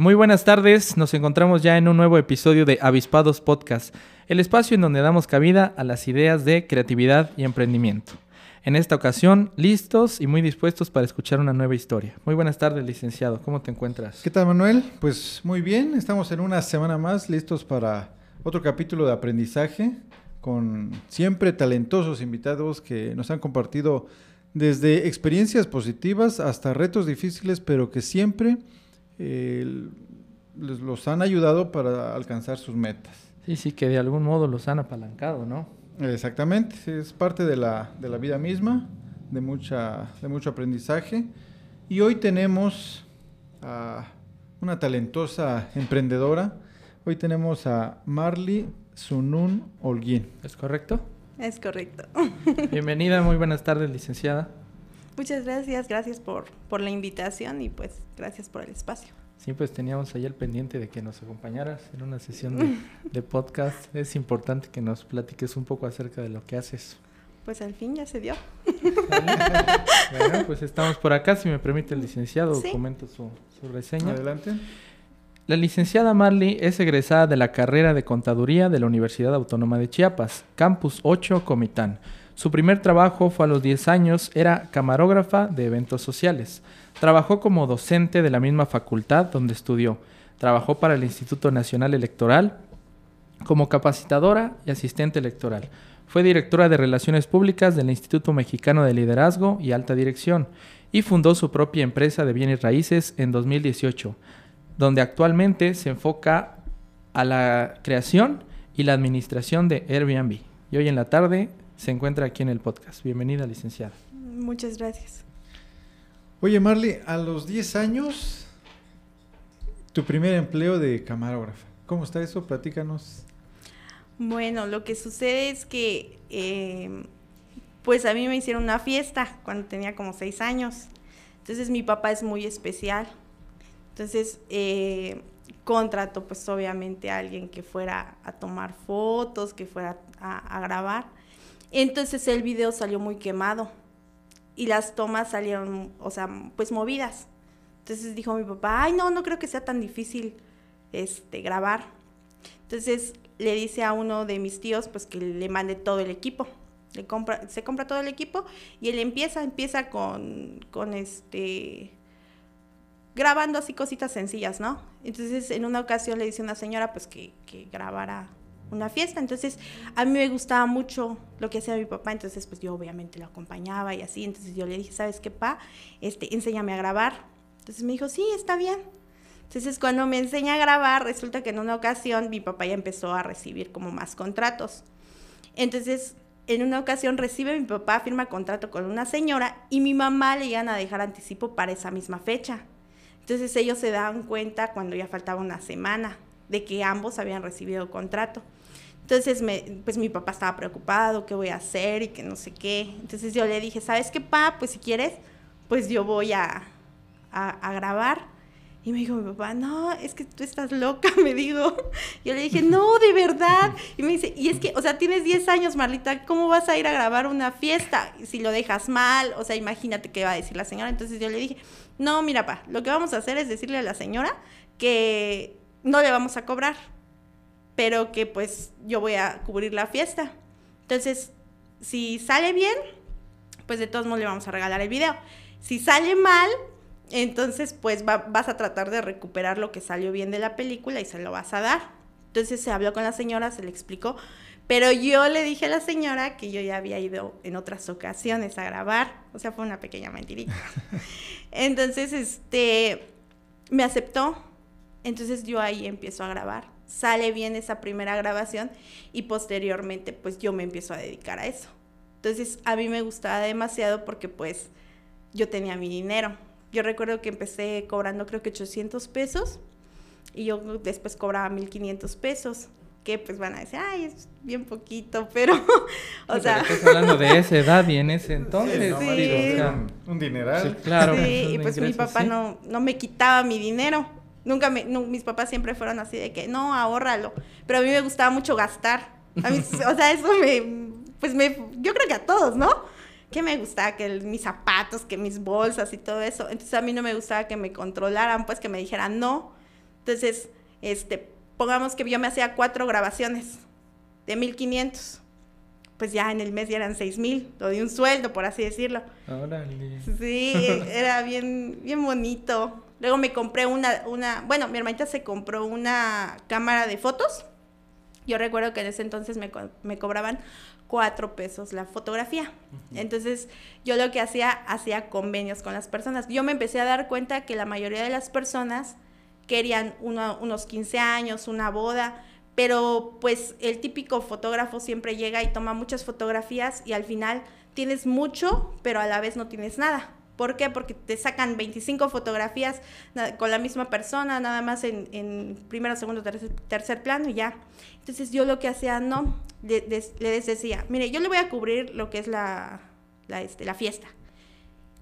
Muy buenas tardes, nos encontramos ya en un nuevo episodio de Avispados Podcast, el espacio en donde damos cabida a las ideas de creatividad y emprendimiento. En esta ocasión, listos y muy dispuestos para escuchar una nueva historia. Muy buenas tardes, licenciado, ¿cómo te encuentras? ¿Qué tal, Manuel? Pues muy bien, estamos en una semana más listos para otro capítulo de aprendizaje con siempre talentosos invitados que nos han compartido desde experiencias positivas hasta retos difíciles, pero que siempre les, los han ayudado para alcanzar sus metas. Sí, sí, que de algún modo los han apalancado, ¿no? Exactamente, es parte de la, de la vida misma, de, mucha, de mucho aprendizaje. Y hoy tenemos a una talentosa emprendedora. Hoy tenemos a Marley Sunun Holguín. ¿Es correcto? Es correcto. Bienvenida, muy buenas tardes, licenciada. Muchas gracias, gracias por, por la invitación y pues gracias por el espacio. Sí, pues teníamos ahí el pendiente de que nos acompañaras en una sesión de, podcast. Es importante que nos platiques un poco acerca de lo que haces. Pues al fin ya se dio. bueno, pues estamos por acá. Si me permite el licenciado, comento su, su reseña. Adelante. La licenciada Marley es egresada de la carrera de Contaduría de la Universidad Autónoma de Chiapas, Campus 8, Comitán su primer trabajo fue a los 10 años, era camarógrafa de eventos sociales. Trabajó como docente de la misma facultad donde estudió. Trabajó para el Instituto Nacional Electoral como capacitadora y asistente electoral. Fue directora de Relaciones Públicas del Instituto Mexicano de Liderazgo y Alta Dirección y fundó su propia empresa de bienes raíces en 2018, donde actualmente se enfoca a la creación y la administración de Airbnb. Y hoy en la tarde se encuentra aquí en el podcast. Bienvenida, licenciada. Muchas gracias. Oye, Marley, a los 10 años, tu primer empleo de camarógrafa. ¿Cómo está eso? Platícanos. Bueno, lo que sucede es que, em, pues a mí me hicieron una fiesta cuando tenía como 6 años. Entonces mi papá es muy especial. Entonces eh, contrató pues obviamente a alguien que fuera a tomar fotos, que fuera a grabar. Entonces el video salió muy quemado y las tomas salieron, o sea, pues movidas. Entonces dijo mi papá, ay, no, no creo que sea tan difícil este, grabar. Entonces le dice a uno de mis tíos, pues que le mande todo el equipo. Le compra, se compra todo el equipo y él empieza, empieza con, con este, grabando así cositas sencillas, ¿no? Entonces en una ocasión le dice a una señora, pues que, que grabara una fiesta. Entonces, a mí me gustaba mucho lo que hacía mi papá, entonces pues yo obviamente lo acompañaba y así. Entonces yo le dije, ¿sabes qué, pa? Este, enséñame a grabar. Entonces me dijo, sí, está bien. Entonces cuando me enseña a grabar, resulta que en una ocasión mi papá ya empezó a recibir como más contratos. Entonces, en una ocasión recibe mi papá, firma contrato con una señora y mi mamá le iban a dejar anticipo para esa misma fecha. Entonces ellos se dan cuenta cuando ya faltaba una semana de que ambos habían recibido contrato. Entonces, me, pues mi papá estaba preocupado, qué voy a hacer y que no sé qué. Entonces yo le dije, ¿sabes qué, pa? Pues si quieres, pues yo voy a, a, grabar. Y me dijo mi papá, no, es que tú estás loca, me dijo. Yo le dije, no, de verdad. Y me dice, y es que, o sea, tienes 10 años, Marlita, ¿cómo vas a ir a grabar una fiesta si lo dejas mal? O sea, imagínate qué va a decir la señora. Entonces yo le dije, no, mira, pa, lo que vamos a hacer es decirle a la señora que no le vamos a cobrar pero que pues yo voy a cubrir la fiesta. Entonces, si sale bien, pues de todos modos le vamos a regalar el video. Si sale mal, entonces pues vas a tratar de recuperar lo que salió bien de la película y se lo vas a dar. Entonces se habló con la señora, se le explicó, pero yo le dije a la señora que yo ya había ido en otras ocasiones a grabar, o sea, fue una pequeña mentirita. Entonces, este, me aceptó, entonces yo ahí empiezo a grabar sale bien esa primera grabación y posteriormente pues yo me empiezo a dedicar a eso. Entonces a mí me gustaba demasiado porque pues yo tenía mi dinero. Yo recuerdo que empecé cobrando creo que 800 pesos y yo después cobraba 1500 pesos que pues van a decir, ay, es bien poquito, pero, o sea... Estás hablando de esa edad y en ese entonces. Sí, un dineral. claro. Sí, y pues mi papá no, no me quitaba mi dinero. Nunca me, mis papás siempre fueron así de que, no, ahórralo. Pero a mí me gustaba mucho gastar. A mí, o sea, eso me, pues me, yo creo que a todos, ¿no? Que me gustaba que mis zapatos, que mis bolsas y todo eso. Entonces a mí no me gustaba que me controlaran, pues que me dijeran no. Entonces, este, pongamos que yo me hacía cuatro grabaciones de 1500. Pues ya en el mes ya eran 6000, lo de un sueldo, por así decirlo. Órale. Sí, era bien, bien bonito. Luego me compré una, una, bueno, mi hermanita se compró una cámara de fotos. Yo recuerdo que en ese entonces me, me cobraban cuatro pesos la fotografía. Entonces, yo lo que hacía, hacía convenios con las personas. Yo me empecé a dar cuenta que la mayoría de las personas querían unos 15 años, una boda, pero pues el típico fotógrafo siempre llega y toma muchas fotografías y al final tienes mucho, pero a la vez no tienes nada. ¿Por qué? Porque te sacan 25 fotografías con la misma persona, nada más en, primero, segundo, tercer, plano y ya. Entonces yo lo que hacía, no, les, decía, mire, yo le voy a cubrir lo que es la, la, este, la fiesta.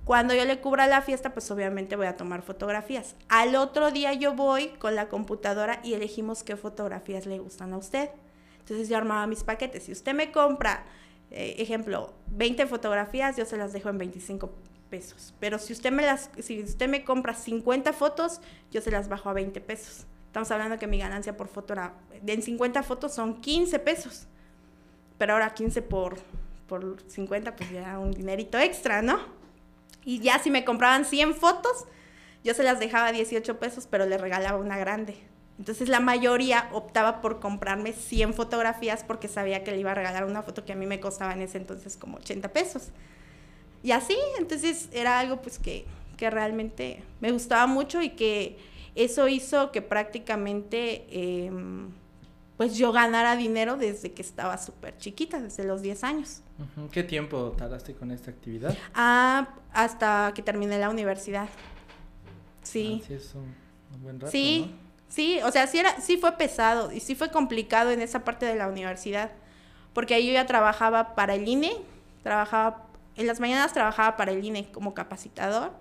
Cuando yo le cubra la fiesta, pues obviamente voy a tomar fotografías. Al otro día yo voy con la computadora y elegimos qué fotografías le gustan a usted. Entonces yo armaba mis paquetes. Si usted me compra, eh, ejemplo, 20 fotografías, yo se las dejo en 25 pesos. Pero si usted me las, si usted me compra 50 fotos, yo se las bajo a 20 pesos. Estamos hablando que mi ganancia por foto era, en 50 fotos son 15 pesos. Pero ahora 15 por, por 50, pues ya un dinerito extra, ¿no? Y ya si me compraban 100 fotos, yo se las dejaba 18 pesos, pero le regalaba una grande. Entonces la mayoría optaba por comprarme 100 fotografías porque sabía que le iba a regalar una foto que a mí me costaba en ese entonces como 80 pesos. Y así, entonces era algo pues que, que realmente me gustaba mucho y que eso hizo que prácticamente em, pues yo ganara dinero desde que estaba súper chiquita, desde los 10 años. ¿Qué tiempo tardaste con esta actividad? Ah, hasta que terminé la universidad. Sí. Ah, sí, es un, buen rato, Sí, sí, o sea, sí, era, sí fue pesado y sí fue complicado en esa parte de la universidad, porque ahí yo ya trabajaba para el INE, trabajaba, en las mañanas trabajaba para el INE como capacitador.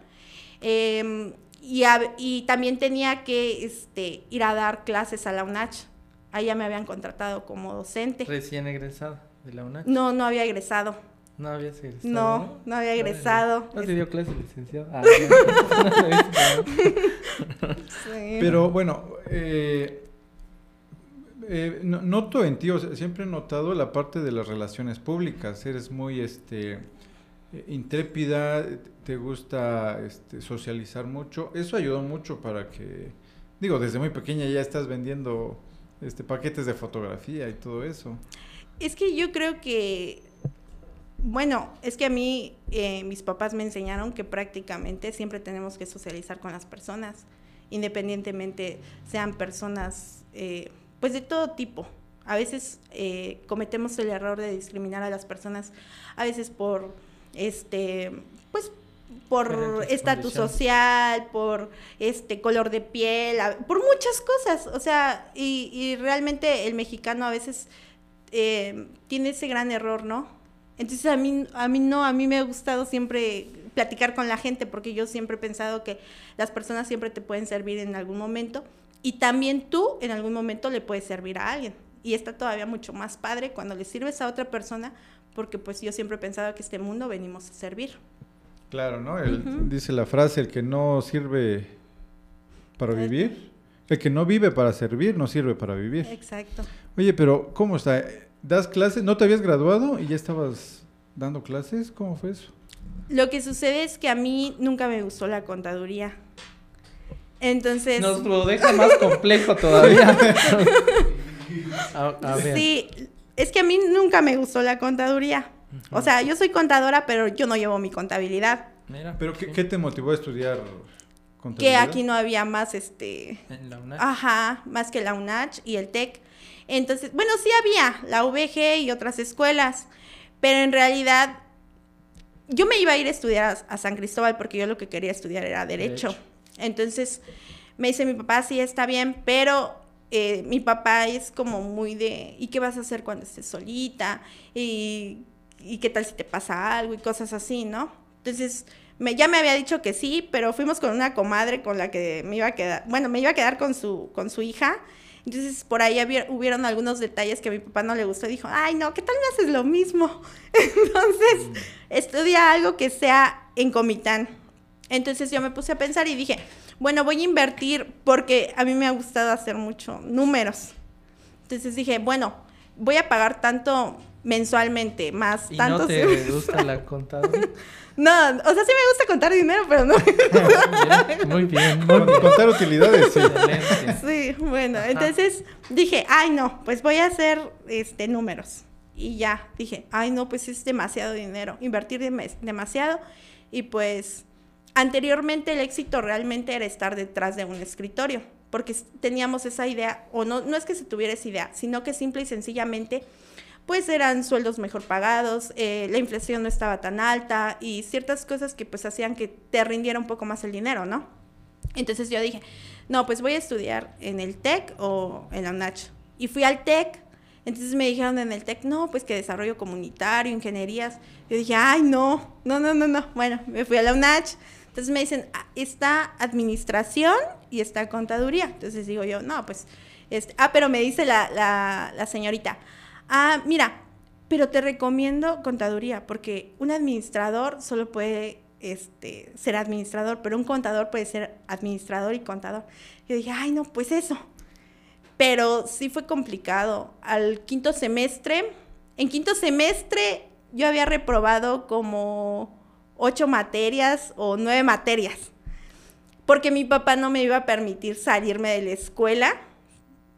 Em, y, y, también tenía que este, ir a dar clases a la UNACH Ahí ya me habían contratado como docente. Recién egresado de la UNAC. No, no había egresado. No había egresado. No, no, había egresado. No, te dio clase licenciado. Ah, Pero bueno, eh, eh, noto en ti, siempre he notado la parte de las relaciones públicas. Eres muy este eh, intrépida, te gusta este, socializar mucho. Eso ayudó mucho para que, digo, desde muy pequeña ya estás vendiendo este, paquetes de fotografía y todo eso. Es que yo creo que, bueno, es que a mí eh, mis papás me enseñaron que prácticamente siempre tenemos que socializar con las personas, independientemente sean personas, eh, pues de todo tipo. A veces eh, cometemos el error de discriminar a las personas, a veces por, este, pues por estatus social, por este color de piel, por muchas cosas. O sea, y, y realmente el mexicano a veces eh, tiene ese gran error, ¿no? Entonces a mí, a mí no, a mí me ha gustado siempre platicar con la gente porque yo siempre he pensado que las personas siempre te pueden servir en algún momento y también tú en algún momento le puedes servir a alguien. Y está todavía mucho más padre cuando le sirves a otra persona porque pues yo siempre he pensado que este mundo venimos a servir. Claro, ¿no? Dice la frase, el que no sirve para vivir, el que no vive para servir, no sirve para vivir. Exacto. Oye, pero ¿cómo está? ¿Das clases? ¿No te habías graduado y ya estabas dando clases? ¿Cómo fue eso? Lo que sucede es que a mí nunca me gustó la contaduría. Entonces... Nos lo deja más complejo todavía. Sí, es que a mí nunca me gustó la contaduría. O sea, yo soy contadora, pero yo no llevo mi contabilidad. Mira, ¿Pero qué, te motivó a estudiar contabilidad? Que aquí no había más, este... En la UNACH. Ajá, más que la UNACH y el TEC. Entonces, bueno, sí había la VG y otras escuelas, pero en realidad yo me iba a ir a estudiar a, San Cristóbal porque yo lo que quería estudiar era Derecho. Entonces, Me dice mi papá, sí, está bien, pero eh, mi papá es como muy de, ¿y qué vas a hacer cuando estés solita? ¿Y, y qué tal si te pasa algo? Y cosas así, ¿no? Entonces, me, ya me había dicho que sí, pero fuimos con una comadre con la que me iba a quedar, bueno, me iba a quedar con su, con su hija. Entonces, por ahí hubieron algunos detalles que a mi papá no le gustó y dijo, ay, no, ¿qué tal me haces lo mismo? Entonces, estudia algo que sea en Comitán. Entonces yo me puse a pensar y dije, bueno, voy a invertir porque a mí me ha gustado hacer mucho números. Entonces dije, bueno, voy a pagar tanto mensualmente, más ¿Y tanto. ¿No te gusta la contaduría? No, o sea, sí me gusta contar dinero, pero no. muy bien, muy bien. Contar utilidades, sí. Sí, bueno, entonces dije, ay no, pues voy a hacer este números. Y ya, dije, ay no, pues es demasiado dinero, invertir demasiado. Y pues anteriormente el éxito realmente era estar detrás de un escritorio, porque teníamos esa idea, o no, no es que se tuviera esa idea, sino que simple y sencillamente pues eran sueldos mejor pagados, eh, la inflación no estaba tan alta y ciertas cosas que pues hacían que te rindiera un poco más el dinero, ¿no? Entonces yo dije, no, pues voy a estudiar en el TEC o en la UNACH. Y fui al TEC, entonces me dijeron en el TEC, no, pues que desarrollo comunitario, ingenierías. Yo dije, ay, no, no, no, no, no. Bueno, me fui a la UNACH. Entonces me dicen, ah, está administración y está contaduría. Entonces digo yo, no, pues, este, ah, pero me dice la, la, señorita, ah, mira, pero te recomiendo contaduría, porque un administrador solo puede este, ser administrador, pero un contador puede ser administrador y contador. Yo dije, ay, no, pues eso. Pero sí fue complicado. Al quinto semestre, en quinto semestre yo había reprobado como ocho materias o nueve materias, porque mi papá no me iba a permitir salirme de la escuela,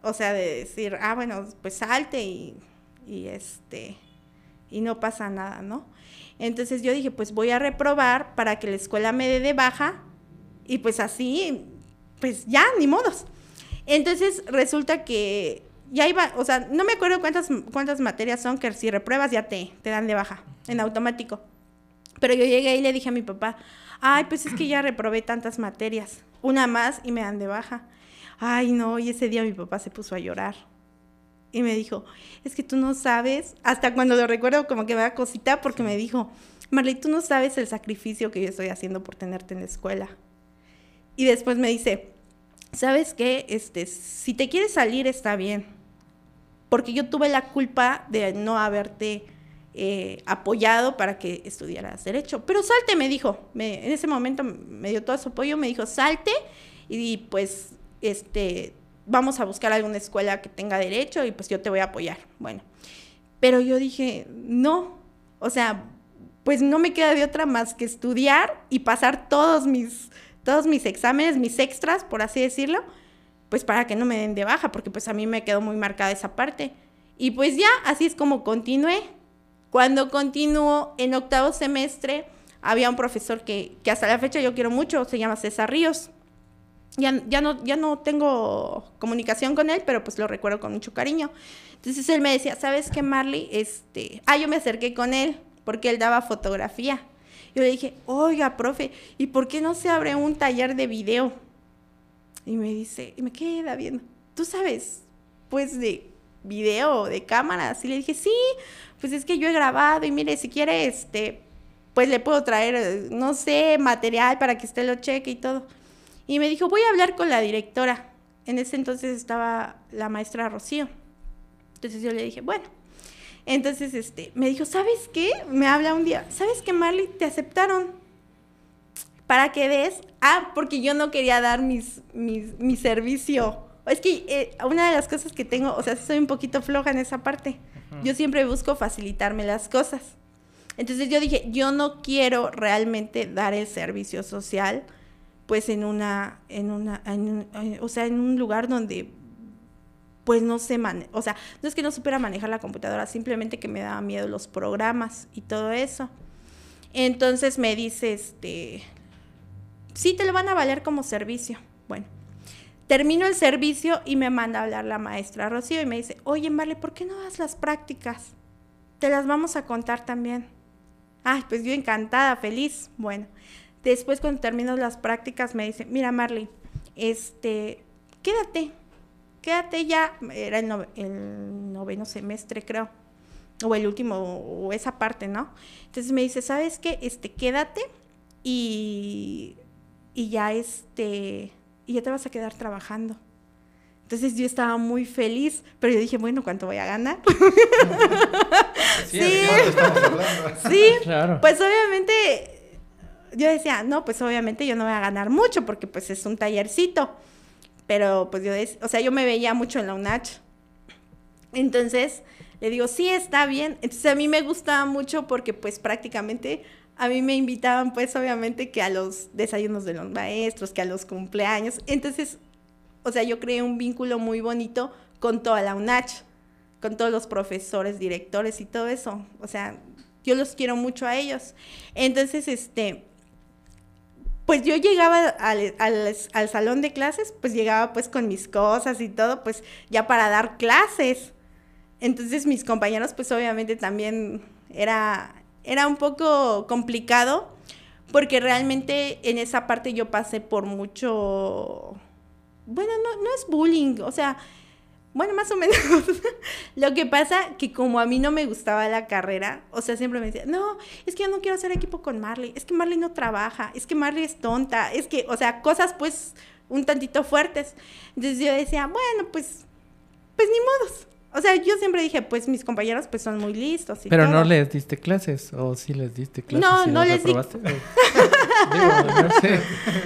o sea, de decir, ah, bueno, pues salte y y este y no pasa nada, ¿no? Entonces yo dije, pues voy a reprobar para que la escuela me dé de baja y pues así, pues ya, ni modos. Entonces resulta que ya iba, o sea, no me acuerdo cuántas, cuántas materias son que si repruebas ya te, te dan de baja en automático. Pero yo llegué y le dije a mi papá, ay, pues es que ya reprobé tantas materias, una más y me dan de baja. Ay, no, y ese día mi papá se puso a llorar y me dijo, es que tú no sabes, hasta cuando lo recuerdo como que me da cosita porque me dijo, Marley, tú no sabes el sacrificio que yo estoy haciendo por tenerte en la escuela. Y después me dice, ¿sabes qué? Este, si te quieres salir está bien, porque yo tuve la culpa de no haberte eh, apoyado para que estudiaras derecho. Pero salte, me dijo, en ese momento me dio todo su apoyo, me dijo, salte y pues este vamos a buscar alguna escuela que tenga derecho y pues yo te voy a apoyar. Bueno, pero yo dije, no, o sea, pues no me queda de otra más que estudiar y pasar todos mis, todos mis exámenes, mis extras, por así decirlo, pues para que no me den de baja, porque pues a mí me quedó muy marcada esa parte. Y pues ya, así es como continué. Cuando continúo en octavo semestre, había un profesor que, que hasta la fecha yo quiero mucho, se llama César Ríos ya, no, ya no tengo comunicación con él, pero pues lo recuerdo con mucho cariño. Entonces él me decía, ¿sabes qué, Marley? Este, ah, yo me acerqué con él porque él daba fotografía. Yo le dije, oiga, profe, ¿y por qué no se abre un taller de video? Y me dice, y me queda viendo, ¿tú sabes, pues, de video, de cámaras? Y le dije, sí, pues es que yo he grabado y mire, si quiere, este, pues le puedo traer, no sé, material para que usted lo cheque y todo. Y me dijo, voy a hablar con la directora. En ese entonces estaba la maestra Rocío. Entonces yo le dije, bueno. Entonces este, me dijo, ¿sabes qué? Me habla un día, ¿sabes qué, Marley? Te aceptaron. Para que des. Ah, porque yo no quería dar mis, mi servicio. Es que eh, una de las cosas que tengo, o sea, soy un poquito floja en esa parte. Yo siempre busco facilitarme las cosas. Entonces yo dije, yo no quiero realmente dar el servicio social pues en una, en una, o sea, en un lugar donde pues no sé, o sea, no es que no supiera manejar la computadora, simplemente que me daba miedo los programas y todo eso. Entonces me dice, este, sí te lo van a valer como servicio. Bueno, termino el servicio y me manda a hablar la maestra Rocío y me dice, oye, Marle, ¿por qué no das las prácticas? Te las vamos a contar también. Ay, pues yo encantada, feliz. Bueno, Después, cuando termino las prácticas, me dice, mira Marley, este, quédate, quédate ya, era el, el noveno semestre creo, o el último, o esa parte, ¿no? Entonces me dice, ¿sabes qué? Este, quédate y, y ya este, y ya te vas a quedar trabajando. Entonces yo estaba muy feliz, pero yo dije, bueno, ¿cuánto voy a ganar? sí, sí, claro. pues obviamente yo decía, no, pues obviamente yo no voy a ganar mucho porque pues es un tallercito. Pero pues yo, o sea, yo me veía mucho en la UNACH. Entonces le digo, sí, está bien. Entonces a mí me gustaba mucho porque pues prácticamente a mí me invitaban pues obviamente que a los desayunos de los maestros, que a los cumpleaños. Entonces o sea, yo creé un vínculo muy bonito con toda la UNACH, con todos los profesores, directores y todo eso. O sea, yo los quiero mucho a ellos. Entonces, este, pues yo llegaba al, al, salón de clases, pues llegaba pues con mis cosas y todo, pues ya para dar clases. Entonces mis compañeros pues obviamente también era, era un poco complicado porque realmente en esa parte yo pasé por mucho bueno, no, no es bullying, o sea, bueno, más o menos. Lo que pasa que como a mí no me gustaba la carrera, o sea, siempre me decía, no, es que yo no quiero hacer equipo con Marley, es que Marley no trabaja, es que Marley es tonta, es que, o sea, cosas pues un tantito fuertes. Entonces yo decía, bueno, pues, pues ni modos. O sea, yo siempre dije, pues mis compañeros pues son muy listos. Y Pero no les diste clases, o sí les diste clases. No, no les di.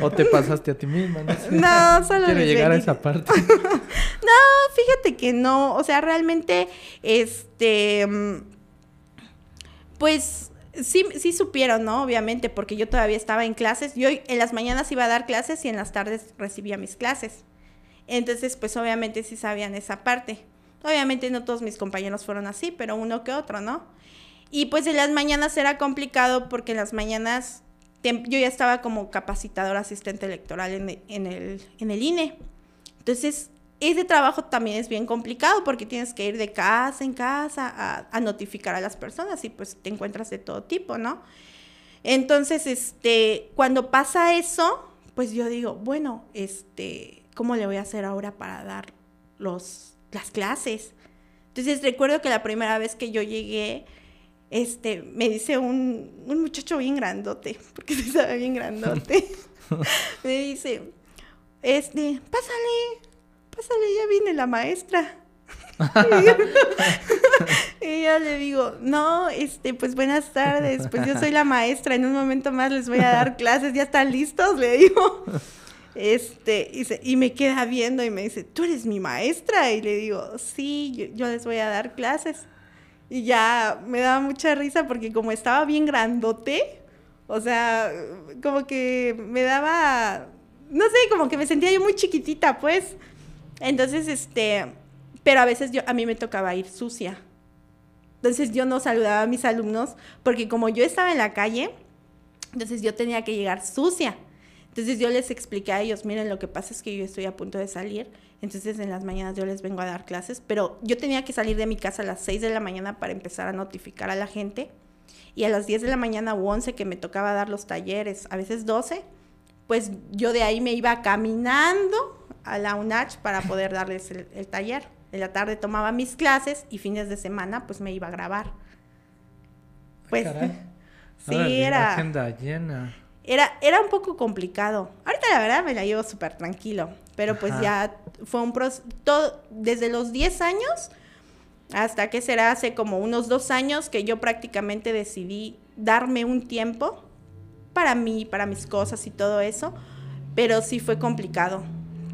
O te pasaste a ti misma, no sé. No, solo Quiero llegar a esa parte. no, fíjate que no. O sea, realmente, este. Mm, pues sí, sí supieron, ¿no? Obviamente, porque yo todavía estaba en clases. Yo en las mañanas iba a dar clases y en las tardes recibía mis clases. Entonces, pues obviamente sí sabían esa parte. Obviamente no todos mis compañeros fueron así, pero uno que otro, ¿no? Y pues en las mañanas era complicado porque en las mañanas yo ya estaba como capacitador asistente electoral en, el, en el INE. Entonces, ese trabajo también es bien complicado porque tienes que ir de casa en casa a, a, notificar a las personas y pues te encuentras de todo tipo, ¿no? Entonces, este, cuando pasa eso, pues yo digo, bueno, este, ¿cómo le voy a hacer ahora para dar los las clases. Entonces recuerdo que la primera vez que yo llegué, este, me dice un, un muchacho bien grandote, porque se sabe bien grandote, me dice, este, pásale, pásale, ya viene la maestra. y yo le digo, no, este, pues buenas tardes, pues yo soy la maestra, en un momento más les voy a dar clases, ¿ya están listos? Le digo. Este, y, me queda viendo y me dice, ¿tú eres mi maestra? Y le digo, sí, yo, les voy a dar clases. Y ya me daba mucha risa porque como estaba bien grandote, o sea, como que me daba, no sé, como que me sentía yo muy chiquitita, pues. Entonces, este, pero a veces yo, a mí me tocaba ir sucia. Entonces yo no saludaba a mis alumnos porque como yo estaba en la calle, entonces yo tenía que llegar sucia. Entonces yo les expliqué a ellos, miren, lo que pasa es que yo estoy a punto de salir, entonces en las mañanas yo les vengo a dar clases, pero yo tenía que salir de mi casa a las 6 de la mañana para empezar a notificar a la gente y a las 10 de la mañana o 11 que me tocaba dar los talleres, a veces 12, pues yo de ahí me iba caminando a la UNACH para poder darles el, taller. En la tarde tomaba mis clases y fines de semana pues me iba a grabar. Pues sí, era... Agenda llena era, era un poco complicado. Ahorita la verdad me la llevo súper tranquilo, pero pues ya fue un proceso, desde los 10 años hasta que será hace como unos dos años que yo prácticamente decidí darme un tiempo para mí, para mis cosas y todo eso, pero sí fue complicado.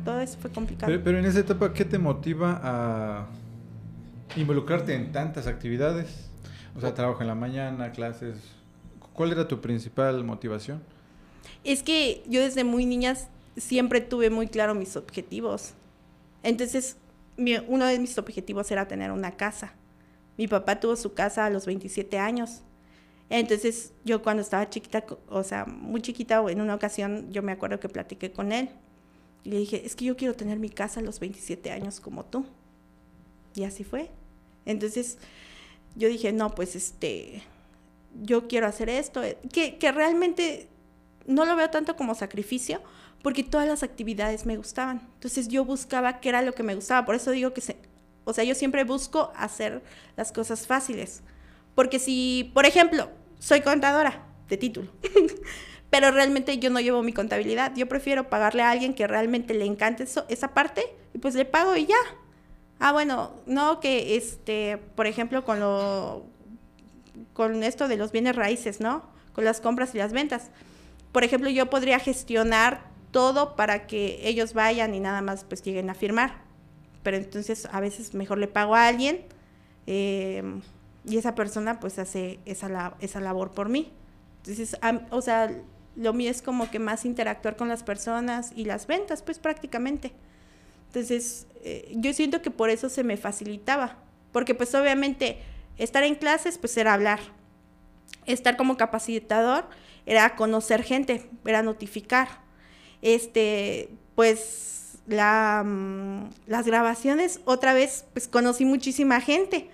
Todo eso fue complicado. Pero, pero en esa etapa, ¿qué te motiva a involucrarte en tantas actividades? O sea, trabajo en la mañana, clases. ¿Cuál era tu principal motivación? Es que yo desde muy niña siempre tuve muy claro mis objetivos. Entonces, uno de mis objetivos era tener una casa. Mi papá tuvo su casa a los 27 años. Entonces, yo cuando estaba chiquita, o sea, muy chiquita, en una ocasión, yo me acuerdo que platiqué con él. Y le dije, es que yo quiero tener mi casa a los 27 años como tú. Y así fue. Entonces, yo dije, no, pues este, yo quiero hacer esto. Que, que realmente no lo veo tanto como sacrificio, porque todas las actividades me gustaban. Entonces yo buscaba qué era lo que me gustaba. Por eso digo que, se, o sea, yo siempre busco hacer las cosas fáciles. Porque si, por ejemplo, soy contadora de título, pero realmente yo no llevo mi contabilidad, yo prefiero pagarle a alguien que realmente le encante eso, esa parte y pues le pago y ya. Ah, bueno, no que este, por ejemplo, con lo con esto de los bienes raíces, ¿no? Con las compras y las ventas. Por ejemplo, yo podría gestionar todo para que ellos vayan y nada más pues lleguen a firmar. Pero entonces a veces mejor le pago a alguien eh, y esa persona pues hace esa, esa labor por mí. Entonces, o sea, lo mío es como que más interactuar con las personas y las ventas, pues prácticamente. Entonces, eh, yo siento que por eso se me facilitaba, porque pues obviamente estar en clases pues era hablar, estar como capacitador era conocer gente, era notificar, este, pues mm, las grabaciones, otra vez, pues conocí muchísima gente.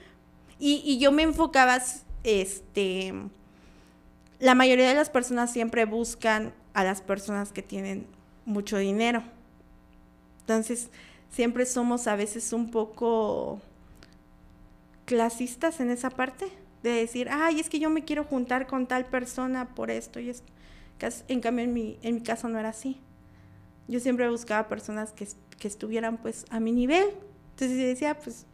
Y, y yo me enfocaba, este, la mayoría de las personas siempre buscan a las personas que tienen mucho dinero. Entonces, siempre somos a veces un poco clasistas en esa parte, de decir, ay, es que yo me quiero juntar con tal persona por esto y esto. En cambio, en mi, en mi caso no era así. Yo siempre buscaba personas que, que estuvieran pues a mi nivel. Entonces decía, pues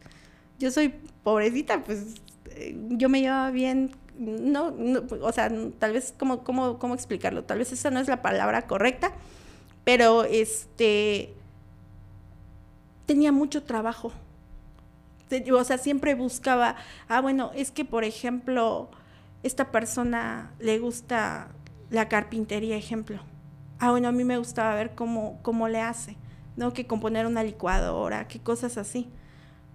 yo soy pobrecita, pues eh, yo me llevaba bien no, o sea, tal vez, ¿cómo, cómo, cómo explicarlo? Tal vez esa no es la palabra correcta, pero este, tenía mucho trabajo. O sea, siempre buscaba, ah, bueno, es que, por ejemplo, esta persona le gusta la carpintería, ejemplo. Ah, bueno, a mí me gustaba ver cómo, cómo le hace, ¿no? Que componer una licuadora, qué cosas así.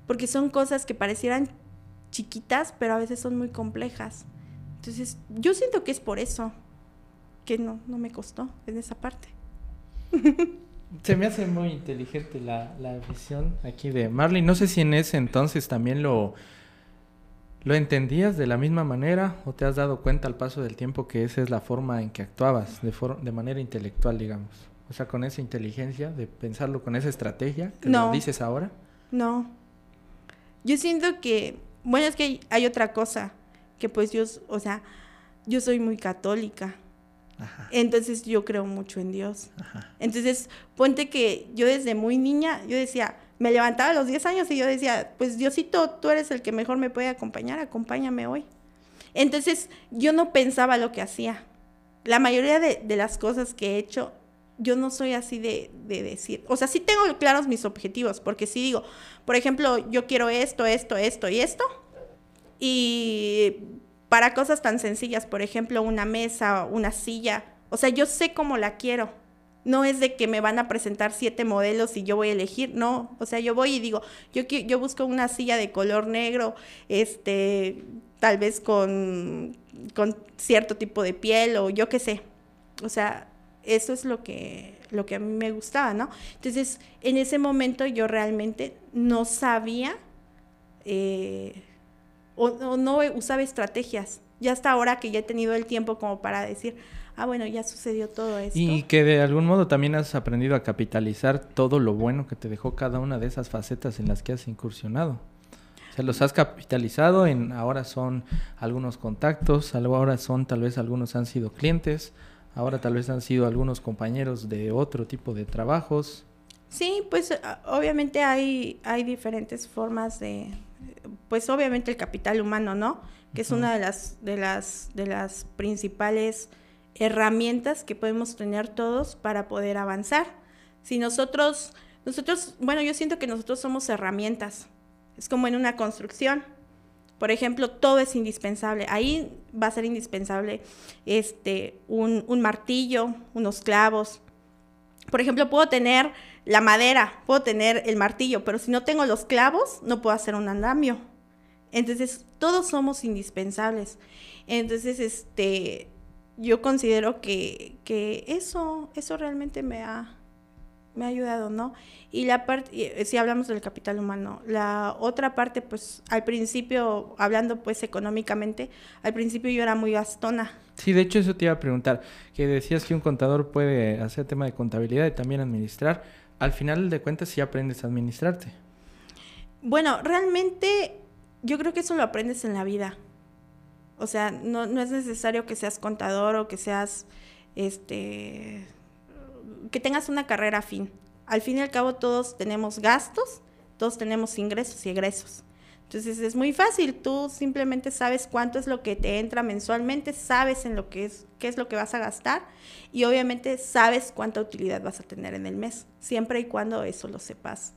Porque son cosas que parecieran chiquitas, pero a veces son muy complejas. Entonces, yo siento que es por eso que no, no me costó en esa parte. Se me hace muy inteligente la, la visión aquí de Marley. No sé si en ese entonces también lo, lo entendías de la misma manera o te has dado cuenta al paso del tiempo que esa es la forma en que actuabas, de, de manera intelectual, digamos. O sea, con esa inteligencia, de pensarlo con esa estrategia que no. lo dices ahora. No. Yo siento que, bueno, es que hay otra cosa, que pues yo, o sea, yo soy muy católica. Entonces yo creo mucho en Dios. Entonces, ponte que yo desde muy niña, yo decía, me levantaba a los 10 años y yo decía, pues Diosito, tú eres el que mejor me puede acompañar, acompáñame hoy. Entonces, yo no pensaba lo que hacía. La mayoría de, las cosas que he hecho, yo no soy así de, de, decir, o sea, sí tengo claros mis objetivos, porque si digo, por ejemplo, yo quiero esto, esto, esto y esto, y para cosas tan sencillas, por ejemplo, una mesa, una silla. O sea, yo sé cómo la quiero. No es de que me van a presentar siete modelos y yo voy a elegir, no. O sea, yo voy y digo, yo, yo busco una silla de color negro, este, tal vez con, cierto tipo de piel o yo qué sé. O sea, eso es lo que, lo que a mí me gustaba, ¿no? Entonces, en ese momento yo realmente no sabía eh, o, no usaba estrategias. Ya hasta ahora que ya he tenido el tiempo como para decir, ah, bueno, ya sucedió todo esto. Y que de algún modo también has aprendido a capitalizar todo lo bueno que te dejó cada una de esas facetas en las que has incursionado. O sea, los has capitalizado en ahora son algunos contactos, ahora son tal vez algunos han sido clientes, ahora tal vez han sido algunos compañeros de otro tipo de trabajos. Sí, pues obviamente hay, hay diferentes formas de, pues obviamente el capital humano, ¿no? Que es una de las, de las, de las principales herramientas que podemos tener todos para poder avanzar. Si nosotros, nosotros, bueno, yo siento que nosotros somos herramientas. Es como en una construcción. Por ejemplo, todo es indispensable. Ahí va a ser indispensable este, un, un martillo, unos clavos. Por ejemplo, puedo tener la madera, puedo tener el martillo, pero si no tengo los clavos, no puedo hacer un andamio. Entonces, todos somos indispensables. Entonces, este, yo considero que, que eso, eso realmente me ha, me ha ayudado, ¿no? Y la parte, eh, si hablamos del capital humano, la otra parte, pues al principio, hablando pues económicamente, al principio yo era muy gastona. Sí, de hecho eso te iba a preguntar, que decías que un contador puede hacer tema de contabilidad y también administrar. Al final de cuentas sí aprendes a administrarte. Bueno, realmente yo creo que eso lo aprendes en la vida. O sea, no, no es necesario que seas contador o que seas, este, que tengas una carrera afín. Al fin y al cabo todos tenemos gastos, todos tenemos ingresos y egresos. Entonces es muy fácil, tú simplemente sabes cuánto es lo que te entra mensualmente, sabes en lo que es, qué es lo que vas a gastar y obviamente sabes cuánta utilidad vas a tener en el mes, siempre y cuando eso lo sepas.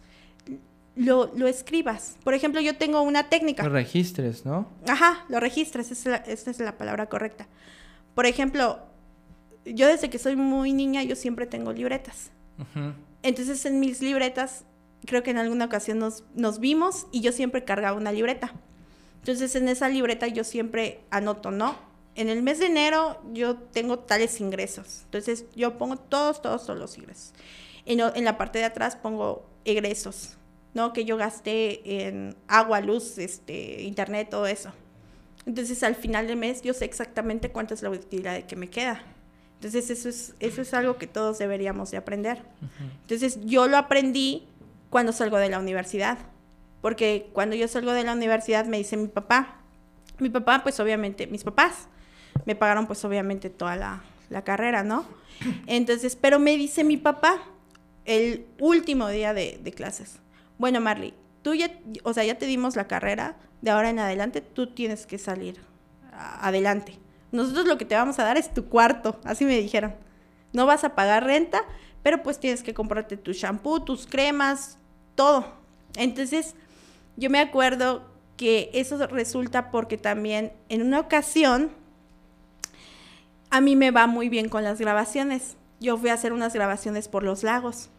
Lo, lo escribas. Por ejemplo, yo tengo una técnica. Lo registres, ¿no? Ajá, lo registres, esa es la, palabra correcta. Por ejemplo, yo desde que soy muy niña, yo siempre tengo libretas. Entonces en mis libretas, creo que en alguna ocasión nos, nos vimos y yo siempre cargaba una libreta. Entonces en esa libreta yo siempre anoto, ¿no? En el mes de enero yo tengo tales ingresos. Entonces yo pongo todos, todos, todos los ingresos. En, en la parte de atrás pongo egresos, ¿no? Que yo gasté en agua, luz, este, internet, todo eso. Entonces al final del mes yo sé exactamente cuánta es la utilidad que me queda. Entonces eso es, eso es algo que todos deberíamos de aprender. Entonces yo lo aprendí cuando salgo de la universidad, porque cuando yo salgo de la universidad me dice mi papá, mi papá pues obviamente, mis papás me pagaron pues obviamente toda la, carrera, ¿no? Entonces, pero me dice mi papá el último día de, de clases, bueno Marley, tú ya, o sea, ya te dimos la carrera, de ahora en adelante tú tienes que salir adelante. Nosotros lo que te vamos a dar es tu cuarto, así me dijeron. No vas a pagar renta, pero pues tienes que comprarte tu shampoo, tus cremas, todo. Entonces, yo me acuerdo que eso resulta porque también en una ocasión a mí me va muy bien con las grabaciones. Yo fui a hacer unas grabaciones por los lagos.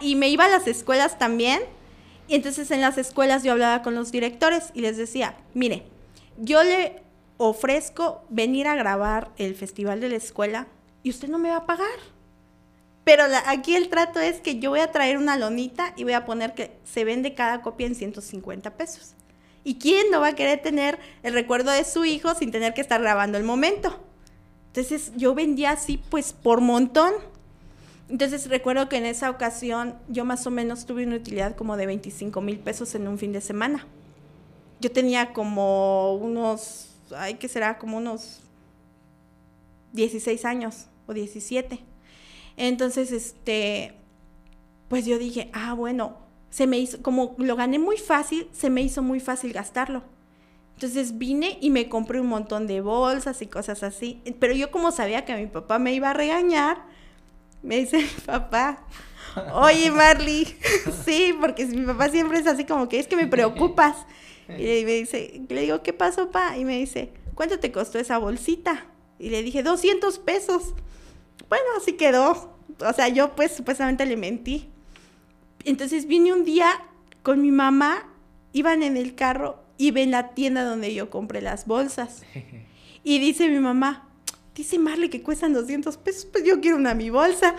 y me iba a las escuelas también. Y entonces en las escuelas yo hablaba con los directores y les decía, mire, yo le ofrezco venir a grabar el festival de la escuela y usted no me va a pagar. Pero aquí el trato es que yo voy a traer una lonita y voy a poner que se vende cada copia en 150 pesos. ¿Y quién no va a querer tener el recuerdo de su hijo sin tener que estar grabando el momento? Entonces yo vendía así pues por montón. Entonces recuerdo que en esa ocasión yo más o menos tuve una utilidad como de 25 mil pesos en un fin de semana. Yo tenía como unos ay, que será como unos 16 años o 17. Entonces, este, pues yo dije, ah, bueno, se me hizo, como lo gané muy fácil, se me hizo muy fácil gastarlo. Entonces vine y me compré un montón de bolsas y cosas así. Pero yo como sabía que mi papá me iba a regañar, me dice papá, oye Marley, sí, porque mi papá siempre es así como que es que me preocupas. Y me dice, le digo, ¿qué pasó, pa? Y me dice, ¿cuánto te costó esa bolsita? Y le dije, 200 pesos. Bueno, así quedó. O sea, yo pues supuestamente le mentí. Entonces vine un día con mi mamá, iban en el carro y ven la tienda donde yo compré las bolsas. Y dice mi mamá, dice Marley que cuestan 200 pesos, pues yo quiero una mi bolsa.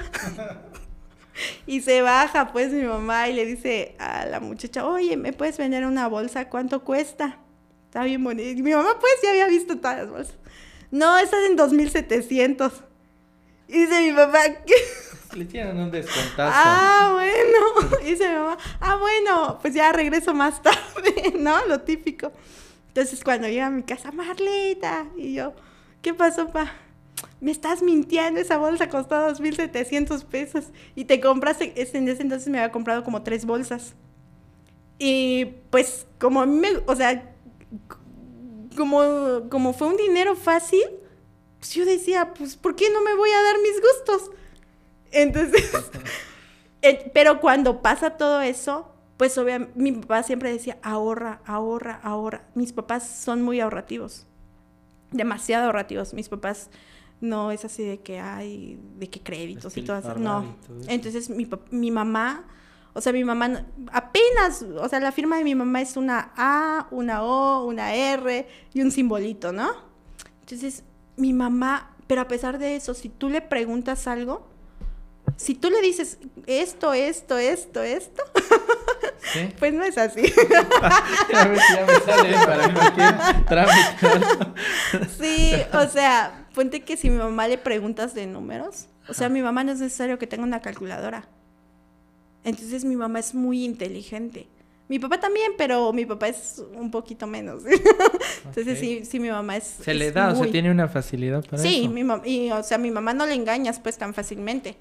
y se baja pues mi mamá y le dice a la muchacha, oye, ¿me puedes vender una bolsa? ¿Cuánto cuesta? Está bien bonito. Y mi mamá pues ya había visto todas las bolsas. No, estás en 2700. Y dice mi papá, ¿qué? Le tienen un descontazo. Ah, bueno. Y dice mi mamá, ah, bueno, pues ya regreso más tarde, ¿no? Lo típico. Entonces cuando llega a mi casa, Marlita, y yo, ¿qué pasó, pa? me estás mintiendo, esa bolsa costó 2.700 pesos y te compraste, en ese entonces me había comprado como tres bolsas. Y pues como a mí me, o sea, como, como fue un dinero fácil, pues yo decía, pues ¿por qué no me voy a dar mis gustos? Entonces, eh, pero cuando pasa todo eso, pues obviamente mi papá siempre decía, ahorra, ahorra, ahorra. Mis papás son muy ahorrativos, demasiado ahorrativos. Mis papás no es así de que hay, de que créditos y todo eso. No. Entonces mi, mi mamá, o sea, mi mamá apenas, o sea, la firma de mi mamá es una A, una O, una R y un simbolito, ¿no? Entonces mi mamá, pero a pesar de eso, si tú le preguntas algo, si tú le dices esto, esto, esto, esto, pues no es así. ya me sale para cualquier trámite. sí, o sea, ponte que si mi mamá le preguntas de números, o sea, mi mamá no es necesario que tenga una calculadora. Entonces mi mamá es muy inteligente. Mi papá también, pero mi papá es un poquito menos. Entonces sí, sí, mi mamá es... Se le da, o sea, tiene una facilidad para sí, eso. Sí, mi y o sea, mi mamá no le engañas pues tan fácilmente.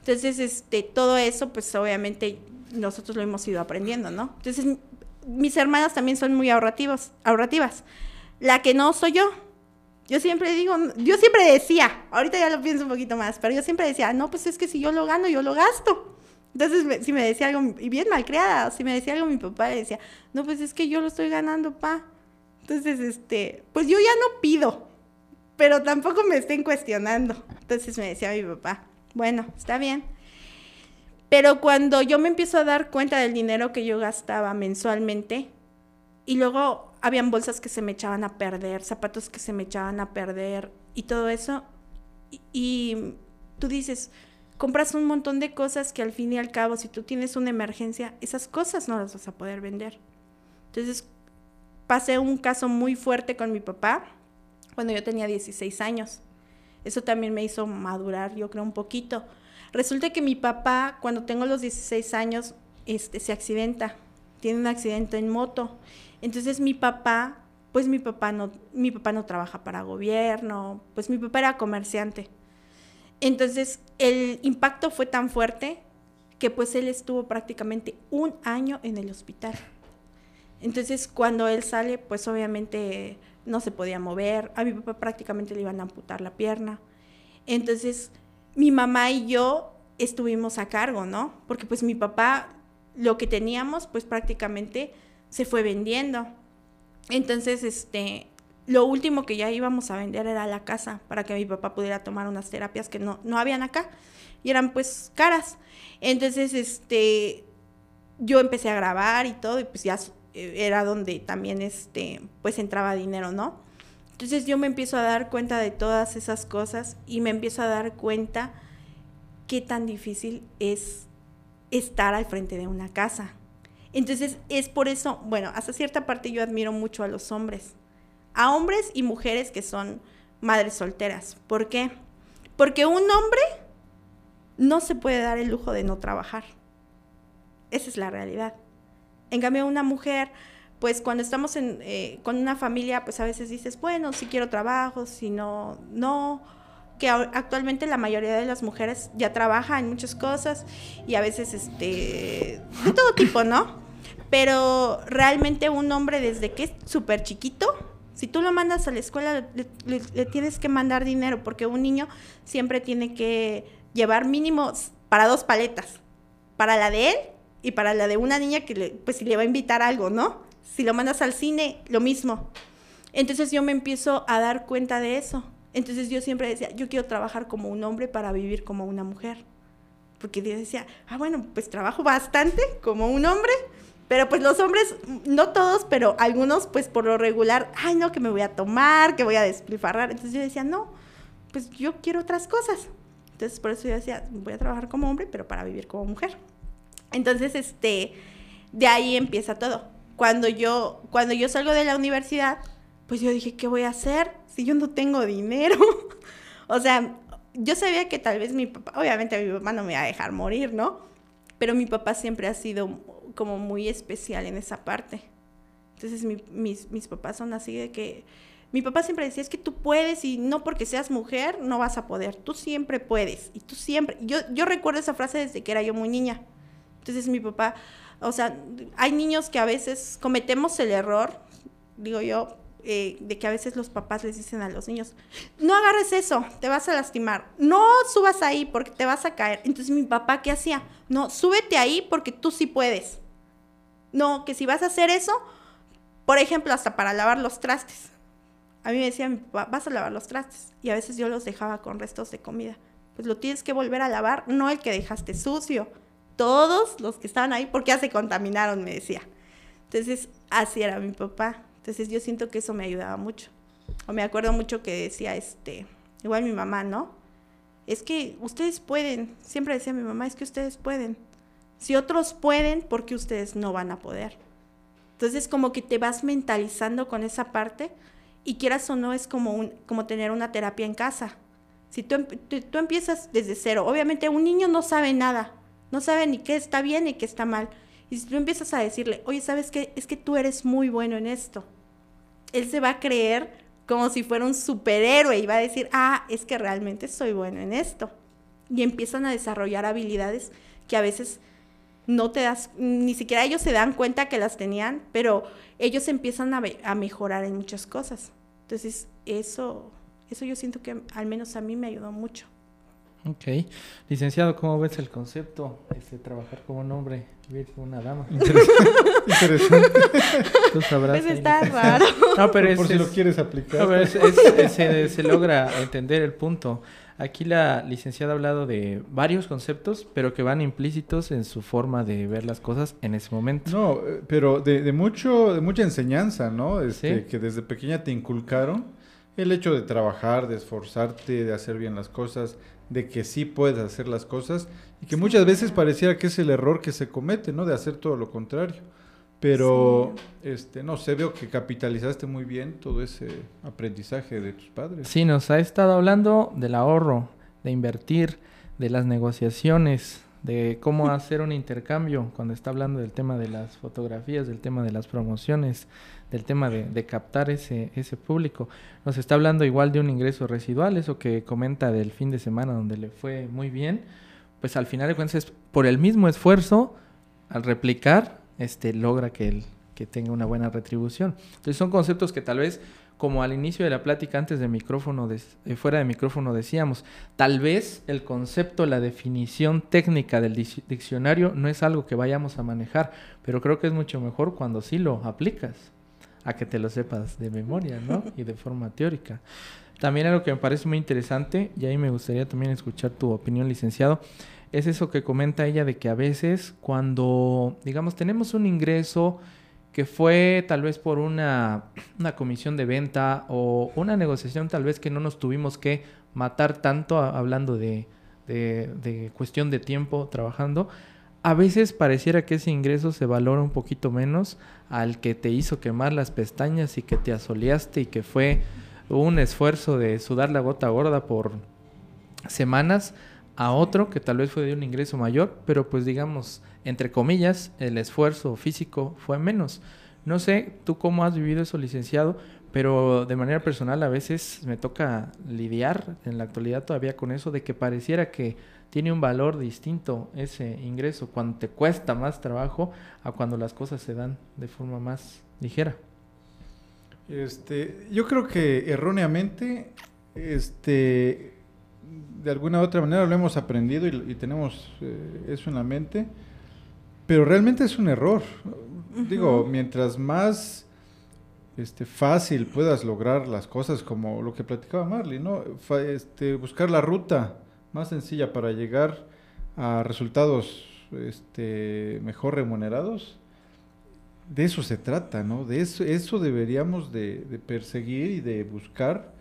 Entonces, este, todo eso, pues obviamente nosotros lo hemos ido aprendiendo, ¿no? Entonces, mis hermanas también son muy ahorrativos, ahorrativas. La que no soy yo. Yo siempre digo, yo siempre decía, ahorita ya lo pienso un poquito más, pero yo siempre decía, no, pues es que si yo lo gano, yo lo gasto. Entonces, si me decía algo, y bien malcriada, si me decía algo mi papá, decía, no, pues es que yo lo estoy ganando, pa. Entonces, este, pues yo ya no pido, pero tampoco me estén cuestionando. Entonces me decía mi papá, bueno, está bien. Pero cuando yo me empiezo a dar cuenta del dinero que yo gastaba mensualmente, y luego habían bolsas que se me echaban a perder, zapatos que se me echaban a perder, y todo eso, y tú dices, compras un montón de cosas que al fin y al cabo, si tú tienes una emergencia, esas cosas no las vas a poder vender. Entonces, pasé un caso muy fuerte con mi papá cuando yo tenía 16 años. Eso también me hizo madurar, yo creo, un poquito. Resulta que mi papá, cuando tengo los 16 años, este, se accidenta, tiene un accidente en moto. Entonces mi papá, pues mi papá no, mi papá no trabaja para gobierno, pues mi papá era comerciante. Entonces, el impacto fue tan fuerte que pues él estuvo prácticamente un año en el hospital. Entonces, cuando él sale, pues obviamente no se podía mover. A mi papá prácticamente le iban a amputar la pierna. Entonces, mi mamá y yo estuvimos a cargo, ¿no? Porque pues mi papá, lo que teníamos, pues prácticamente se fue vendiendo. Entonces, este, lo último que ya íbamos a vender era la casa para que mi papá pudiera tomar unas terapias que no, no habían acá y eran pues caras. Entonces, este, yo empecé a grabar y todo y pues ya era donde también, este, pues entraba dinero, ¿no? Entonces yo me empiezo a dar cuenta de todas esas cosas y me empiezo a dar cuenta qué tan difícil es estar al frente de una casa. Entonces es por eso, bueno, hasta cierta parte yo admiro mucho a los hombres a hombres y mujeres que son madres solteras. ¿Por qué? Porque un hombre no se puede dar el lujo de no trabajar. Esa es la realidad. En cambio, una mujer, pues cuando estamos eh, con una familia, pues a veces dices, bueno, si quiero trabajo, si no, no. Que actualmente la mayoría de las mujeres ya trabajan en muchas cosas y a veces, este, de todo tipo, ¿no? Pero realmente un hombre desde que es súper chiquito, si tú lo mandas a la escuela, le, tienes que mandar dinero, porque un niño siempre tiene que llevar mínimo para dos paletas, para la de él y para la de una niña que le, pues si le va a invitar algo, ¿no? Si lo mandas al cine, lo mismo. Entonces yo me empiezo a dar cuenta de eso. Entonces yo siempre decía, yo quiero trabajar como un hombre para vivir como una mujer. Porque yo decía, ah, bueno, pues trabajo bastante como un hombre, pero pues los hombres, no todos, pero algunos, pues por lo regular, ay no, que me voy a tomar, que voy a despilfarrar. Entonces yo decía, no, pues yo quiero otras cosas. Entonces por eso yo decía, voy a trabajar como hombre, pero para vivir como mujer. Entonces, este, de ahí empieza todo. Cuando yo, cuando yo salgo de la universidad, pues yo dije, ¿qué voy a hacer si yo no tengo dinero? o sea, yo sabía que tal vez mi papá, obviamente mi papá no me iba a dejar morir, ¿no? Pero mi papá siempre ha sido como muy especial en esa parte. Entonces mis, mis papás son así de que... Mi papá siempre decía, es que tú puedes y no porque seas mujer no vas a poder, tú siempre puedes y tú siempre... Yo, yo recuerdo esa frase desde que era yo muy niña. Entonces mi papá, o sea, hay niños que a veces cometemos el error, digo yo, eh, de que a veces los papás les dicen a los niños, no agarres eso, te vas a lastimar, no subas ahí porque te vas a caer. Entonces mi papá, ¿qué hacía? No, súbete ahí porque tú sí puedes. No, que si vas a hacer eso, por ejemplo, hasta para lavar los trastes. A mí me decía mi papá, vas a lavar los trastes. Y a veces yo los dejaba con restos de comida. Pues lo tienes que volver a lavar, no el que dejaste sucio. Todos los que estaban ahí, porque ya se contaminaron, me decía. Entonces, así era mi papá. Entonces yo siento que eso me ayudaba mucho. O me acuerdo mucho que decía, este, igual mi mamá, ¿no? es que ustedes pueden, siempre decía mi mamá, es que ustedes pueden. Si otros pueden, ¿por qué ustedes no van a poder? Entonces como que te vas mentalizando con esa parte y quieras o no es como, un, como tener una terapia en casa. Si tú, tú, empiezas desde cero, obviamente un niño no sabe nada, no sabe ni qué está bien ni qué está mal. Y si tú empiezas a decirle, oye, ¿sabes qué? Es que tú eres muy bueno en esto. Él se va a creer como si fuera un superhéroe y va a decir, ah, es que realmente soy bueno en esto. Y empiezan a desarrollar habilidades que a veces no te das, ni siquiera ellos se dan cuenta que las tenían, pero ellos empiezan a, a mejorar en muchas cosas. Entonces, eso, eso yo siento que al menos a mí me ayudó mucho. Ok. Licenciado, ¿cómo ves el concepto? Este, trabajar como un hombre, vivir como una dama. Interesante. Tú sabrás. Pues está raro. No, pero Por si lo quieres aplicar. No, pero se, se logra entender el punto. Aquí la licenciada ha hablado de varios conceptos, pero que van implícitos en su forma de ver las cosas en ese momento. No, eh, pero de, mucho, de mucha enseñanza, ¿no? Este, Que desde pequeña te inculcaron el hecho de trabajar, de esforzarte, de hacer bien las cosas, de que sí puedes hacer las cosas y que muchas veces pareciera que es el error que se comete, ¿no? De hacer todo lo contrario. Pero, este, no sé, veo que capitalizaste muy bien todo ese aprendizaje de tus padres. Sí, nos ha estado hablando del ahorro, de invertir, de las negociaciones, de cómo hacer un intercambio cuando está hablando del tema de las fotografías, del tema de las promociones, del tema de, captar ese, ese público. Nos está hablando igual de un ingreso residual, eso que comenta del fin de semana donde le fue muy bien, pues al final de cuentas es por el mismo esfuerzo, al replicar, este, logra que, el, que tenga una buena retribución. Entonces son conceptos que tal vez, como al inicio de la plática antes de micrófono, de, eh, fuera de micrófono decíamos, tal vez el concepto, la definición técnica del diccionario no es algo que vayamos a manejar, pero creo que es mucho mejor cuando sí lo aplicas, a que te lo sepas de memoria, ¿no? Y de forma teórica. También algo que me parece muy interesante, y ahí me gustaría también escuchar tu opinión, licenciado, es eso que comenta ella de que a veces cuando, digamos, tenemos un ingreso que fue tal vez por una, una comisión de venta o una negociación tal vez que no nos tuvimos que matar tanto hablando de, de, de cuestión de tiempo trabajando, a veces pareciera que ese ingreso se valora un poquito menos al que te hizo quemar las pestañas y que te asoleaste y que fue un esfuerzo de sudar la gota gorda por semanas a otro que tal vez fue de un ingreso mayor, pero pues digamos, entre comillas, el esfuerzo físico fue menos. No sé tú cómo has vivido eso, licenciado, pero de manera personal a veces me toca lidiar en la actualidad todavía con eso de que pareciera que tiene un valor distinto ese ingreso cuando te cuesta más trabajo a cuando las cosas se dan de forma más ligera. Este, yo creo que erróneamente este de alguna u otra manera lo hemos aprendido y, tenemos eh, eso en la mente, pero realmente es un error. Digo, mientras más este, fácil puedas lograr las cosas, como lo que platicaba Marley, ¿no? este, buscar la ruta más sencilla para llegar a resultados este, mejor remunerados, de eso se trata, ¿no? De eso, eso deberíamos de, de perseguir y de buscar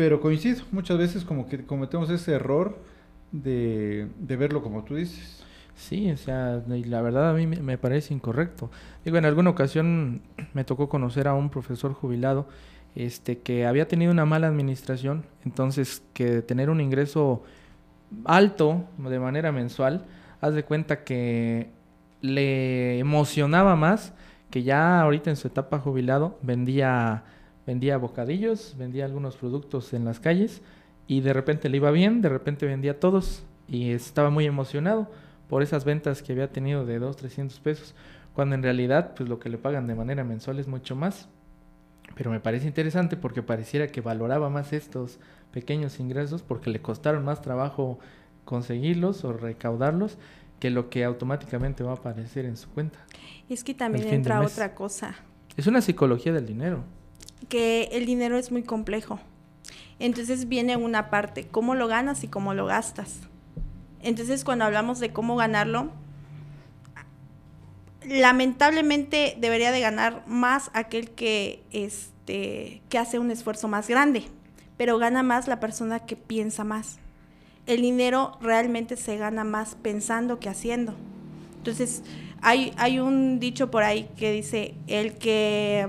pero coincido, muchas veces como que cometemos ese error de, verlo como tú dices. Sí, o sea, la verdad a mí me parece incorrecto. Digo, en alguna ocasión me tocó conocer a un profesor jubilado este, que había tenido una mala administración, entonces que tener un ingreso alto de manera mensual, haz de cuenta que le emocionaba más que ya ahorita en su etapa jubilado vendía vendía bocadillos, vendía algunos productos en las calles y de repente le iba bien, de repente vendía todos y estaba muy emocionado por esas ventas que había tenido de 2, 300 pesos, cuando en realidad pues lo que le pagan de manera mensual es mucho más. Pero me parece interesante porque pareciera que valoraba más estos pequeños ingresos porque le costaron más trabajo conseguirlos o recaudarlos que lo que automáticamente va a aparecer en su cuenta. Es que también entra otra cosa. Es una psicología del dinero que el dinero es muy complejo. Entonces viene una parte, cómo lo ganas y cómo lo gastas. Entonces cuando hablamos de cómo ganarlo, lamentablemente debería de ganar más aquel que, este, que hace un esfuerzo más grande, pero gana más la persona que piensa más. el dinero realmente se gana más pensando que haciendo. Entonces, hay, hay un dicho por ahí que dice, el que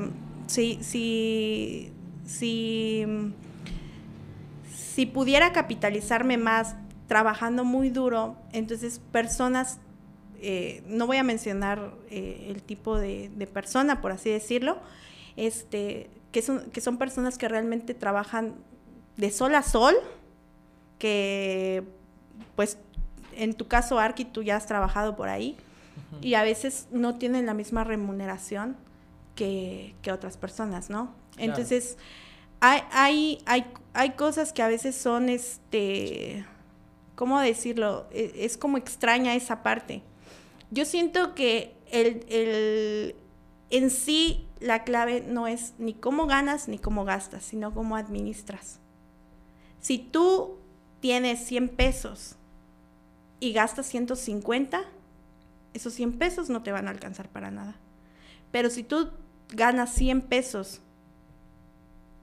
si, si, si, si pudiera capitalizarme más trabajando muy duro, entonces personas, eh, no voy a mencionar eh, el tipo de, de, persona, por así decirlo, este, que, son, que son personas que realmente trabajan de sol a sol, que pues en tu caso, Arki, tú ya has trabajado por ahí y a veces no tienen la misma remuneración que, otras personas, ¿no? Entonces, hay, hay, hay, hay cosas que a veces son, este, ¿cómo decirlo? E, es, como extraña esa parte. Yo siento que el, el, en sí la clave no es ni cómo ganas ni cómo gastas, sino cómo administras. Si tú tienes 100 pesos y gastas 150, esos 100 pesos no te van a alcanzar para nada. Pero si tú ganas 100 pesos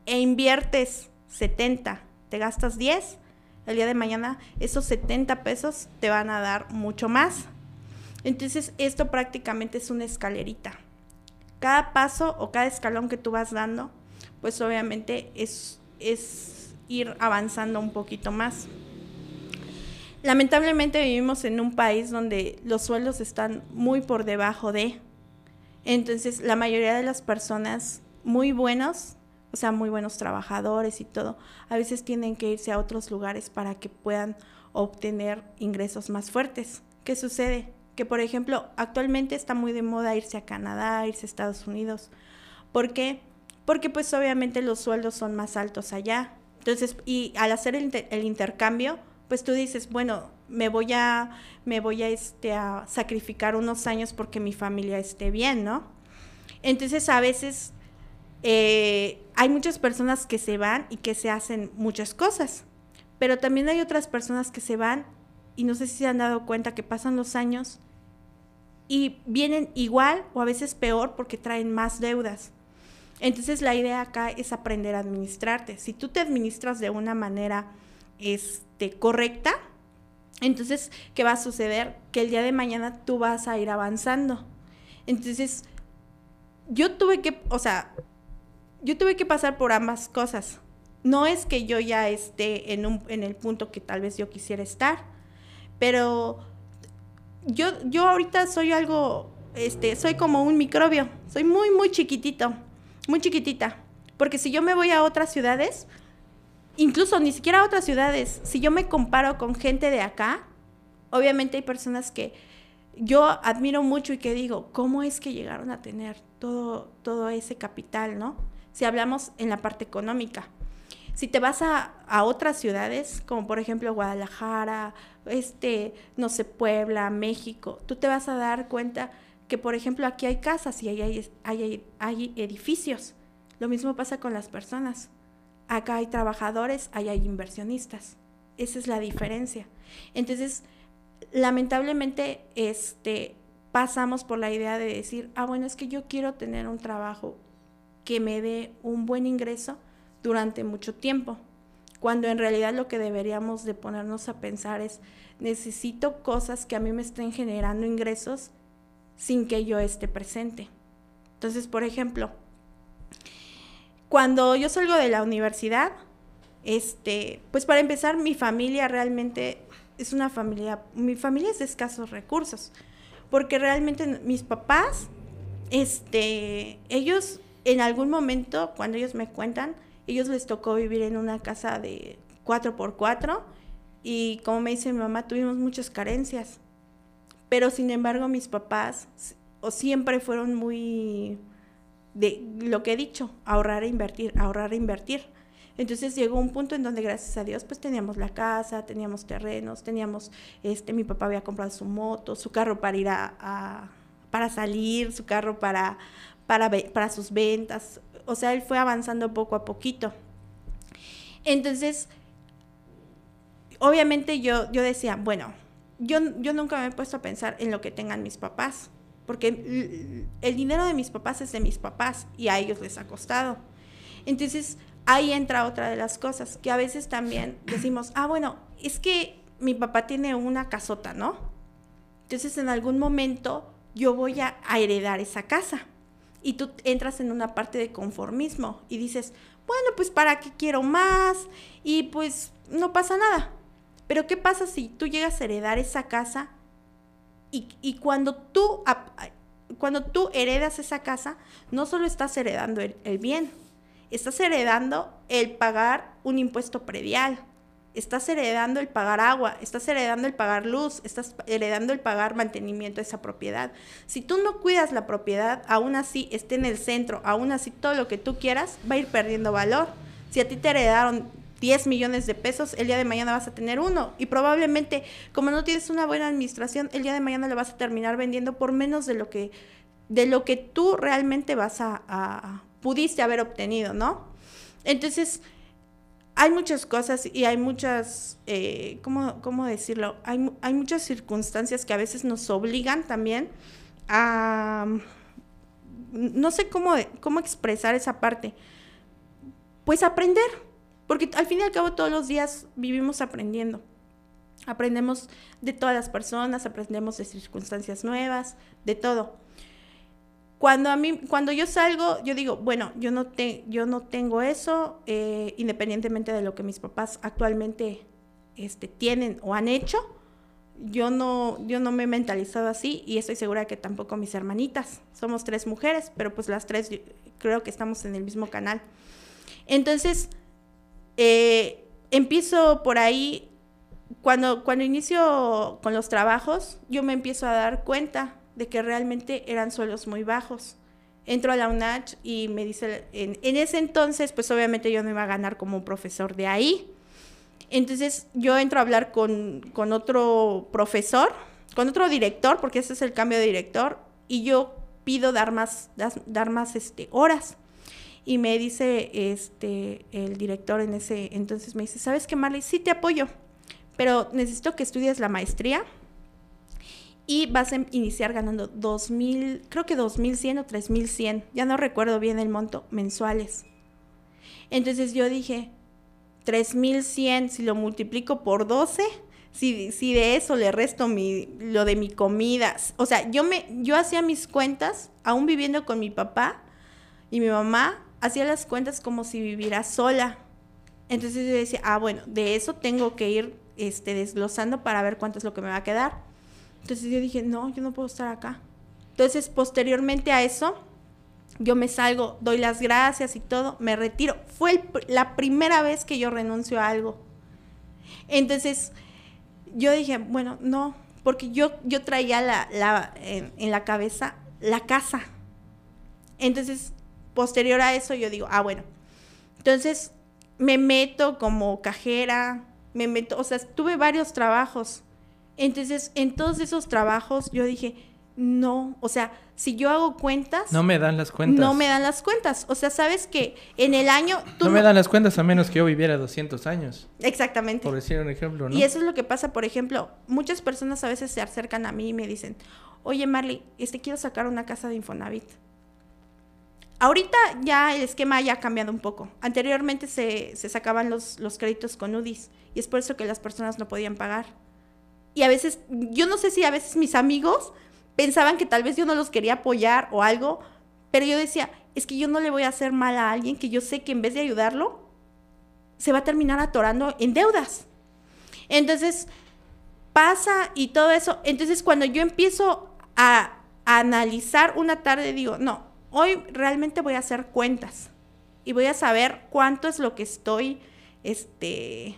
e inviertes 70, te gastas 10, el día de mañana esos 70 pesos te van a dar mucho más. Entonces esto prácticamente es una escalerita. Cada paso o cada escalón que tú vas dando, pues obviamente es, es ir avanzando un poquito más lamentablemente vivimos en un país donde los sueldos están muy por debajo de. Entonces, la mayoría de las personas muy buenos, o sea, muy buenos trabajadores y todo, a veces tienen que irse a otros lugares para que puedan obtener ingresos más fuertes. ¿Qué sucede? Que, por ejemplo, actualmente está muy de moda irse a Canadá, irse a Estados Unidos. ¿Por qué? Porque pues obviamente los sueldos son más altos allá. Entonces, y al hacer el, el intercambio, pues tú dices, bueno, me voy a, me voy a, este, a sacrificar unos años porque mi familia esté bien, ¿no? Entonces a veces eh, hay muchas personas que se van y que se hacen muchas cosas, pero también hay otras personas que se van y no sé si se han dado cuenta que pasan los años y vienen igual o a veces peor porque traen más deudas. Entonces la idea acá es aprender a administrarte. Si tú te administras de una manera este, correcta, entonces, ¿qué va a suceder? Que el día de mañana tú vas a ir avanzando. Entonces, yo tuve que, o sea, yo tuve que pasar por ambas cosas. No es que yo ya esté en, un, en el punto que tal vez yo quisiera estar, pero yo, yo ahorita soy algo, este, soy como un microbio, soy muy, muy chiquitito, muy chiquitita. Porque si yo me voy a otras ciudades, incluso ni siquiera otras ciudades, si yo me comparo con gente de acá, obviamente hay personas que yo admiro mucho y que digo, ¿cómo es que llegaron a tener todo, todo ese capital, no? Si hablamos en la parte económica. Si te vas a, a, otras ciudades, como por ejemplo Guadalajara, este, no sé, Puebla, México, tú te vas a dar cuenta que, por ejemplo, aquí hay casas y hay, hay, hay, hay edificios. Lo mismo pasa con las personas. Acá hay trabajadores, allá hay inversionistas. Esa es la diferencia. Entonces, lamentablemente, este, pasamos por la idea de decir, ah, bueno, es que yo quiero tener un trabajo que me dé un buen ingreso durante mucho tiempo, cuando en realidad lo que deberíamos de ponernos a pensar es, necesito cosas que a mí me estén generando ingresos sin que yo esté presente. Entonces, por ejemplo, cuando yo salgo de la universidad, este, pues para empezar, mi familia realmente es una familia, mi familia es de escasos recursos, porque realmente mis papás, este, ellos en algún momento, cuando ellos me cuentan, ellos les tocó vivir en una casa de 4x4 y como me dice mi mamá, tuvimos muchas carencias. Pero sin embargo, mis papás o siempre fueron muy de lo que he dicho, ahorrar e invertir, ahorrar e invertir. Entonces llegó un punto en donde gracias a Dios pues teníamos la casa, teníamos terrenos, teníamos, este, mi papá había comprado su moto, su carro para ir a, para salir, su carro para, para, para sus ventas. O sea, él fue avanzando poco a poquito. Entonces, obviamente yo, yo decía, bueno, yo, yo nunca me he puesto a pensar en lo que tengan mis papás porque el dinero de mis papás es de mis papás y a ellos les ha costado. Entonces, ahí entra otra de las cosas, que a veces también decimos, ah, bueno, es que mi papá tiene una casota, ¿no? Entonces en algún momento yo voy a, heredar esa casa. Y tú entras en una parte de conformismo y dices, bueno, pues para qué quiero más y pues no pasa nada. Pero ¿qué pasa si tú llegas a heredar esa casa y, cuando, tú, cuando tú heredas esa casa, no solo estás heredando el bien, estás heredando el pagar un impuesto predial, estás heredando el pagar agua, estás heredando el pagar luz, estás heredando el pagar mantenimiento de esa propiedad. Si tú no cuidas la propiedad, aún así esté en el centro, aún así todo lo que tú quieras va a ir perdiendo valor. Si a ti te heredaron 10 millones de pesos, el día de mañana vas a tener uno. Y probablemente, como no tienes una buena administración, el día de mañana lo vas a terminar vendiendo por menos de lo que, de lo que tú realmente vas a pudiste haber obtenido, ¿no? Entonces, hay muchas cosas y hay muchas, eh, ¿cómo, decirlo? Hay, hay, muchas circunstancias que a veces nos obligan también a, no sé cómo, cómo expresar esa parte, pues aprender, porque al fin y al cabo todos los días vivimos aprendiendo. Aprendemos de todas las personas, aprendemos de circunstancias nuevas, de todo. Cuando a mí, cuando yo salgo, yo digo, bueno, yo no, te, yo no tengo eso, eh, independientemente de lo que mis papás actualmente este, tienen o han hecho. Yo no, yo no me he mentalizado así y estoy segura que tampoco mis hermanitas. Somos tres mujeres, pero pues las tres creo que estamos en el mismo canal. Entonces, eh, empiezo por ahí, cuando, cuando inicio con los trabajos, yo me empiezo a dar cuenta de que realmente eran suelos muy bajos. Entro a la UNACH y me dice, en, ese entonces, pues obviamente yo no iba a ganar como un profesor de ahí. Entonces yo entro a hablar con, otro profesor, con otro director, porque ese es el cambio de director, y yo pido dar más, dar, más este, horas. Y me dice este, el director en ese entonces, me dice, ¿sabes qué, Marley? Sí te apoyo, pero necesito que estudies la maestría y vas a iniciar ganando 2.000, creo que 2.100 o 3.100, ya no recuerdo bien el monto, mensuales. Entonces yo dije, 3.100, si lo multiplico por 12, si, si de eso le resto mi, lo de mi comida, o sea, yo, me, yo hacía mis cuentas, aún viviendo con mi papá y mi mamá, hacía las cuentas como si viviera sola. Entonces yo decía, ah, bueno, de eso tengo que ir este, desglosando para ver cuánto es lo que me va a quedar. Entonces yo dije, no, yo no puedo estar acá. Entonces, posteriormente a eso, yo me salgo, doy las gracias y todo, me retiro. Fue la primera vez que yo renuncio a algo. Entonces, yo dije, bueno, no, porque yo, yo traía la, en, en, la cabeza la casa. Entonces, posterior a eso, yo digo, ah, bueno. Entonces, me meto como cajera, me meto, o sea, tuve varios trabajos. Entonces, en todos esos trabajos yo dije, no, o sea, si yo hago cuentas... No me dan las cuentas. No me dan las cuentas. O sea, sabes que en el año... no, me dan las cuentas a menos que yo viviera 200 años. Exactamente. Por decir un ejemplo, ¿no? Y eso es lo que pasa, por ejemplo, muchas personas a veces se acercan a mí y me dicen, oye Marley, este quiero sacar una casa de Infonavit. Ahorita ya el esquema ya ha cambiado un poco. Anteriormente se, sacaban los, créditos con UDIs y es por eso que las personas no podían pagar. Y a veces, yo no sé si a veces mis amigos pensaban que tal vez yo no los quería apoyar o algo, pero yo decía, es que yo no le voy a hacer mal a alguien que yo sé que en vez de ayudarlo, se va a terminar atorando en deudas. Entonces, pasa y todo eso. Entonces, cuando yo empiezo a, analizar una tarde, digo, no, hoy realmente voy a hacer cuentas y voy a saber cuánto es lo que estoy, este,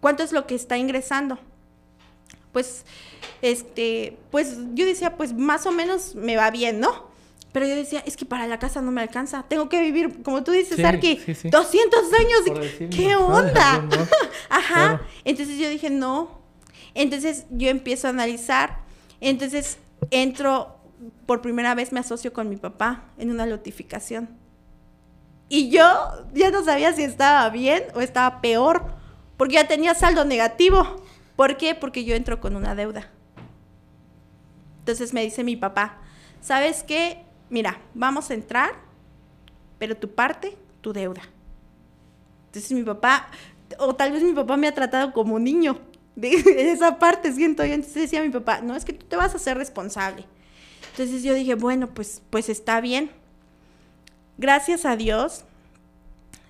cuánto es lo que está ingresando pues, este, pues yo decía, pues más o menos me va bien, ¿no? Pero yo decía, es que para la casa no me alcanza. Tengo que vivir, como tú dices, Arki, 200 años. ¿Qué onda? Ajá. Entonces yo dije, no. Entonces yo empiezo a analizar. Entonces entro, por primera vez me asocio con mi papá en una notificación. Y yo ya no sabía si estaba bien o estaba peor, porque ya tenía saldo negativo. ¿Por qué? Porque yo entro con una deuda. Entonces me dice mi papá, ¿sabes qué? Mira, vamos a entrar, pero tu parte, tu deuda. Entonces mi papá, o tal vez mi papá me ha tratado como un niño. de esa parte, siento yo. Entonces decía mi papá, no, es que tú te vas a ser responsable. Entonces yo dije, bueno, pues, pues está bien. Gracias a Dios,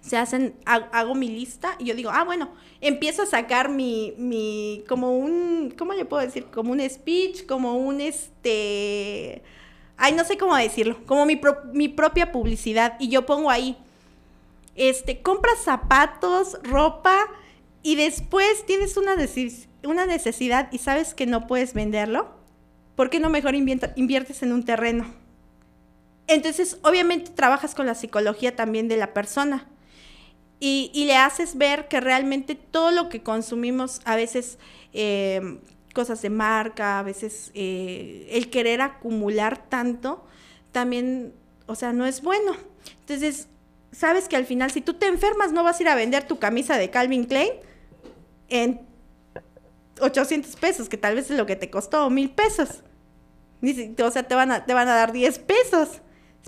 se hacen, hago mi lista y yo digo, ah, bueno, empiezo a sacar mi, mi, como un, ¿cómo le puedo decir? Como un speech, como un, este, ay, no sé cómo decirlo, como mi, mi propia publicidad y yo pongo ahí, este, compras zapatos, ropa y después tienes una, una necesidad y sabes que no puedes venderlo, ¿por qué no mejor inviertes en un terreno? Entonces, obviamente trabajas con la psicología también de la persona y, le haces ver que realmente todo lo que consumimos, a veces eh, cosas de marca, a veces eh, el querer acumular tanto, también, o sea, no es bueno. Entonces, sabes que al final, si tú te enfermas, no vas a ir a vender tu camisa de Calvin Klein en 800 pesos, que tal vez es lo que te costó, mil pesos. O sea, te van a, te van a dar 10 pesos.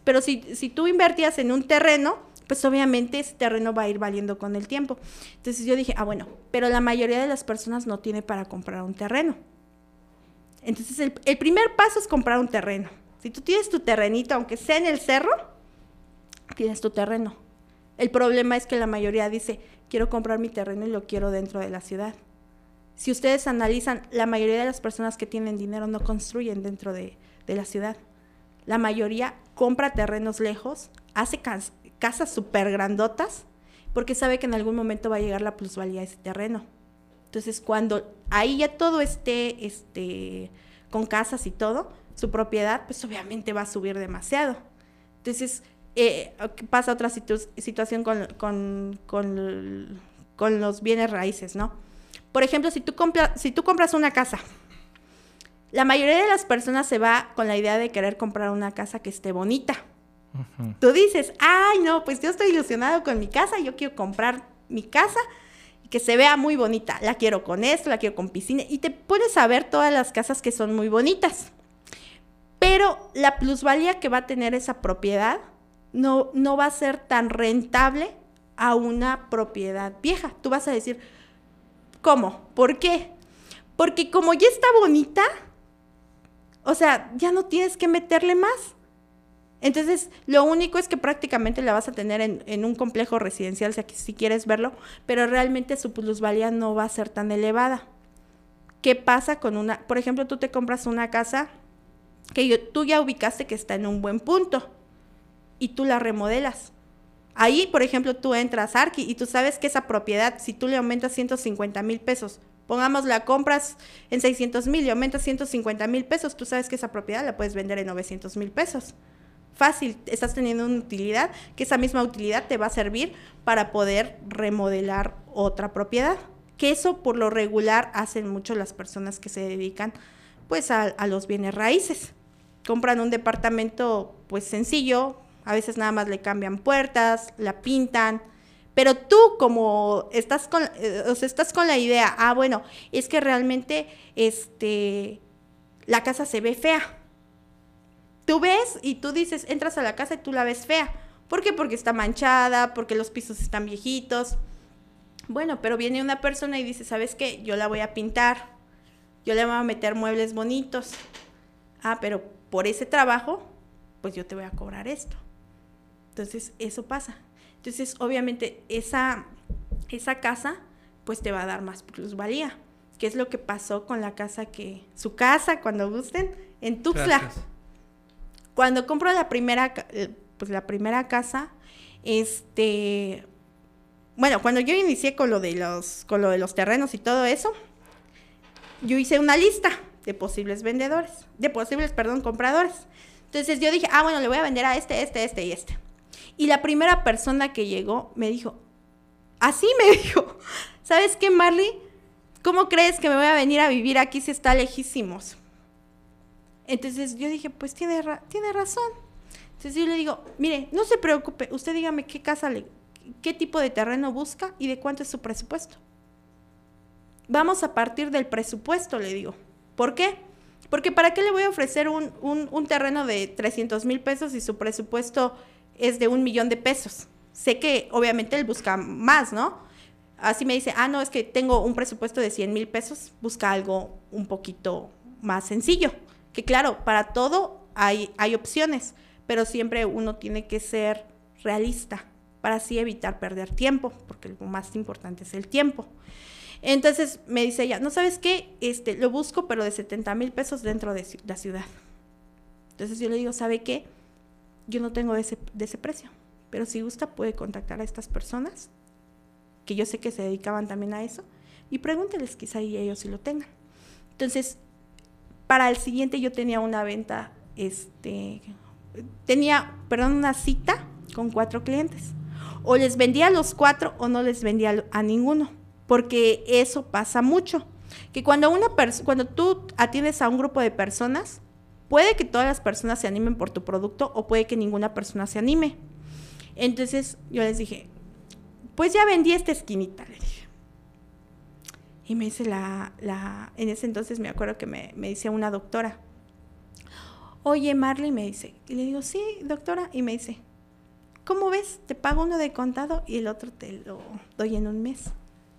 Pero si, si tú invertías en un terreno, pues obviamente ese terreno va a ir valiendo con el tiempo. Entonces yo dije, ah, bueno, pero la mayoría de las personas no tiene para comprar un terreno. Entonces el, el primer paso es comprar un terreno. Si tú tienes tu terrenito, aunque sea en el cerro, tienes tu terreno. El problema es que la mayoría dice, quiero comprar mi terreno y lo quiero dentro de la ciudad. Si ustedes analizan, la mayoría de las personas que tienen dinero no construyen dentro de, la ciudad. La mayoría compra terrenos lejos, hace casas súper grandotas, porque sabe que en algún momento va a llegar la plusvalía de ese terreno. Entonces, cuando ahí ya todo esté este, con casas y todo, su propiedad, pues obviamente va a subir demasiado. Entonces, eh, pasa otra situación con, con, los bienes raíces, ¿no? Por ejemplo, si tú, si tú compras una casa, la mayoría de las personas se va con la idea de querer comprar una casa que esté bonita. Tú dices, ay, no, pues yo estoy ilusionado con mi casa, yo quiero comprar mi casa y que se vea muy bonita. La quiero con esto, la quiero con piscina. Y te pones a ver todas las casas que son muy bonitas. Pero la plusvalía que va a tener esa propiedad no, no va a ser tan rentable a una propiedad vieja. Tú vas a decir, ¿cómo? ¿Por qué? Porque como ya está bonita, o sea, ya no tienes que meterle más. Entonces, lo único es que prácticamente la vas a tener en, un complejo residencial, si quieres verlo, pero realmente su plusvalía no va a ser tan elevada. ¿Qué pasa con una, por ejemplo, tú te compras una casa que tú ya ubicaste que está en un buen punto y tú la remodelas? Ahí, por ejemplo, tú entras a Arki y tú sabes que esa propiedad, si tú le aumentas 150 mil pesos, pongamos la compras en 600 mil y aumentas 150 mil pesos, tú sabes que esa propiedad la puedes vender en 900 mil pesos fácil, estás teniendo una utilidad, que esa misma utilidad te va a servir para poder remodelar otra propiedad. Que eso por lo regular hacen mucho las personas que se dedican pues a, los bienes raíces. Compran un departamento pues sencillo, a veces nada más le cambian puertas, la pintan, pero tú como estás con, eh, estás con la idea, ah, bueno, es que realmente este, la casa se ve fea Tú ves y tú dices, entras a la casa y tú la ves fea. ¿Por qué? Porque está manchada, porque los pisos están viejitos. Bueno, pero viene una persona y dice, ¿sabes qué? Yo la voy a pintar. Yo le voy a meter muebles bonitos. Ah, pero por ese trabajo, pues yo te voy a cobrar esto. Entonces, eso pasa. Entonces, obviamente, esa, esa casa, pues te va a dar más plusvalía. ¿Qué es lo que pasó con la casa que, su casa, cuando gusten, en Tuxtla? Cuando compro la primera, eh, pues la primera casa, este, bueno, cuando yo inicié con lo de los, con lo de los terrenos y todo eso, yo hice una lista de posibles vendedores, de posibles, perdón, compradores. Entonces yo dije, ah, bueno, le voy a vender a este, este, este y este. Y la primera persona que llegó me dijo, así me dijo, ¿sabes qué, Marley? ¿Cómo crees que me voy a venir a vivir aquí si está lejísimos? Entonces yo dije, pues tiene, tiene razón. Entonces yo le digo, mire, no se preocupe, usted dígame qué casa qué tipo de terreno busca y de cuánto es su presupuesto. Vamos a partir del presupuesto, le digo. ¿Por qué? Porque ¿para qué le voy a ofrecer un, un terreno de 300 mil pesos si su presupuesto es de un millón de pesos? Sé que obviamente él busca más, ¿no? así me dice, ah, no, es que tengo un presupuesto de 100 mil pesos, busca algo un poquito más sencillo. Que claro, para todo hay, hay opciones, pero siempre uno tiene que ser realista para así evitar perder tiempo, porque lo más importante es el tiempo. Entonces me dice ella, no sabes qué, este, lo busco, pero de 70 mil pesos dentro de la ciudad. Entonces yo le digo, ¿sabe qué? Yo no tengo de ese, ese precio, pero si gusta puede contactar a estas personas, que yo sé que se dedicaban también a eso, y pregúnteles quizá ellos si lo tengan. Entonces, para el siguiente yo tenía una venta, este, tenía, perdón, una cita con cuatro clientes o les vendía a los cuatro o no les vendía a ninguno, porque eso pasa mucho. Que cuando, una cuando tú atiendes a un grupo de personas, puede que todas las personas se animen por tu producto o puede que ninguna persona se anime. Entonces yo les dije, pues ya vendí esta esquinita, le dije. Y me dice la, la en ese entonces me acuerdo que me, me decía una doctora, oye Marley, me dice, y le digo, sí, doctora, y me dice, ¿cómo ves? Te pago uno de contado y el otro te lo doy en un mes.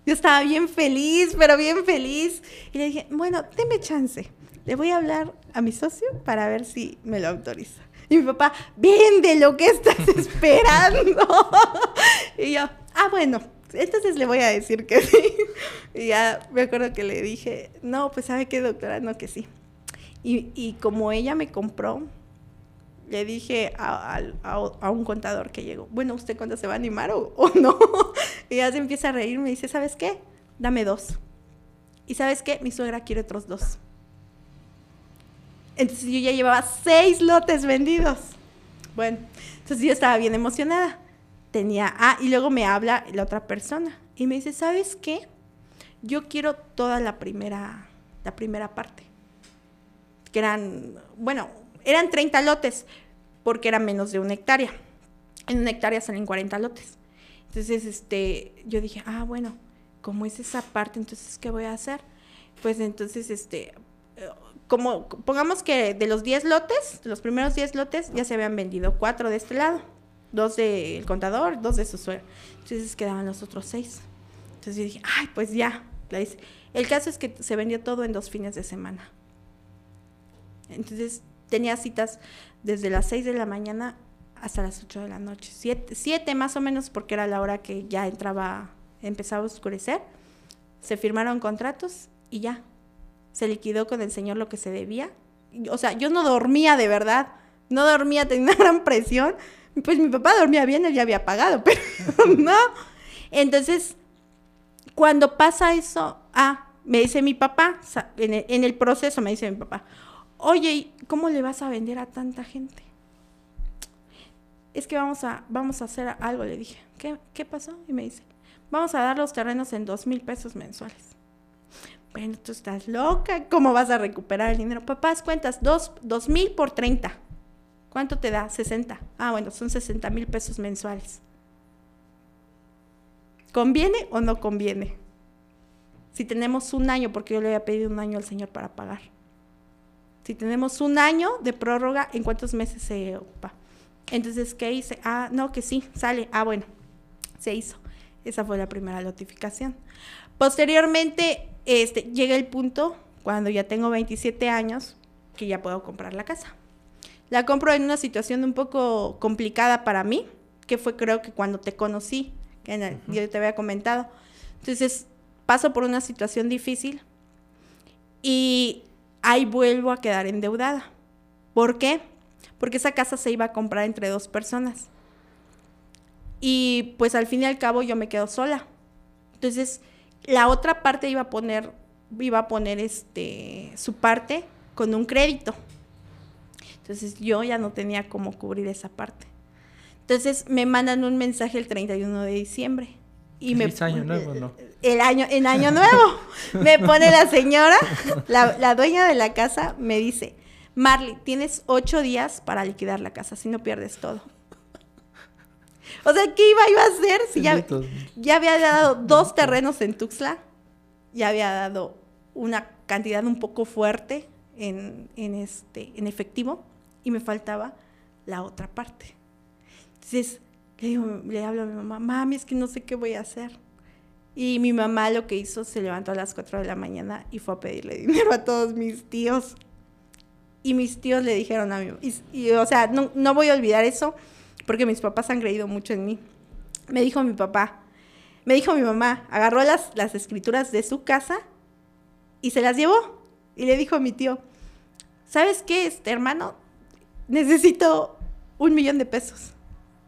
Yo estaba bien feliz, pero bien feliz. Y le dije, bueno, deme chance. Le voy a hablar a mi socio para ver si me lo autoriza. Y mi papá, vende lo que estás esperando. y yo, ah, bueno, entonces le voy a decir que sí. y ya me acuerdo que le dije, no, pues sabe qué, doctora, no, que sí. Y, y como ella me compró, le dije a, un contador que llegó, bueno, ¿usted cuándo se va a animar o, no? y ya se empieza a reír, me dice, ¿sabes qué? Dame dos. ¿Y sabes qué? Mi suegra quiere otros dos. Entonces yo ya llevaba seis lotes vendidos. Bueno, entonces yo estaba bien emocionada. Tenía, ah, y luego me habla la otra persona y me dice, ¿sabes qué? Yo quiero toda la primera, la primera parte. Que eran, bueno, eran 30 lotes, porque era menos de una hectárea. En una hectárea salen 40 lotes. Entonces, este, yo dije, ah, bueno, como es esa parte, entonces, ¿qué voy a hacer? Pues entonces, este, como, pongamos que de los 10 lotes, de los primeros 10 lotes, ya se habían vendido 4 de este lado, dos del contador, dos de su suegro. Entonces quedaban los otros 6. Entonces yo dije, ay, pues ya. El caso es que se vendió todo en dos fines de semana. Entonces tenía citas desde las 6 de la mañana hasta las 8 de la noche. 7 más o menos porque era la hora que ya entraba, empezaba a oscurecer. Se firmaron contratos y ya. Se liquidó con el señor lo que se debía. O sea, yo no dormía de verdad. No dormía, tenía una gran presión. Pues mi papá dormía bien, él ya había pagado, pero no. Entonces, cuando pasa eso, ah, me dice mi papá, en el proceso me dice mi papá, oye, ¿cómo le vas a vender a tanta gente? Es que vamos a, vamos a hacer algo, le dije. ¿Qué, ¿Qué pasó? Y me dice, vamos a dar los terrenos en dos mil pesos mensuales. Bueno, tú estás loca, ¿cómo vas a recuperar el dinero? Papás, cuentas, dos, dos mil por treinta. ¿Cuánto te da? 60. Ah, bueno, son 60 mil pesos mensuales. ¿Conviene o no conviene? Si tenemos un año, porque yo le había pedido un año al Señor para pagar. Si tenemos un año de prórroga, ¿en cuántos meses se ocupa? Entonces, ¿qué hice? Ah, no, que sí, sale. Ah, bueno, se hizo. Esa fue la primera notificación. Posteriormente, este, llega el punto, cuando ya tengo 27 años, que ya puedo comprar la casa. La compro en una situación un poco complicada para mí, que fue creo que cuando te conocí, que yo te había comentado. Entonces, paso por una situación difícil y ahí vuelvo a quedar endeudada. ¿Por qué? Porque esa casa se iba a comprar entre dos personas. Y pues al fin y al cabo yo me quedo sola. Entonces, la otra parte iba a poner, iba a poner este, su parte con un crédito. Entonces yo ya no tenía cómo cubrir esa parte. Entonces me mandan un mensaje el 31 de diciembre y me año nuevo, ¿no? El año, en año nuevo. me pone la señora, la, dueña de la casa, me dice, Marley, tienes ocho días para liquidar la casa, si no pierdes todo. O sea, ¿qué iba, a hacer si ya, ya había dado dos terrenos en Tuxtla? Ya había dado una cantidad un poco fuerte en, en, este, en efectivo y me faltaba la otra parte. Entonces, le, digo, le hablo a mi mamá, mami, es que no sé qué voy a hacer. Y mi mamá lo que hizo, se levantó a las 4 de la mañana y fue a pedirle dinero a todos mis tíos. Y mis tíos le dijeron a mí, y, o sea, no, no voy a olvidar eso, porque mis papás han creído mucho en mí. Me dijo mi papá, me dijo mi mamá, agarró las, las escrituras de su casa y se las llevó. Y le dijo a mi tío, ¿sabes qué, este hermano? Necesito un millón de pesos.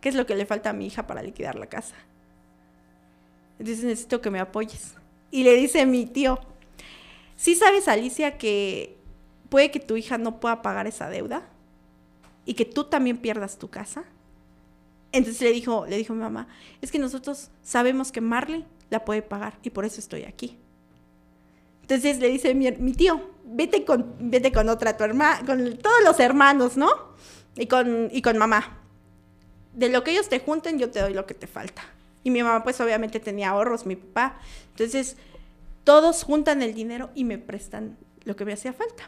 ¿Qué es lo que le falta a mi hija para liquidar la casa? Entonces necesito que me apoyes. Y le dice mi tío, ¿sí sabes, Alicia, que puede que tu hija no pueda pagar esa deuda? Y que tú también pierdas tu casa. Entonces le dijo, le dijo mi mamá, es que nosotros sabemos que Marley la puede pagar y por eso estoy aquí. Entonces le dice mi, tío, vete con, vete con otra, tu hermana, con todos los hermanos, ¿no? Y con, y con mamá. De lo que ellos te junten, yo te doy lo que te falta. Y mi mamá pues obviamente tenía ahorros, mi papá. Entonces todos juntan el dinero y me prestan lo que me hacía falta.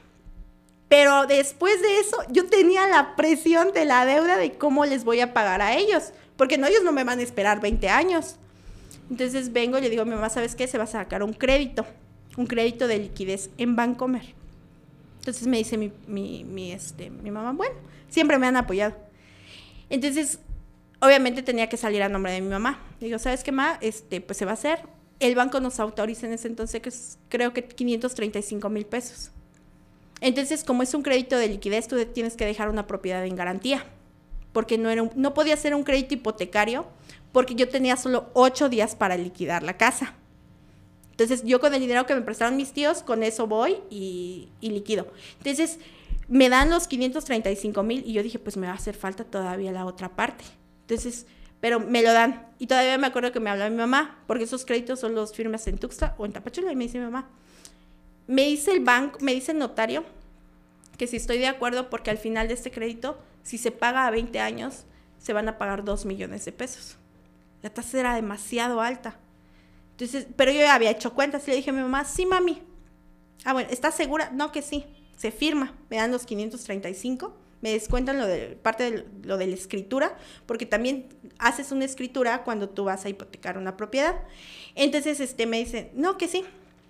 Pero después de eso, yo tenía la presión de la deuda de cómo les voy a pagar a ellos, porque no, ellos no me van a esperar 20 años. Entonces vengo y le digo a mi mamá, ¿sabes qué? Se va a sacar un crédito, un crédito de liquidez en Bancomer. Entonces me dice mi, mi, este, mi mamá, bueno, siempre me han apoyado. Entonces, obviamente tenía que salir a nombre de mi mamá. Digo, ¿sabes qué, ma? Este, pues se va a hacer. El banco nos autoriza en ese entonces, que creo que 535 mil pesos. Entonces, como es un crédito de liquidez, tú tienes que dejar una propiedad en garantía, porque no, era no podía ser un crédito hipotecario, porque yo tenía solo ocho días para liquidar la casa. Entonces, yo con el dinero que me prestaron mis tíos, con eso voy y, liquido. Entonces, me dan los 535 mil y yo dije, pues me va a hacer falta todavía la otra parte. Entonces, pero me lo dan. Y todavía me acuerdo que me hablaba mi mamá, porque esos créditos son los firmas en Tuxtla o en Tapachula, y me dice mi mamá, me dice el banco, me dice el notario que si estoy de acuerdo porque al final de este crédito, si se paga a 20 años, se van a pagar 2 millones de pesos. La tasa era demasiado alta. Entonces, pero yo ya había hecho cuentas y le dije a mi mamá, sí, mami. Ah, bueno, ¿estás segura? No, que sí. Se firma, me dan los 535, me descuentan lo de parte de lo de la escritura, porque también haces una escritura cuando tú vas a hipotecar una propiedad. Entonces, este me dice, "No, que sí."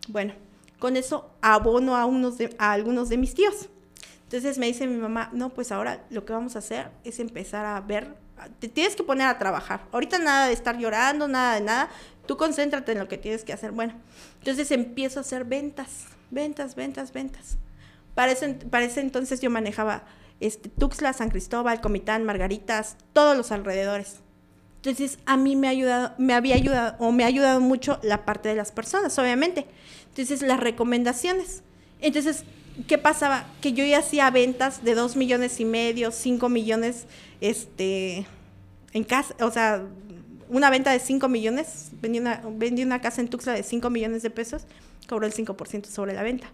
Bueno, con eso abono a, unos a algunos de mis tíos. Entonces me dice mi mamá, no, pues ahora lo que vamos a hacer es empezar a ver, te tienes que poner a trabajar. Ahorita nada de estar llorando, nada de nada, tú concéntrate en lo que tienes que hacer. Bueno, entonces empiezo a hacer ventas, ventas, ventas, ventas. Para ese, entonces yo manejaba este, Tuxtla, San Cristóbal, Comitán, Margaritas, todos los alrededores. Entonces, a mí me ha ayudado, me había ayudado, o me ha ayudado mucho la parte de las personas, obviamente. Entonces, las recomendaciones. Entonces, ¿qué pasaba? Que yo ya hacía ventas de dos millones y medio, cinco millones, este, en casa, o sea, una venta de cinco millones, vendí una, vendí una casa en Tuxtla de cinco millones de pesos, cobró el 5% sobre la venta.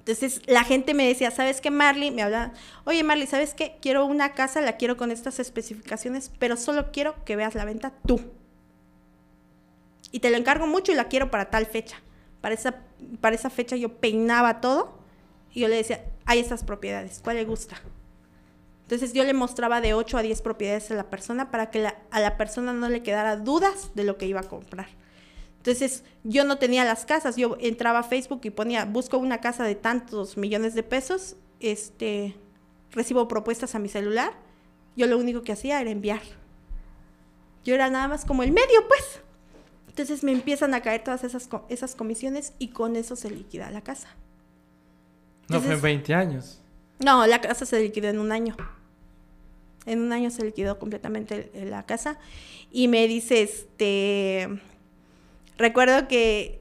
Entonces la gente me decía, ¿sabes qué, Marley? Me hablaba, oye, Marley, ¿sabes qué? Quiero una casa, la quiero con estas especificaciones, pero solo quiero que veas la venta tú. Y te lo encargo mucho y la quiero para tal fecha. Para esa, para esa fecha yo peinaba todo y yo le decía, hay estas propiedades, ¿cuál le gusta? Entonces yo le mostraba de 8 a 10 propiedades a la persona para que a la persona no le quedara dudas de lo que iba a comprar. Entonces, yo no tenía las casas, yo entraba a Facebook y ponía, busco una casa de tantos millones de pesos, este, recibo propuestas a mi celular, yo lo único que hacía era enviar. Yo era nada más como el medio, pues. Entonces me empiezan a caer todas esas, esas comisiones y con eso se liquida la casa. no fue en 20 años. No, la casa se liquidó en un año. En un año se liquidó completamente la casa. Y me dice, este, Recuerdo que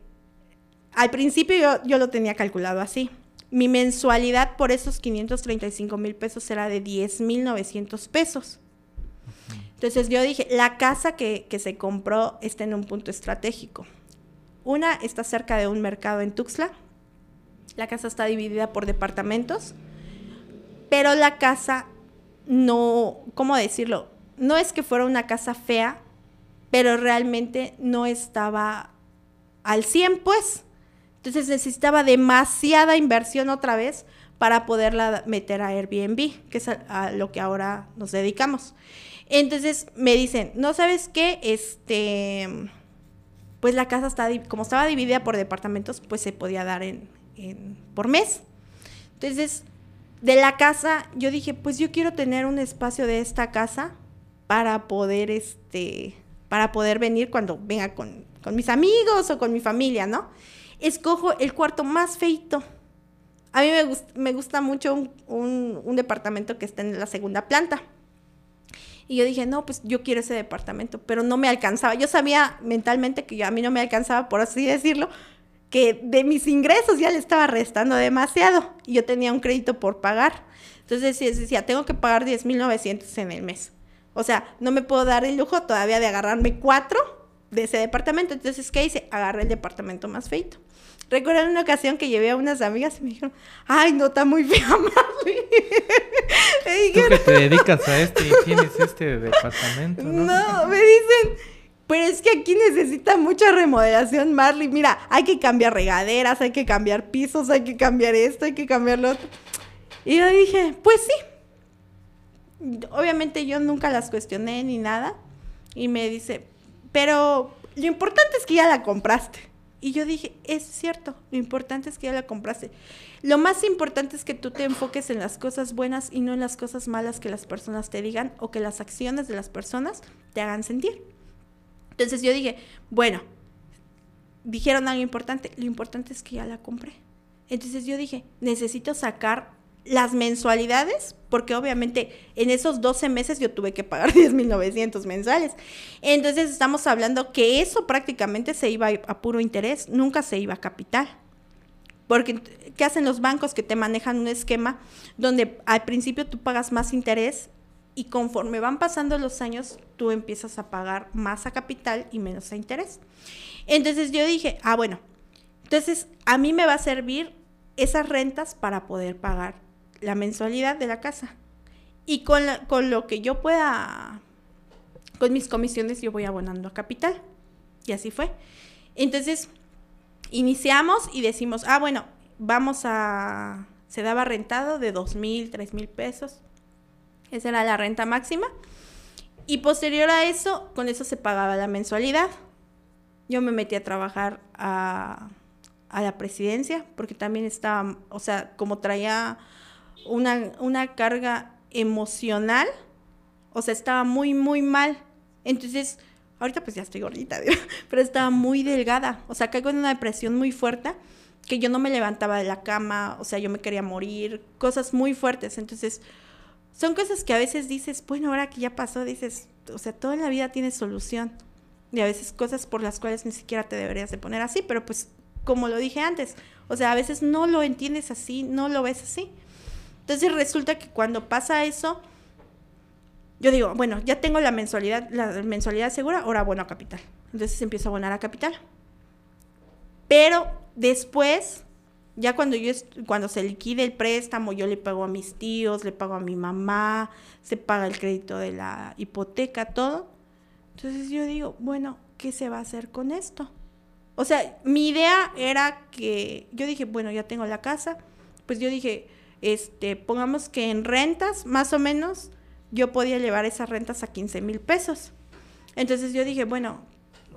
al principio yo, lo tenía calculado así. Mi mensualidad por esos 535 mil pesos era de 10 mil 900 pesos. Entonces yo dije, la casa que, que, se compró está en un punto estratégico. Una está cerca de un mercado en Tuxtla. La casa está dividida por departamentos. Pero la casa no, ¿cómo decirlo? No es que fuera una casa fea, pero realmente no estaba al 100, pues. Entonces necesitaba demasiada inversión otra vez para poderla meter a Airbnb, que es a, lo que ahora nos dedicamos. Entonces me dicen, ¿no sabes qué? Este, pues la casa está, como estaba dividida por departamentos, pues se podía dar en, por mes. Entonces, de la casa, yo dije, pues yo quiero tener un espacio de esta casa para poder, este, para poder venir cuando venga con, mis amigos o con mi familia, ¿no? Escojo el cuarto más feito. A mí me, me gusta mucho un, un departamento que está en la segunda planta. Y yo dije, no, pues yo quiero ese departamento, pero no me alcanzaba. Yo sabía mentalmente que a mí no me alcanzaba, por así decirlo, que de mis ingresos ya le estaba restando demasiado y yo tenía un crédito por pagar. Entonces decía, tengo que pagar 10.900 en el mes. O sea, no me puedo dar el lujo todavía de agarrarme cuatro de ese departamento. Entonces, ¿qué hice? Agarré el departamento más feito. Recuerdo una ocasión que llevé a unas amigas y me dijeron, ay, no, está muy fea, Marley. Tú que te dedicas a esto y tienes este departamento, ¿no? No, me dicen, pero es que aquí necesita mucha remodelación, Marley. Mira, hay que cambiar regaderas, hay que cambiar pisos, hay que cambiar esto, hay que cambiar lo otro. Y yo dije, pues sí. Obviamente yo nunca las cuestioné ni nada. Y me dice, pero lo importante es que ya la compraste. Y yo dije, es cierto, lo importante es que ya la compraste. Lo más importante es que tú te enfoques en las cosas buenas y no en las cosas malas que las personas te digan o que las acciones de las personas te hagan sentir. Entonces yo dije, bueno, dijeron algo importante, lo importante es que ya la compré. Entonces yo dije, necesito sacar las mensualidades, porque obviamente en esos 12 meses yo tuve que pagar 10.900 mensuales. Entonces estamos hablando que eso prácticamente se iba a puro interés, nunca se iba a capital. Porque, ¿qué hacen los bancos que te manejan un esquema donde al principio tú pagas más interés y conforme van pasando los años, tú empiezas a pagar más a capital y menos a interés. Entonces yo dije, ah, bueno, entonces a mí me va a servir esas rentas para poder pagar la mensualidad de la casa. Y con, con lo que yo pueda, con mis comisiones, yo voy abonando a capital. Y así fue. Entonces, iniciamos y decimos, ah, bueno, vamos a, se daba rentado de dos mil, tres mil pesos esa era la renta máxima. Y posterior a eso, con eso se pagaba la mensualidad. Yo me metí a trabajar a, la presidencia porque también estaba, o sea, como traía una, una carga emocional, o sea, estaba muy, muy mal. Entonces, ahorita pues ya estoy gordita, pero estaba muy delgada, o sea, caigo en una depresión muy fuerte que yo no me levantaba de la cama, o sea, yo me quería morir, cosas muy fuertes. Entonces, son cosas que a veces dices, bueno, ahora que ya pasó, dices, o sea, toda la vida tiene solución. Y a veces cosas por las cuales ni siquiera te deberías de poner así, pero pues como lo dije antes, o sea, a veces no lo entiendes así, no lo ves así. Entonces resulta que cuando pasa eso, yo digo, bueno, ya tengo la mensualidad, la mensualidad segura, ahora abono a capital. Entonces empiezo a abonar a capital. Pero después ya cuando yo cuando se liquide el préstamo, yo le pago a mis tíos, le pago a mi mamá, se paga el crédito de la hipoteca, todo. Entonces yo digo, bueno, ¿qué se va a hacer con esto? O sea, mi idea era que yo dije, bueno, ya tengo la casa, pues yo dije, este, pongamos que en rentas, más o menos, yo podía llevar esas rentas a 15 mil pesos. Entonces yo dije, bueno,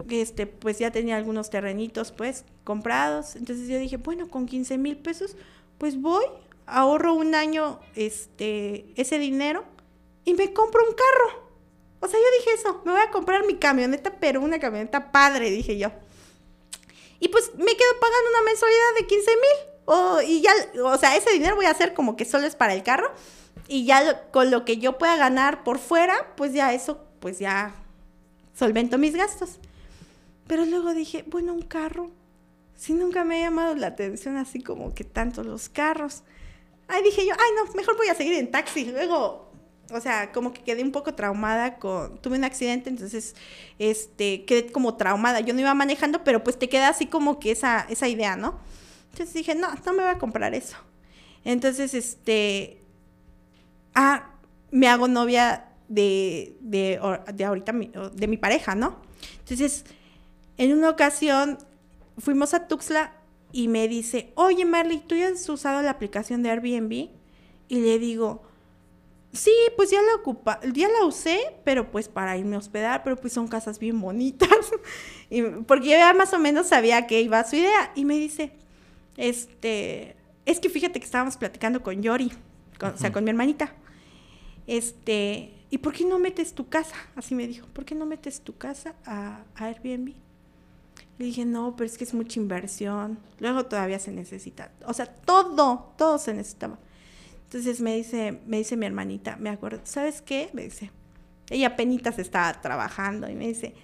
este, pues ya tenía algunos terrenitos, pues, comprados. Entonces yo dije, bueno, con 15 mil pesos, pues voy, ahorro un año, este, ese dinero y me compro un carro. O sea, yo dije eso, me voy a comprar mi camioneta, pero una camioneta padre, dije yo. Y pues me quedo pagando una mensualidad de 15 mil. Y ya, o sea, ese dinero voy a hacer como que solo es para el carro. Y ya con lo que yo pueda ganar por fuera, pues ya eso, pues ya solvento mis gastos. Pero luego dije, bueno, un carro. Si nunca me ha llamado la atención así como que tanto los carros. Ahí dije yo, ay no, mejor voy a seguir en taxi. Luego, o sea, como que quedé un poco traumada con, tuve un accidente, entonces, este, quedé como traumada. Yo no iba manejando, pero pues te queda así como que esa, esa idea, ¿no? Entonces dije, no, no me voy a comprar eso. Entonces, este, ah, me hago novia de, de, de ahorita, de mi pareja, ¿no? Entonces, en una ocasión fuimos a Tuxtla y me dice, oye Marley, ¿tú ya has usado la aplicación de Airbnb? Y le digo, sí, pues ya la ocupa, ya la usé, pero pues para irme a hospedar, pero pues son casas bien bonitas. Y, porque yo ya más o menos sabía que iba su idea. Y me dice, este, es que fíjate que estábamos platicando con Yori, o sea, con mi hermanita. Este, ¿y por qué no metes tu casa? Así me dijo, ¿por qué no metes tu casa a, a Airbnb? Le dije, no, pero es que es mucha inversión. Luego todavía se necesita. O sea, todo, todo se necesitaba. Entonces me dice, me dice mi hermanita, me acuerdo, ¿sabes qué? Me dice, ella penitas estaba trabajando y me dice,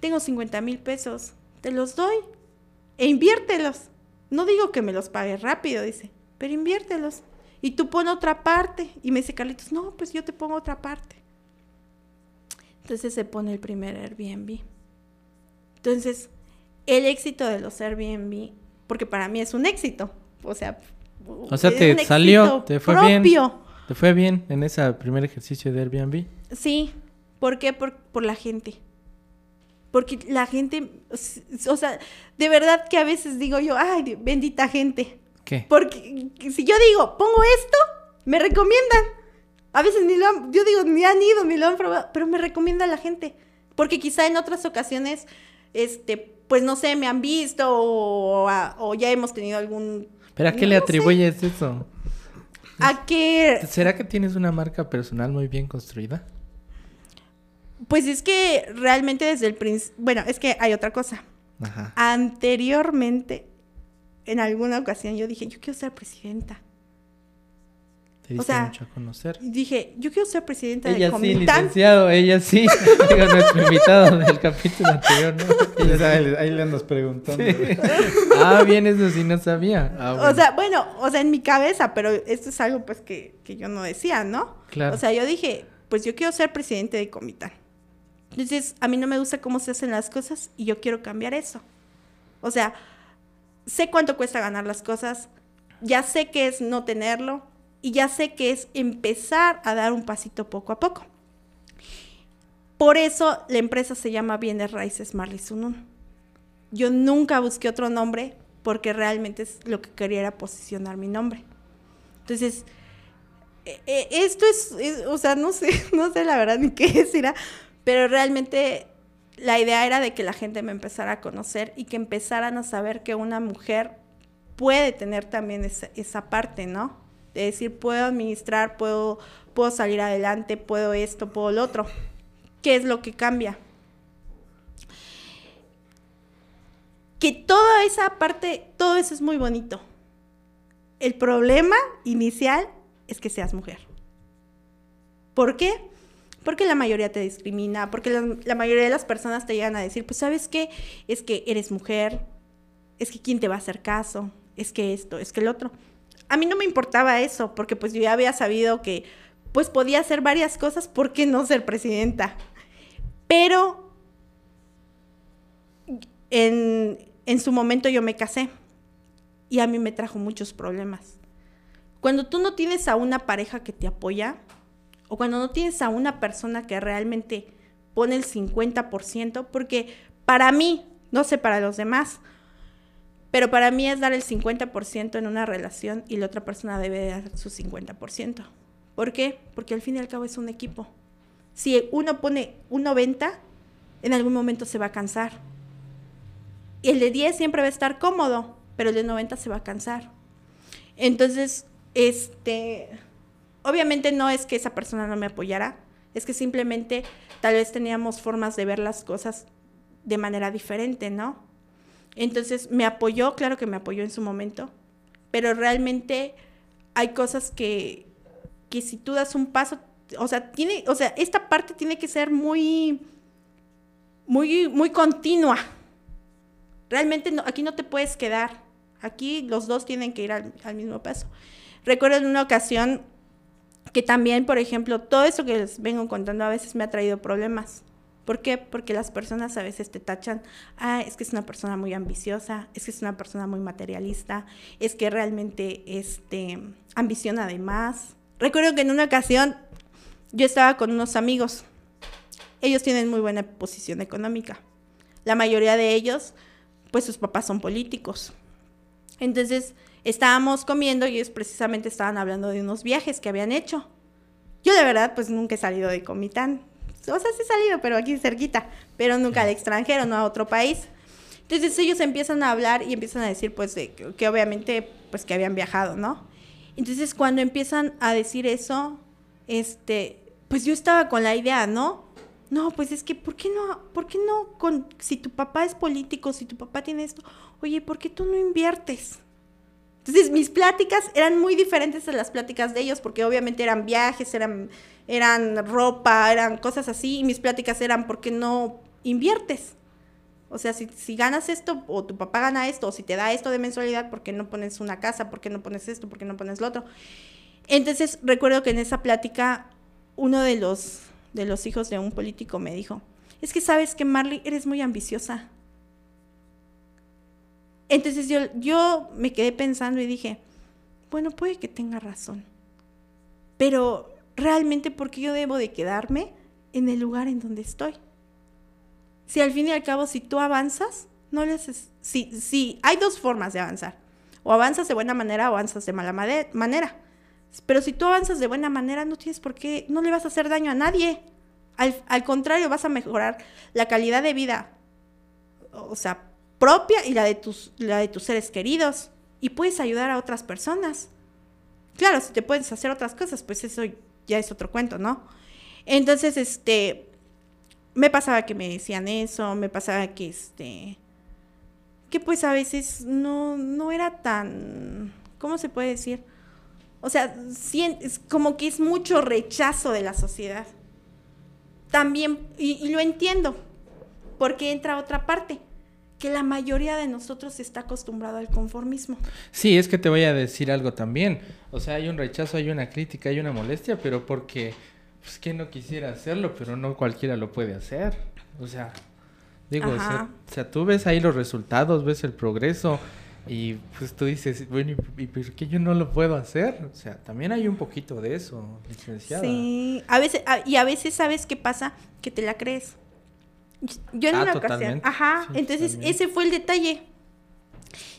tengo 50 mil pesos, te los doy e inviértelos. No digo que me los pagues rápido, dice, pero inviértelos. Y tú pon otra parte. Y me dice Carlitos, no, pues yo te pongo otra parte. Entonces se pone el primer Airbnb. Entonces, el éxito de los Airbnb, porque para mí es un éxito, o sea, o sea, te salió, te fue bien. ¿Te fue bien en ese primer ejercicio de Airbnb? Sí, ¿por qué? Por, por la gente. Porque la gente, o sea, de verdad que a veces digo yo, ay, bendita gente. ¿Qué? Porque si yo digo, pongo esto, me recomiendan. A veces ni lo han, yo digo, ni han ido, ni lo han probado, pero me recomienda la gente. Porque quizá en otras ocasiones, este, pues no sé, me han visto o, ya hemos tenido algún... ¿Pero a qué le atribuyes eso? ¿A qué? ¿Será que tienes una marca personal muy bien construida? Pues es que realmente desde el principio, bueno, es que hay otra cosa. Ajá. Anteriormente, en alguna ocasión yo dije, yo quiero ser presidenta. Te diste mucho a conocer. Dije, yo quiero ser presidenta ella de Comitán. sí, licenciado, ella sí. Digo, nuestro invitado del capítulo anterior, ¿no? ahí, le andas preguntando. ah, bien, eso sí no sabía. Ah, o sea, bueno, o sea, en mi cabeza, pero esto es algo pues que, que yo no decía, ¿no? Claro. O sea, yo dije, pues yo quiero ser presidente de Comitán. Entonces, a mí no me gusta cómo se hacen las cosas y yo quiero cambiar eso. O sea, sé cuánto cuesta ganar las cosas, ya sé que es no tenerlo y ya sé que es empezar a dar un pasito poco a poco. Por eso la empresa se llama Bienes Raíces Marley Sunun. Yo nunca busqué otro nombre porque realmente es lo que quería era posicionar mi nombre. Entonces, e, e, esto es, o sea, no sé, no sé la verdad ni qué decir, pero realmente la idea era de que la gente me empezara a conocer y que empezaran a saber que una mujer puede tener también esa, parte, ¿no? De decir, puedo administrar, puedo, puedo salir adelante, puedo esto, puedo lo otro. ¿Qué es lo que cambia? Que toda esa parte, todo eso es muy bonito. El problema inicial es que seas mujer. ¿Por qué? Porque la mayoría te discrimina, porque la, mayoría de las personas te llegan a decir, pues sabes qué, es que eres mujer, es que quién te va a hacer caso, es que esto, es que el otro. A mí no me importaba eso, porque pues yo ya había sabido que pues podía hacer varias cosas, ¿por qué no ser presidenta? Pero en, en su momento yo me casé y a mí me trajo muchos problemas. Cuando tú no tienes a una pareja que te apoya, o cuando no tienes a una persona que realmente pone el 50%, porque para mí, no sé para los demás, pero para mí es dar el 50% en una relación y la otra persona debe dar su 50%. ¿Por qué? Porque al fin y al cabo es un equipo. Si uno pone un 90, en algún momento se va a cansar. Y el de 10 siempre va a estar cómodo, pero el de 90 se va a cansar. Entonces, este, obviamente no es que esa persona no me apoyara, es que simplemente tal vez teníamos formas de ver las cosas de manera diferente, ¿no? Entonces me apoyó, claro que me apoyó en su momento, pero realmente hay cosas que, que si tú das un paso, o sea, tiene, o sea, esta parte tiene que ser muy, muy, muy continua. Realmente no, aquí no te puedes quedar. Aquí los dos tienen que ir al, al mismo paso. Recuerdo en una ocasión que también, por ejemplo, todo eso que les vengo contando a veces me ha traído problemas. ¿Por qué? Porque las personas a veces te tachan, ah, es que es una persona muy ambiciosa, es que es una persona muy materialista, es que realmente este, ambiciona de más. Recuerdo que en una ocasión yo estaba con unos amigos, ellos tienen muy buena posición económica. La mayoría de ellos, pues sus papás son políticos. Entonces, estábamos comiendo y ellos precisamente estaban hablando de unos viajes que habían hecho. Yo de verdad pues nunca he salido de Comitán. O sea, sí he salido, pero aquí cerquita, pero nunca al extranjero, no a otro país. Entonces ellos empiezan a hablar y empiezan a decir, pues, que obviamente, pues, que habían viajado, ¿no? Entonces cuando empiezan a decir eso, este, pues yo estaba con la idea, ¿no? No, pues es que, ¿por qué no? ¿Por qué no? Con, si tu papá es político, si tu papá tiene esto, oye, ¿por qué tú no inviertes? Entonces mis pláticas eran muy diferentes a las pláticas de ellos, porque obviamente eran viajes, eran, eran ropa, eran cosas así, y mis pláticas eran, ¿por qué no inviertes? O sea, si, si ganas esto, o tu papá gana esto, o si te da esto de mensualidad, ¿por qué no pones una casa? ¿Por qué no pones esto? ¿Por qué no pones lo otro? Entonces recuerdo que en esa plática uno de los, de los hijos de un político me dijo, es que sabes que Marley, eres muy ambiciosa. Entonces yo, yo me quedé pensando y dije, bueno, puede que tenga razón, pero realmente ¿por qué yo debo de quedarme en el lugar en donde estoy? Si al fin y al cabo, si tú avanzas, no le haces... Si, si hay dos formas de avanzar. O avanzas de buena manera o avanzas de mala manera. Pero si tú avanzas de buena manera, no tienes por qué, no le vas a hacer daño a nadie. Al, contrario, vas a mejorar la calidad de vida, o sea, propia y la de, tus, la de tus seres queridos. Y puedes ayudar a otras personas. Claro, si te puedes hacer otras cosas, pues eso ya es otro cuento, ¿no? Entonces, este, me pasaba que me decían eso, me pasaba que, este, que pues a veces no, no era tan, ¿cómo se puede decir? O sea, es como que es mucho rechazo de la sociedad. También, y, lo entiendo, porque entra otra parte, que la mayoría de nosotros está acostumbrado al conformismo. Sí, es que te voy a decir algo también. O sea, hay un rechazo, hay una crítica, hay una molestia, pero porque, pues que no quisiera hacerlo, pero no cualquiera lo puede hacer. O sea, digo, o sea, tú ves ahí los resultados, ves el progreso, y pues tú dices, bueno, ¿y, por qué yo no lo puedo hacer? O sea, también hay un poquito de eso, licenciada. Sí, a veces, y a veces sabes qué pasa, que te la crees. Yo en ah, una ocasión, ajá, entonces ese fue el detalle.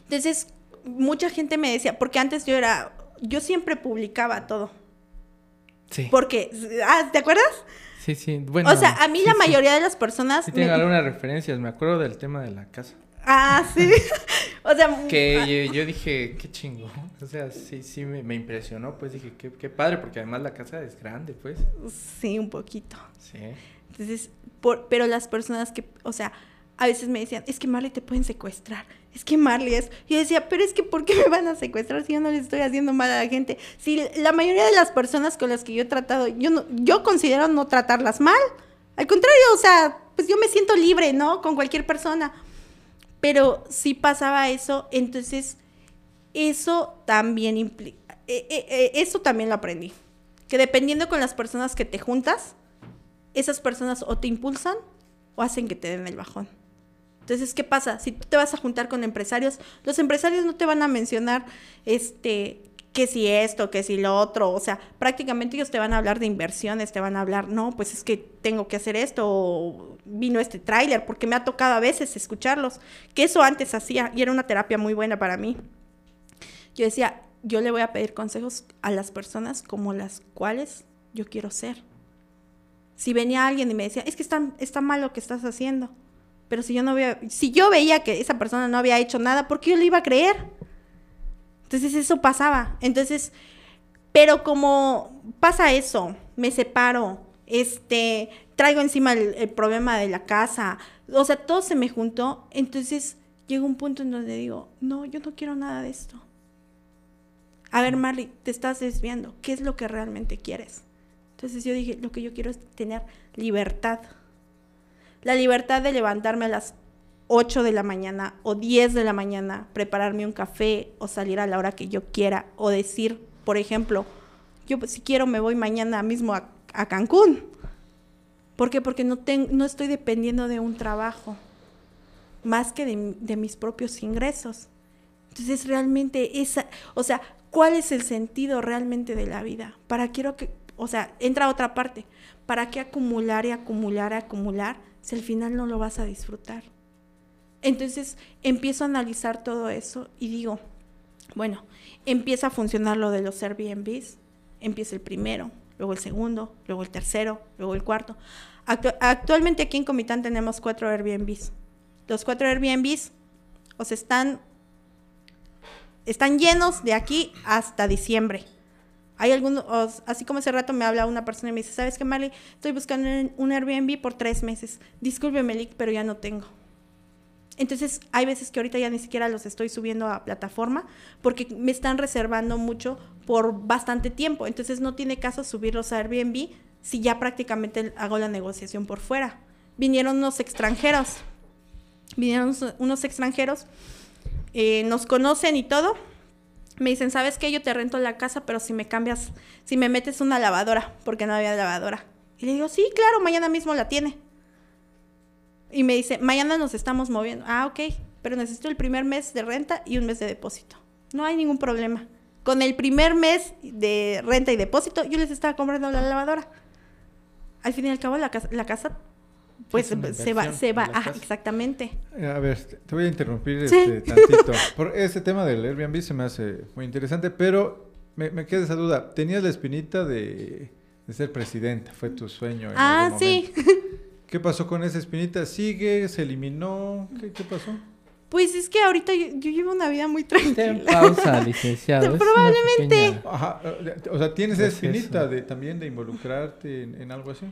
Entonces, mucha gente me decía, porque antes yo era, yo siempre publicaba todo. Sí. Porque, ah, ¿te acuerdas? Sí, sí, bueno. O sea, a mí la mayoría de las personas... Sí, tengo algunas referencias, me acuerdo del tema de la casa. Ah, sí. o sea, que yo, dije, qué chingo. O sea, sí, sí me, impresionó. Pues dije, qué, qué, padre, porque además la casa es grande, pues. Sí, un poquito. Sí. Entonces, por, pero las personas que, o sea, a veces me decían, es que Marley te pueden secuestrar. Es que Marley es. Y yo decía, pero es que ¿por qué me van a secuestrar si yo no les estoy haciendo mal a la gente? Si la mayoría de las personas con las que yo he tratado, yo no, yo considero no tratarlas mal. Al contrario, o sea, pues yo me siento libre, ¿no? Con cualquier persona. Pero si pasaba eso, entonces eso también implica, eh, eh, eh, eso también lo aprendí. Que dependiendo con las personas que te juntas, esas personas o te impulsan o hacen que te den el bajón. Entonces, ¿qué pasa? Si tú te vas a juntar con empresarios, los empresarios no te van a mencionar este que si esto, que si lo otro, o sea, prácticamente ellos te van a hablar de inversiones, te van a hablar, no, pues es que tengo que hacer esto, o vino este tráiler, porque me ha tocado a veces escucharlos, que eso antes hacía y era una terapia muy buena para mí. Yo decía, yo le voy a pedir consejos a las personas como las cuales yo quiero ser. Si venía alguien y me decía, es que está, está mal lo que estás haciendo, pero si yo no veía, si yo veía que esa persona no había hecho nada, ¿por qué yo le iba a creer? Entonces eso pasaba. Entonces, pero como pasa eso, me separo, este, traigo encima el, problema de la casa, o sea, todo se me juntó, entonces llega un punto en donde digo, no, yo no quiero nada de esto. A ver, Marley, te estás desviando, ¿qué es lo que realmente quieres? Entonces yo dije, lo que yo quiero es tener libertad. La libertad de levantarme a las 8 de la mañana o 10 de la mañana, prepararme un café o salir a la hora que yo quiera o decir, por ejemplo, yo si quiero me voy mañana mismo a, Cancún. ¿Por qué? Porque no, no estoy dependiendo de un trabajo más que de, de mis propios ingresos. Entonces realmente esa, o sea, ¿cuál es el sentido realmente de la vida? ¿Para quiero que, o sea, entra otra parte, ¿para qué acumular y acumular y acumular si al final no lo vas a disfrutar? Entonces empiezo a analizar todo eso y digo, bueno, empieza a funcionar lo de los Airbnbs, empieza el primero, luego el segundo, luego el tercero, luego el cuarto, actualmente aquí en Comitán tenemos cuatro Airbnbs. Los cuatro Airbnbs, o sea, están, están llenos de aquí hasta diciembre. Hay algunos, así como hace rato me habla una persona y me dice, ¿sabes qué, Marley? Estoy buscando un Airbnb por tres meses. Discúlpeme, Lick, pero ya no tengo. Entonces, hay veces que ahorita ya ni siquiera los estoy subiendo a plataforma porque me están reservando mucho por bastante tiempo. Entonces, no tiene caso subirlos a Airbnb si ya prácticamente hago la negociación por fuera. Vinieron unos extranjeros. Vinieron unos extranjeros. Eh, nos conocen y todo. Me dicen, ¿sabes qué? Yo te rento la casa, pero si me cambias, si me metes una lavadora, porque no había lavadora. Y le digo, sí, claro, mañana mismo la tiene. Y me dice, mañana nos estamos moviendo. Ah, ok, pero necesito el primer mes de renta y un mes de depósito. No hay ningún problema. Con el primer mes de renta y depósito, yo les estaba comprando la lavadora. Al fin y al cabo, la casa, la casa pues se va, se va, ah, exactamente. Eh, a ver, te voy a interrumpir este, tantito. Por ese tema del Airbnb se me hace muy interesante, pero me, me queda esa duda. ¿Tenías la espinita de, de ser presidenta? ¿Fue tu sueño? En ah, sí. ¿Qué pasó con esa espinita? ¿Sigue? ¿Se eliminó? ¿Qué, pasó? Pues es que ahorita yo, llevo una vida muy tranquila. En pausa, licenciado. Probablemente. Ajá, o sea, ¿tienes esa espinita de, también de involucrarte en, algo así?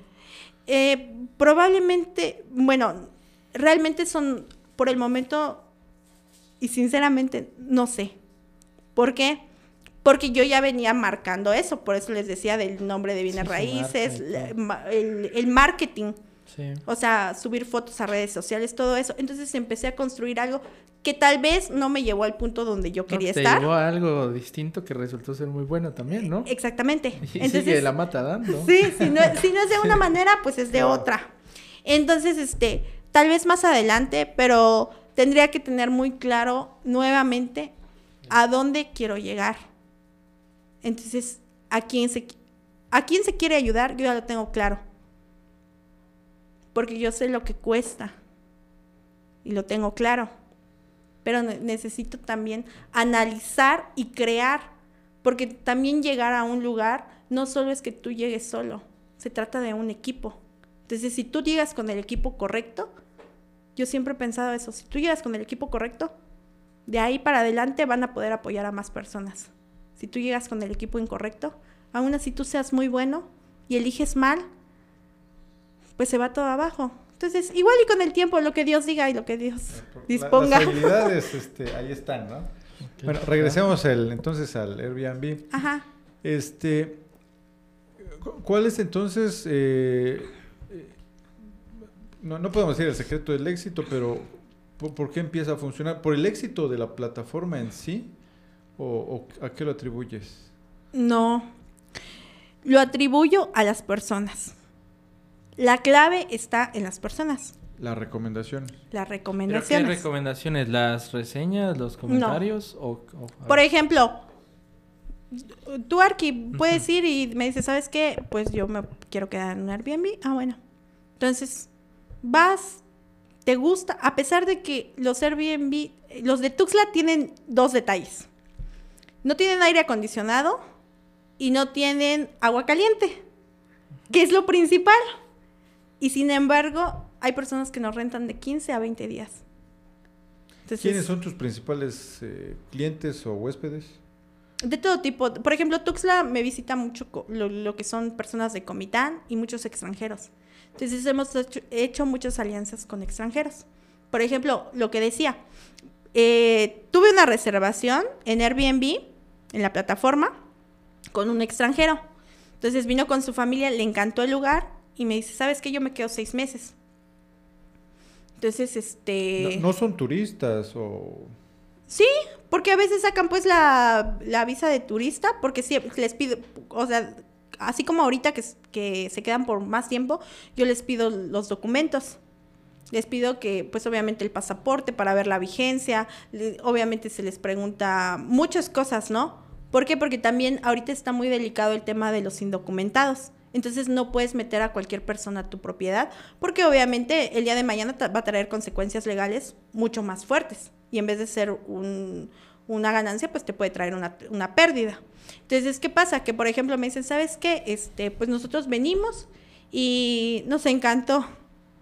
Eh, probablemente, bueno, realmente son, por el momento, y sinceramente, no sé. ¿Por qué? Porque yo ya venía marcando eso, por eso les decía del nombre de bienes raíces, el marketing o sea, subir fotos a redes sociales, todo eso. Entonces empecé a construir algo que tal vez no me llevó al punto donde yo quería estar. Te llevó a algo distinto que resultó ser muy bueno también, ¿no? Exactamente. Y Entonces, sigue la mata dando. Sí, si no, si no es de una manera, pues es de otra. Entonces, este, tal vez más adelante, pero tendría que tener muy claro nuevamente a dónde quiero llegar. Entonces, a quién se, a quién se quiere ayudar, yo ya lo tengo claro porque yo sé lo que cuesta y lo tengo claro. Pero necesito también analizar y crear, porque también llegar a un lugar no solo es que tú llegues solo, se trata de un equipo. Entonces, si tú llegas con el equipo correcto, yo siempre he pensado eso, si tú llegas con el equipo correcto, de ahí para adelante van a poder apoyar a más personas. Si tú llegas con el equipo incorrecto, aún así tú seas muy bueno y eliges mal, pues se va todo abajo. Entonces, igual y con el tiempo, lo que Dios diga y lo que Dios disponga. las habilidades este, ahí están, ¿no? Bueno, regresemos el, entonces al Airbnb. Ajá. Este, ¿cuál es entonces, eh, eh, no, no podemos decir el secreto del éxito, pero ¿por, qué empieza a funcionar? ¿Por el éxito de la plataforma en sí? ¿O, o a qué lo atribuyes? No, lo atribuyo a las personas. La clave está en las personas. Las recomendaciones. Las recomendaciones. ¿Qué recomendaciones? ¿Las reseñas, los comentarios? O, Por ejemplo, tú, Arki, puedes ir y me dices, ¿sabes qué? Pues yo me quiero quedar en un Airbnb. Ah, bueno. Entonces, vas, te gusta, a pesar de que los Airbnb, los de Tuxla tienen dos detalles. No tienen aire acondicionado y no tienen agua caliente, que es lo principal. Y sin embargo, hay personas que nos rentan de 15 a 20 días. ¿Quiénes son tus principales eh, clientes o huéspedes? De todo tipo. Por ejemplo, Tuxla me visita mucho lo, que son personas de Comitán y muchos extranjeros. Entonces hemos hecho, muchas alianzas con extranjeros. Por ejemplo, lo que decía, eh, tuve una reservación en Airbnb, en la plataforma, con un extranjero. Entonces vino con su familia, le encantó el lugar y me dice, ¿sabes qué? Yo me quedo seis meses. Entonces, este... No, son turistas o... Sí, porque a veces sacan pues la, visa de turista, porque sí, les pido, o sea, así como ahorita que, que se quedan por más tiempo, yo les pido los documentos. Les pido que, pues obviamente el pasaporte para ver la vigencia, obviamente se les pregunta muchas cosas, ¿no? ¿Por qué? Porque también ahorita está muy delicado el tema de los indocumentados. Entonces no puedes meter a cualquier persona a tu propiedad porque obviamente el día de mañana va a traer consecuencias legales mucho más fuertes y en vez de ser una ganancia pues te puede traer una, pérdida. Entonces, ¿qué pasa? Que por ejemplo me dicen, ¿sabes qué? Este, pues nosotros venimos y nos encantó.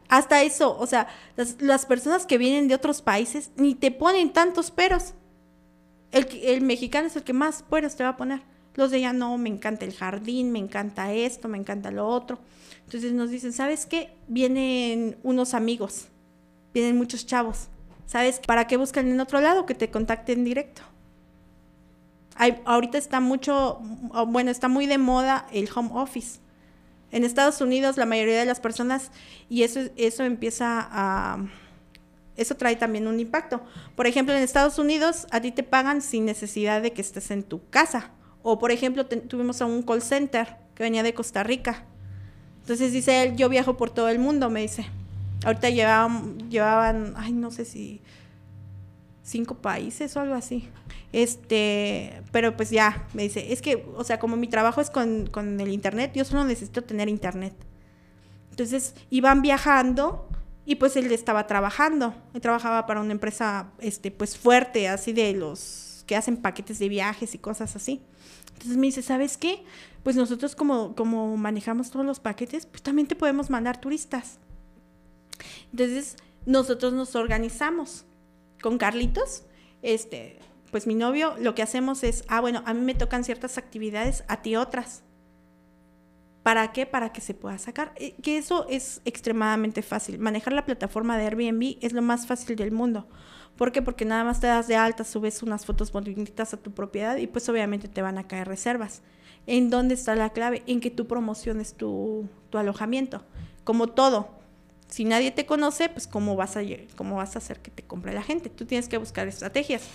Hasta eso, o sea, las, las personas que vienen de otros países ni te ponen tantos peros. El, el mexicano es el que más peros te va a poner. Los de allá no, me encanta el jardín, me encanta esto, me encanta lo otro. Entonces nos dicen, ¿sabes qué? Vienen unos amigos, vienen muchos chavos. ¿Sabes? ¿Para qué buscan en otro lado? Que te contacten directo. Hay, ahorita está mucho, bueno, está muy de moda el home office. En Estados Unidos la mayoría de las personas, y eso, eso empieza a... Eso trae también un impacto. Por ejemplo, en Estados Unidos a ti te pagan sin necesidad de que estés en tu casa. O por ejemplo, tuvimos a un call center que venía de Costa Rica. Entonces dice él, yo viajo por todo el mundo, me dice. Ahorita llevaban, llevaban, ay, no sé si cinco países o algo así. Este, pero pues ya, me dice, es que, o sea, como mi trabajo es con, con el internet, yo solo necesito tener internet. Entonces iban viajando y pues él estaba trabajando. Él trabajaba para una empresa, este, pues fuerte, así de los que hacen paquetes de viajes y cosas así. Entonces me dice, ¿sabes qué? Pues nosotros como, como manejamos todos los paquetes, pues también te podemos mandar turistas. Entonces, nosotros nos organizamos con Carlitos, este, pues mi novio, lo que hacemos es, ah, bueno, a mí me tocan ciertas actividades, a ti otras. ¿Para qué? Para que se pueda sacar. Eh, que eso es extremadamente fácil. Manejar la plataforma de Airbnb es lo más fácil del mundo. ¿Por qué? Porque nada más te das de alta, subes unas fotos bonitas a tu propiedad y pues obviamente te van a caer reservas. ¿En dónde está la clave? En que tú promociones tu, tu alojamiento. Como todo, si nadie te conoce, pues cómo vas a cómo vas a hacer que te compre la gente. Tú tienes que buscar estrategias.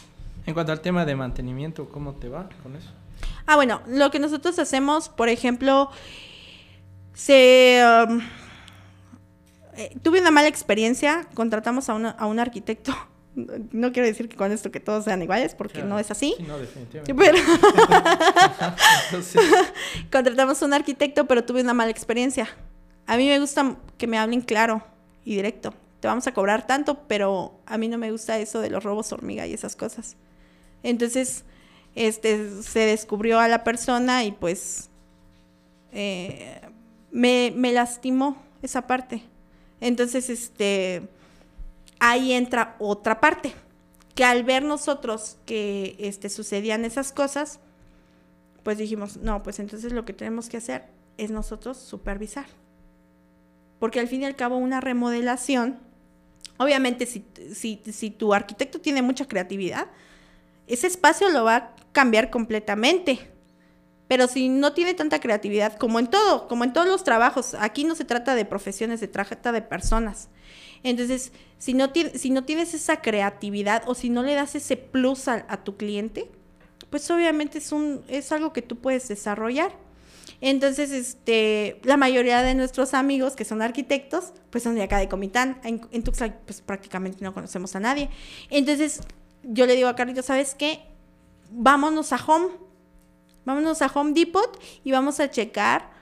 En cuanto al tema de mantenimiento, ¿cómo te va con eso? Ah, bueno, lo que nosotros hacemos, por ejemplo, se um, eh, tuve una mala experiencia, contratamos a, a un arquitecto. No quiero decir que con esto que todos sean iguales, porque no es así. Sí, no, definitivamente. Pero contratamos a un arquitecto, pero tuve una mala experiencia. A mí me gusta que me hablen claro y directo. Te vamos a cobrar tanto, pero a mí no me gusta eso de los robos hormiga y esas cosas. Entonces, este, se descubrió a la persona y pues eh, me, me lastimó esa parte. Entonces, este, ahí entra otra parte, que al ver nosotros que este, sucedían esas cosas, pues dijimos, no, pues entonces lo que tenemos que hacer es nosotros supervisar porque al fin y al cabo una remodelación, obviamente si, si, tu arquitecto tiene mucha creatividad, ese espacio lo va a cambiar completamente. Pero si no tiene tanta creatividad, como en todo, como en todos los trabajos, aquí no se trata de profesiones, se trata de personas. Entonces, si no, si no tienes esa creatividad o si no le das ese plus a, a tu cliente, pues obviamente es, un, es algo que tú puedes desarrollar. Entonces, este, la mayoría de nuestros amigos que son arquitectos, pues son de acá de Comitán. En, en Tuxtla, pues prácticamente no conocemos a nadie. Entonces, yo le digo a Carlito, ¿sabes qué? Vámonos a Home. Vámonos a Home Depot y vamos a checar,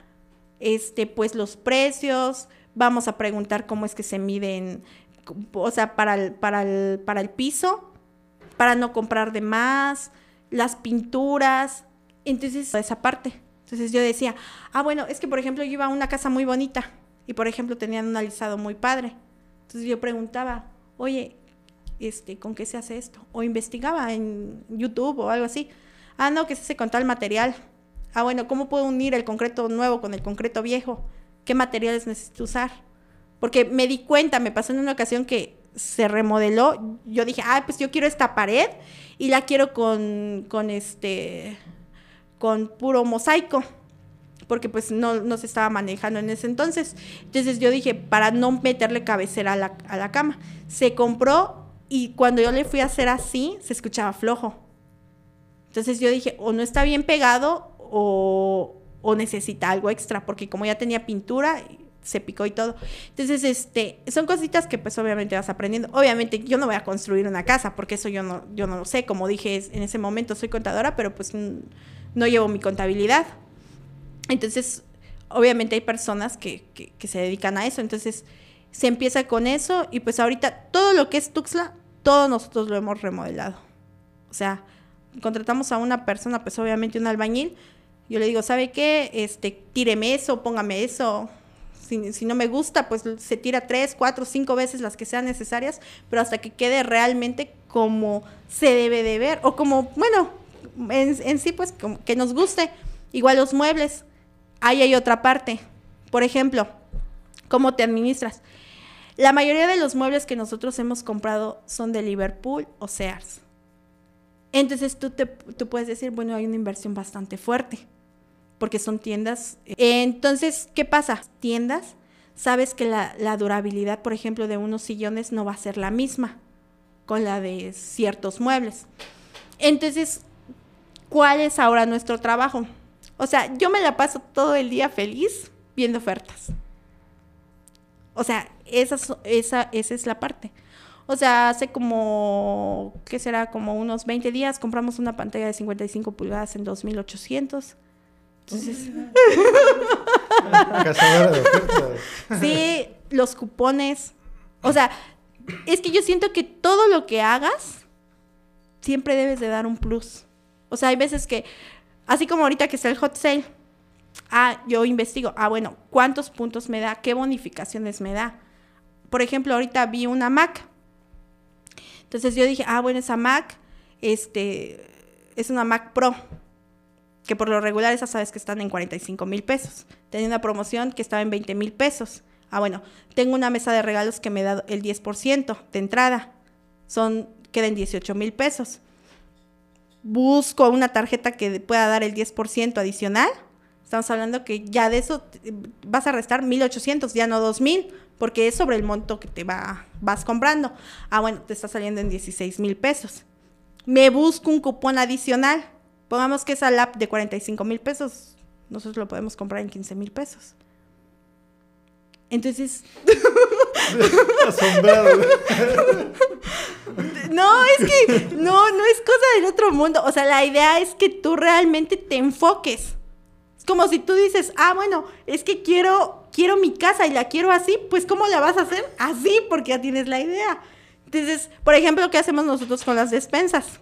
este, pues los precios. Vamos a preguntar cómo es que se miden, o sea, para el, para el, para el piso, para no comprar de más, las pinturas. Entonces, esa parte. Entonces yo decía, ah, bueno, es que por ejemplo yo iba a una casa muy bonita y por ejemplo tenían un alisado muy padre. Entonces yo preguntaba, oye, este, ¿con qué se hace esto? O investigaba en YouTube o algo así. Ah, no, que se hace con tal material. Ah, bueno, ¿cómo puedo unir el concreto nuevo con el concreto viejo? ¿Qué materiales necesito usar? Porque me di cuenta, me pasó en una ocasión que se remodeló. Yo dije, ah, pues yo quiero esta pared y la quiero con, con este, con puro mosaico porque pues no, no, se estaba manejando en ese entonces. Entonces yo dije, para no meterle cabecera a la, a la, cama. Se compró y cuando yo le fui a hacer así, se escuchaba flojo. Entonces yo dije, o no está bien pegado o, o necesita algo extra, porque como ya tenía pintura, se picó y todo. Entonces, este, son cositas que pues obviamente vas aprendiendo. Obviamente yo no voy a construir una casa, porque eso yo no, yo no lo sé. Como dije, en ese momento soy contadora, pero pues no llevo mi contabilidad. Entonces, obviamente hay personas que, que, se dedican a eso. Entonces, se empieza con eso y pues ahorita todo lo que es Tuxla, todos nosotros lo hemos remodelado. O sea, contratamos a una persona, pues obviamente un albañil. Yo le digo, ¿sabe qué? Este, tíreme eso, póngame eso. Si, no me gusta, pues se tira tres, cuatro, cinco veces las que sean necesarias, pero hasta que quede realmente como se debe de ver, o como, bueno, en, sí, pues que nos guste. Igual los muebles. Ahí hay otra parte. Por ejemplo, ¿cómo te administras? La mayoría de los muebles que nosotros hemos comprado son de Liverpool o Sears. Entonces tú, te, tú puedes decir, bueno, hay una inversión bastante fuerte porque son tiendas. Entonces, ¿qué pasa? Tiendas, sabes que la, durabilidad, por ejemplo, de unos sillones no va a ser la misma con la de ciertos muebles. Entonces, ¿cuál es ahora nuestro trabajo? O sea, yo me la paso todo el día feliz viendo ofertas. O sea, esa, esa, esa es la parte. O sea, hace como, ¿qué será? Como unos 20 días compramos una pantalla de 55 pulgadas en 2800. Entonces. sí, los cupones. O sea, es que yo siento que todo lo que hagas siempre debes de dar un plus. O sea, hay veces que, así como ahorita que está el hot sale, ah, yo investigo, ah, bueno, ¿cuántos puntos me da? ¿Qué bonificaciones me da? Por ejemplo, ahorita vi una Mac. Entonces yo dije, ah, bueno, esa Mac, este, es una Mac Pro que por lo regular esas sabes que están en 45 mil pesos. Tenía una promoción que estaba en 20 mil pesos. Ah, bueno, tengo una mesa de regalos que me da el 10% de entrada. Son, quedan 18 mil pesos. Busco una tarjeta que pueda dar el 10% adicional. Estamos hablando que ya de eso vas a restar 1.800, ya no 2.000, porque es sobre el monto que te va, vas comprando. Ah, bueno, te está saliendo en 16 mil pesos. Me busco un cupón adicional Pongamos que esa lap de 45 mil pesos, nosotros lo podemos comprar en 15 mil pesos. Entonces. Asombrado. no, es que no, no es cosa del otro mundo. O sea, la idea es que tú realmente te enfoques. Es como si tú dices, ah, bueno, es que quiero, quiero mi casa y la quiero así, pues ¿cómo la vas a hacer? Así, porque ya tienes la idea. Entonces, por ejemplo, ¿qué hacemos nosotros con las despensas?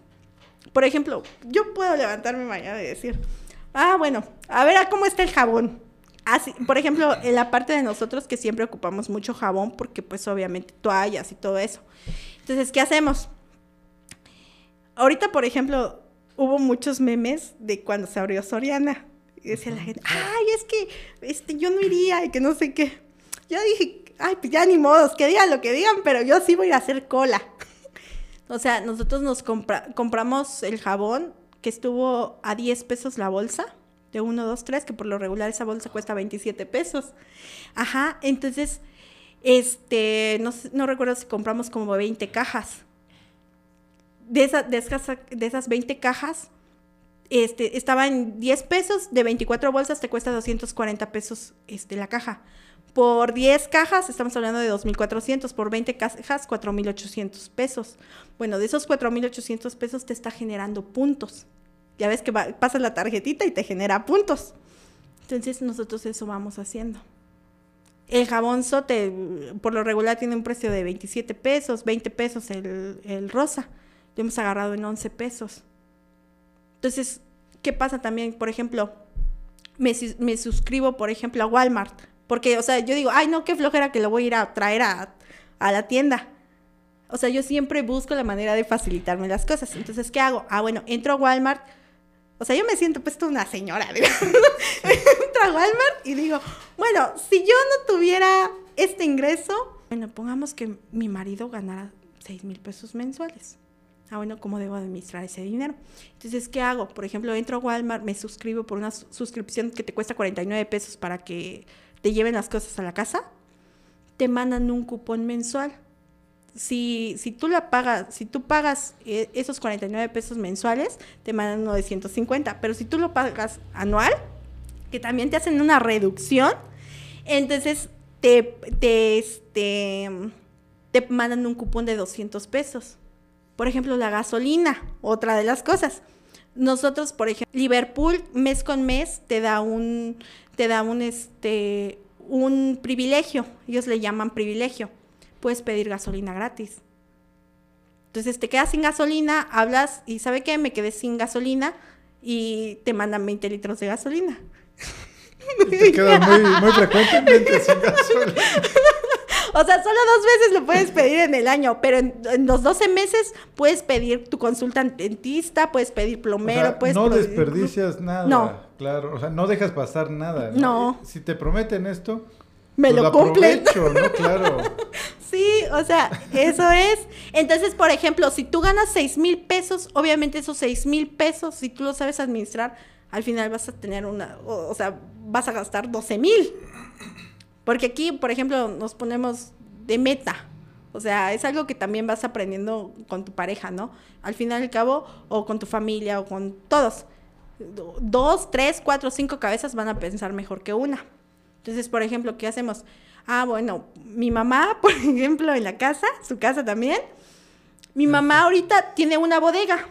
Por ejemplo, yo puedo levantarme mañana y decir, ah, bueno, a ver cómo está el jabón. Así, por ejemplo, en la parte de nosotros que siempre ocupamos mucho jabón, porque pues obviamente toallas y todo eso. Entonces, ¿qué hacemos? Ahorita, por ejemplo, hubo muchos memes de cuando se abrió Soriana. Y decía la gente, ay, es que este, yo no iría y que no sé qué. Yo dije, ay, pues ya ni modos, que digan lo que digan, pero yo sí voy a hacer cola. O sea, nosotros nos compramos el jabón que estuvo a 10 pesos la bolsa, de 1, 2, 3, que por lo regular esa bolsa cuesta 27 pesos. Ajá, entonces, este, no, no recuerdo si compramos como 20 cajas. De, esa, de, esas, de esas 20 cajas, este, estaba en 10 pesos, de 24 bolsas te cuesta 240 pesos este, la caja. Por 10 cajas estamos hablando de 2.400, por 20 cajas 4.800 pesos. Bueno, de esos 4.800 pesos te está generando puntos. Ya ves que pasas la tarjetita y te genera puntos. Entonces nosotros eso vamos haciendo. El jabón sote, por lo regular, tiene un precio de 27 pesos, 20 pesos el, rosa. Lo hemos agarrado en 11 pesos. Entonces, ¿qué pasa también? Por ejemplo, me, me suscribo, por ejemplo, a Walmart porque, o sea, yo digo, ay, no, qué flojera que lo voy a ir a traer a, la tienda. O sea, yo siempre busco la manera de facilitarme las cosas. Entonces, ¿qué hago? Ah, bueno, entro a Walmart. O sea, yo me siento pues una señora. entro a Walmart y digo, bueno, si yo no tuviera este ingreso, bueno, pongamos que mi marido ganara 6 mil pesos mensuales. Ah, bueno, ¿cómo debo administrar ese dinero? Entonces, ¿qué hago? Por ejemplo, entro a Walmart, me suscribo por una suscripción que te cuesta 49 pesos para que te lleven las cosas a la casa, te mandan un cupón mensual. Si, si tú la pagas, si tú pagas eh, esos 49 pesos mensuales, te mandan uno de 150, pero si tú lo pagas anual, que también te hacen una reducción, entonces te, te, este, te mandan un cupón de 200 pesos. Por ejemplo, la gasolina, otra de las cosas. Nosotros, por ejemplo, Liverpool mes con mes te da un te da un este un privilegio, ellos le llaman privilegio. Puedes pedir gasolina gratis. Entonces te quedas sin gasolina, hablas y ¿sabe qué? Me quedé sin gasolina y te mandan 20 litros de gasolina. Te quedas muy, muy frecuentemente sin gasolina. O sea, solo dos veces lo puedes pedir en el año, pero en, en los 12 meses puedes pedir tu consulta en dentista, puedes pedir plomero, O sea, puedes no pedir- desperdicias nada. No. Claro, o sea, no dejas pasar nada. No. Si te prometen esto, Me pues lo cumplen. ¿no? Claro. Sí, o sea, eso es. Entonces, por ejemplo, si tú ganas 6 mil pesos, obviamente esos 6 mil pesos, si tú lo sabes administrar, al final vas a tener una, o, o sea, vas a gastar 12 mil. Porque aquí, por ejemplo, nos ponemos de meta. O sea, es algo que también vas aprendiendo con tu pareja, ¿no? Al final y al cabo, o con tu familia, o con todos. Do- Dos, tres, cuatro, cinco cabezas van a pensar mejor que una. Entonces, por ejemplo, ¿qué hacemos? Ah, bueno, mi mamá, por ejemplo, en la casa, su casa también. Mi mamá ahorita tiene una bodega.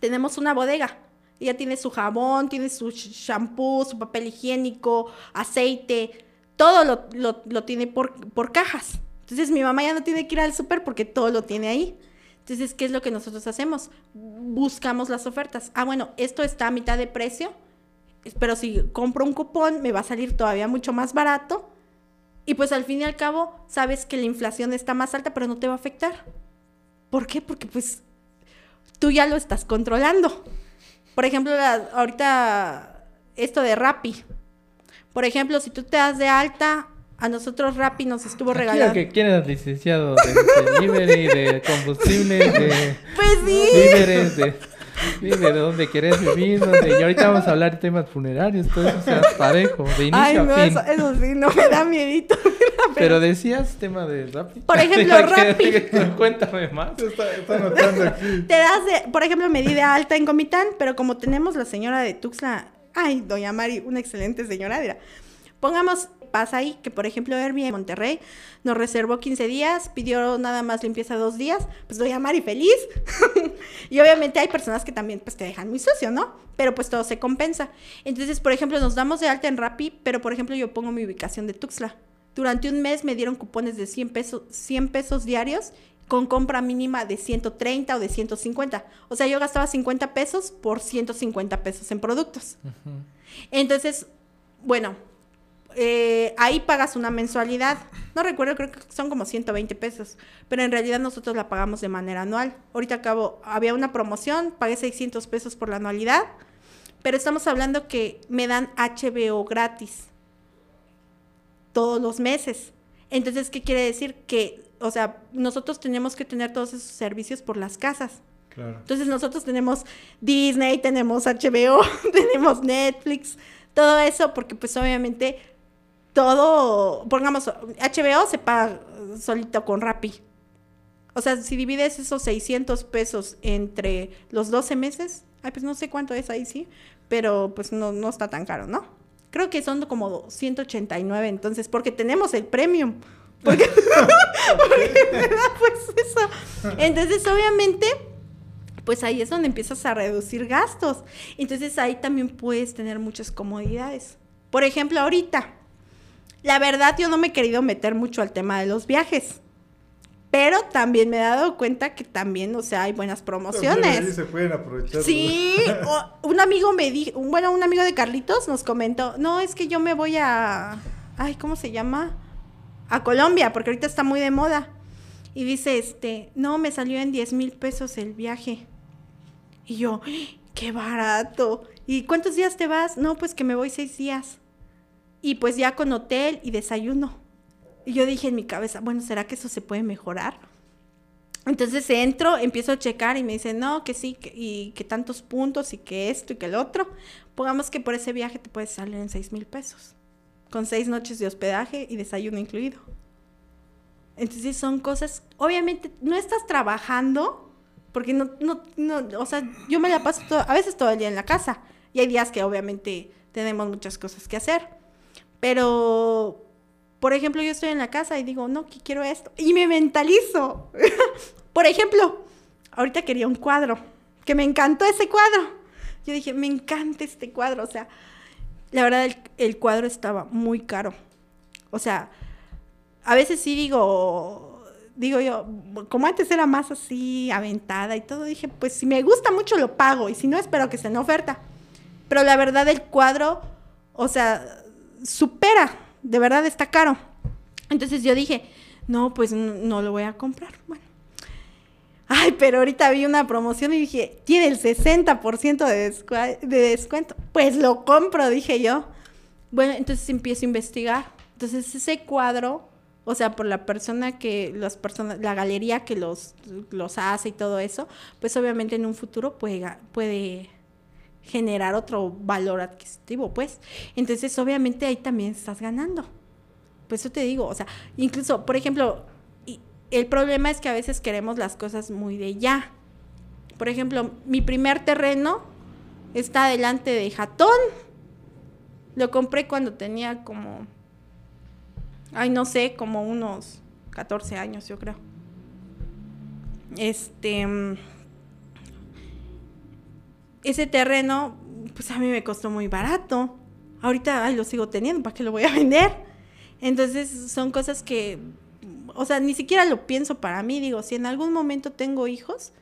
Tenemos una bodega. Ella tiene su jabón, tiene su sh- shampoo, su papel higiénico, aceite, todo lo, lo- tiene por, por cajas. Entonces mi mamá ya no tiene que ir al súper porque todo lo tiene ahí. Entonces, ¿qué es lo que nosotros hacemos? Buscamos las ofertas. Ah, bueno, esto está a mitad de precio, pero si compro un cupón me va a salir todavía mucho más barato. Y pues al fin y al cabo, sabes que la inflación está más alta, pero no te va a afectar. ¿Por qué? Porque pues tú ya lo estás controlando. Por ejemplo, la- ahorita esto de Rappi. Por ejemplo, si tú te das de alta, a nosotros Rappi nos estuvo regalando. lo que quieras, licenciado, de delivery, de combustible, de Pues sí. víveres, de, sí, de dónde querés vivir, donde, y ahorita vamos a hablar de temas funerarios, todo eso, o sea, parejo, de inicio Ay, a no, fin. eso, eso sí, no me da miedito. Pero decías tema de Rappi. Por ejemplo, Rappi. Cuéntame más. Está, está anotando aquí. Te das de, por ejemplo, me di de alta en Comitán, pero como tenemos la señora de Tuxtla, ay, doña Mari, una excelente señora, dirá. Pongamos, pasa ahí que, por ejemplo, Airbnb en Monterrey nos reservó 15 días, pidió nada más limpieza dos días, pues doña Mari feliz. y obviamente hay personas que también pues te dejan muy sucio, ¿no? Pero pues todo se compensa. Entonces, por ejemplo, nos damos de alta en Rappi, pero por ejemplo yo pongo mi ubicación de Tuxtla. Durante un mes me dieron cupones de 100 pesos, 100 pesos diarios con compra mínima de 130 o de 150. O sea, yo gastaba 50 pesos por 150 pesos en productos. Entonces, bueno, eh, ahí pagas una mensualidad. No recuerdo, creo que son como 120 pesos. Pero en realidad nosotros la pagamos de manera anual. Ahorita acabo, había una promoción, pagué 600 pesos por la anualidad. Pero estamos hablando que me dan HBO gratis todos los meses. Entonces, ¿qué quiere decir? Que, o sea, nosotros tenemos que tener todos esos servicios por las casas. Claro. Entonces nosotros tenemos Disney, tenemos HBO, tenemos Netflix, todo eso, porque pues obviamente todo, pongamos, HBO se paga solito con Rappi. O sea, si divides esos 600 pesos entre los 12 meses, ay, pues no sé cuánto es ahí, sí, pero pues no, no está tan caro, ¿no? Creo que son como 189, entonces, porque tenemos el premium. Porque, porque me da pues eso. Entonces, obviamente, pues ahí es donde empiezas a reducir gastos. Entonces ahí también puedes tener muchas comodidades. Por ejemplo, ahorita, la verdad yo no me he querido meter mucho al tema de los viajes. Pero también me he dado cuenta que también, o sea, hay buenas promociones. se pueden aprovechar. Sí, o- un amigo me dijo, bueno, un amigo de Carlitos nos comentó, no, es que yo me voy a, ay, ¿cómo se llama? A Colombia, porque ahorita está muy de moda. Y dice, este, no, me salió en 10 mil pesos el viaje. Y yo, qué barato. ¿Y cuántos días te vas? No, pues que me voy seis días. Y pues ya con hotel y desayuno. Y yo dije en mi cabeza, bueno, ¿será que eso se puede mejorar? Entonces entro, empiezo a checar y me dicen, no, que sí, que- y que tantos puntos y que esto y que el otro. Pongamos que por ese viaje te puedes salir en seis mil pesos, con seis noches de hospedaje y desayuno incluido. Entonces son cosas, obviamente no estás trabajando, porque no, no, no, o sea, yo me la paso todo- a veces todo el día en la casa y hay días que obviamente tenemos muchas cosas que hacer, pero, por ejemplo, yo estoy en la casa y digo, no, quiero esto, y me mentalizo. por ejemplo, ahorita quería un cuadro, que me encantó ese cuadro. Yo dije, me encanta este cuadro, o sea, la verdad el, el cuadro estaba muy caro. O sea, a veces sí digo, digo yo, como antes era más así, aventada y todo, dije, pues si me gusta mucho lo pago y si no, espero que esté en oferta. Pero la verdad el cuadro o sea, supera, de verdad está caro. Entonces yo dije, no, pues no, lo voy a comprar. Bueno. Ay, pero ahorita vi una promoción y dije, tiene el 60% de, de descuento. Pues lo compro, dije yo. Bueno, entonces empiezo a investigar. Entonces ese cuadro, o sea, por la persona que, las personas, la galería que los, los hace y todo eso, pues obviamente en un futuro puede, puede generar otro valor adquisitivo, pues. Entonces, obviamente ahí también estás ganando. Pues eso te digo, o sea, incluso, por ejemplo, el problema es que a veces queremos las cosas muy de ya. Por ejemplo, mi primer terreno está delante de Jatón. Lo compré cuando tenía como, ay, no sé, como unos 14 años, yo creo. Este, ese terreno, pues a mí me costó muy barato. Ahorita lo sigo teniendo, ¿para qué lo voy a vender? Entonces son cosas que, o sea, ni siquiera lo pienso para mí. Digo, si en algún momento tengo hijos,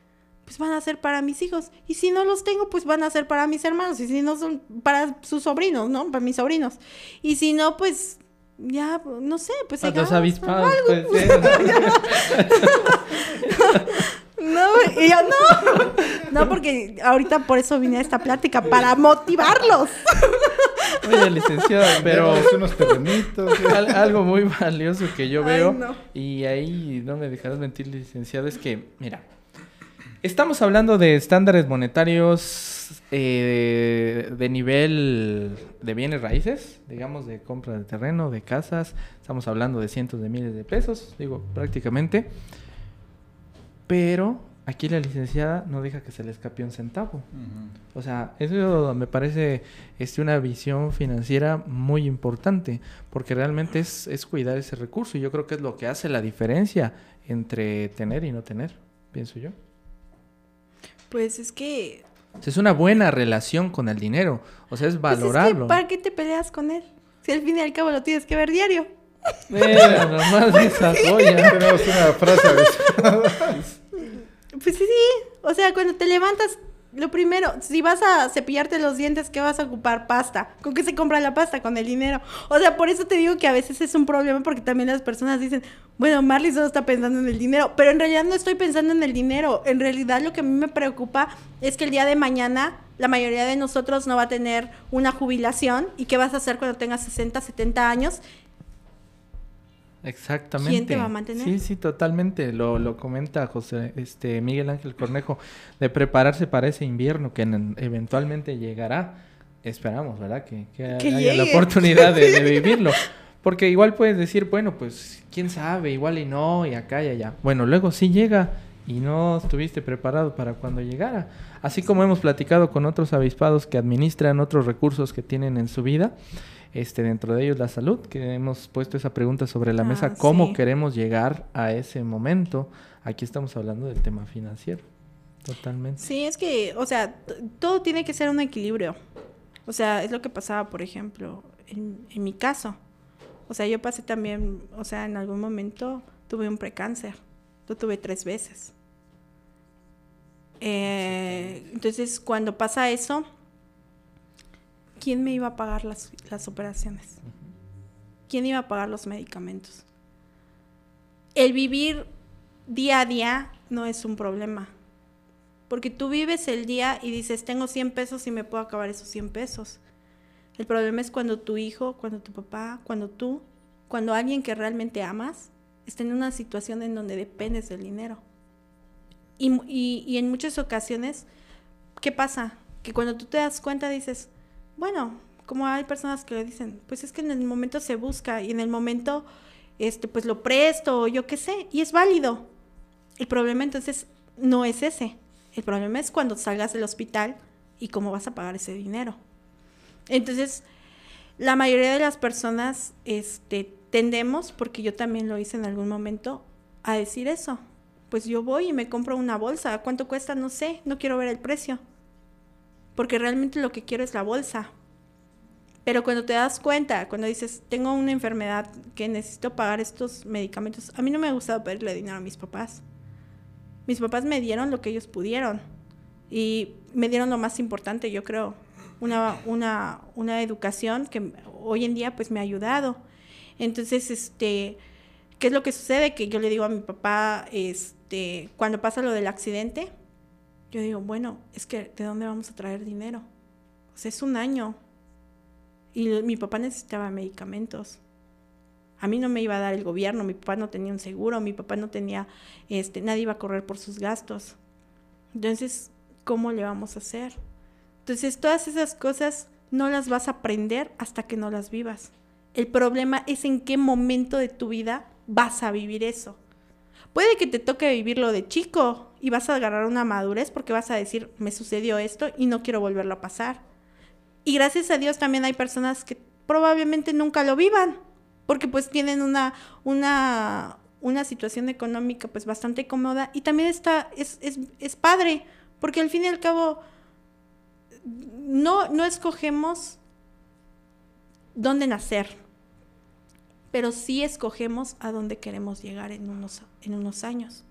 pues van a ser para mis hijos. Y si no los tengo, pues van a ser para mis hermanos. Y si no son para sus sobrinos, ¿no? Para mis sobrinos. Y si no, pues ya, no sé, pues... Para los avispados, pues, No, y yo no. No, porque ahorita por eso vine a esta plática, para motivarlos. Oye, licenciada, pero unos terrenitos. algo muy valioso que yo veo, y ahí no me dejarás mentir, licenciado, es que, mira, estamos hablando de estándares monetarios eh, de nivel de bienes raíces, digamos, de compra de terreno, de casas, estamos hablando de cientos de miles de pesos, digo, prácticamente. Pero aquí la licenciada no deja que se le escape un centavo. O sea, eso me parece este, una visión financiera muy importante, porque realmente es, es cuidar ese recurso y yo creo que es lo que hace la diferencia entre tener y no tener, pienso yo. Pues es que... Es una buena relación con el dinero, o sea, es valorarlo. Pues es ¿Para qué te peleas con él? Si al fin y al cabo lo tienes que ver diario. Mira, nomás esa joya. Tenemos una frase Pues sí, sí. O sea, cuando te levantas, lo primero, si vas a cepillarte los dientes, ¿qué vas a ocupar? Pasta. ¿Con qué se compra la pasta? Con el dinero. O sea, por eso te digo que a veces es un problema porque también las personas dicen, bueno, Marley solo está pensando en el dinero, pero en realidad no estoy pensando en el dinero. En realidad lo que a mí me preocupa es que el día de mañana la mayoría de nosotros no va a tener una jubilación y qué vas a hacer cuando tengas 60, 70 años Exactamente. ¿Quién te va a mantener? Sí, sí, totalmente. Lo, lo comenta José, este, Miguel Ángel Cornejo, de prepararse para ese invierno que eventualmente llegará. Esperamos, ¿verdad? Que, haya la oportunidad de, vivirlo. Porque igual puedes decir, bueno, pues quién sabe, igual y no, y acá y allá. Bueno, luego sí llega y no estuviste preparado para cuando llegara. Así como hemos platicado con otros avispados que administran otros recursos que tienen en su vida, este, dentro de ellos la salud, que hemos puesto esa pregunta sobre la mesa, ah, cómo queremos llegar a ese momento. Aquí estamos hablando del tema financiero, totalmente. Sí, es que, o sea, todo tiene que ser un equilibrio. O sea, es lo que pasaba, por ejemplo, en, mi caso. O sea, yo pasé también, o sea, en algún momento tuve un precáncer. Lo tuve tres veces. Eh, entonces, cuando pasa eso, ¿quién me iba a pagar las, operaciones? ¿Quién iba a pagar los medicamentos? El vivir día a día no es un problema. Porque tú vives el día y dices, tengo 100 pesos y me puedo acabar esos 100 pesos. El problema es cuando tu hijo, cuando tu papá, cuando tú, cuando alguien que realmente amas, está en una situación en donde dependes del dinero. Y, y en muchas ocasiones, ¿qué pasa? Que cuando tú te das cuenta dices, bueno, como hay personas que le dicen, pues es que en el momento se busca y en el momento, este, pues lo presto o yo qué sé, y es válido. El problema entonces no es ese. El problema es cuando salgas del hospital y cómo vas a pagar ese dinero. Entonces, la mayoría de las personas este, tendemos, porque yo también lo hice en algún momento, a decir eso. Pues yo voy y me compro una bolsa. ¿Cuánto cuesta? No sé, no quiero ver el precio porque realmente lo que quiero es la bolsa. Pero cuando te das cuenta, cuando dices, tengo una enfermedad que necesito pagar estos medicamentos, a mí no me ha gustado pedirle dinero a mis papás. Mis papás me dieron lo que ellos pudieron y me dieron lo más importante, yo creo, una, una, una educación que hoy en día pues me ha ayudado. Entonces, este, ¿qué es lo que sucede? Que yo le digo a mi papá, este, cuando pasa lo del accidente, yo digo, bueno, es que ¿de dónde vamos a traer dinero? O sea, es un año. Y mi papá necesitaba medicamentos. A mí no me iba a dar el gobierno, mi papá no tenía un seguro, mi papá no tenía, este, nadie iba a correr por sus gastos. Entonces, ¿cómo le vamos a hacer? Entonces, todas esas cosas no las vas a aprender hasta que no las vivas. El problema es en qué momento de tu vida vas a vivir eso. Puede que te toque vivirlo de chico y vas a agarrar una madurez porque vas a decir, me sucedió esto y no quiero volverlo a pasar. Y gracias a Dios también hay personas que probablemente nunca lo vivan porque pues tienen una, una, una situación económica pues bastante cómoda y también está, es, es, es padre, porque al fin y al cabo no, no escogemos dónde nacer, pero sí escogemos a dónde queremos llegar en unos, en unos años.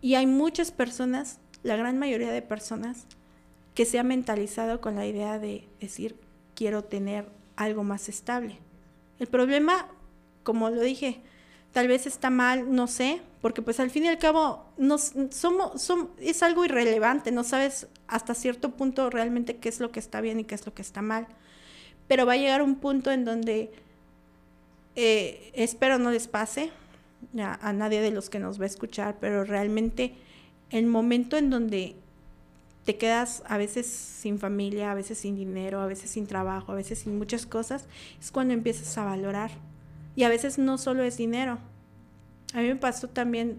Y hay muchas personas, la gran mayoría de personas, que se ha mentalizado con la idea de decir, quiero tener algo más estable. El problema, como lo dije, tal vez está mal, no sé, porque pues al fin y al cabo somos, es algo irrelevante, no sabes hasta cierto punto realmente qué es lo que está bien y qué es lo que está mal. Pero va a llegar un punto en donde eh, espero no les pase a nadie de los que nos va a escuchar, pero realmente el momento en donde te quedas a veces sin familia, a veces sin dinero, a veces sin trabajo, a veces sin muchas cosas, es cuando empiezas a valorar. Y a veces no solo es dinero. A mí me pasó también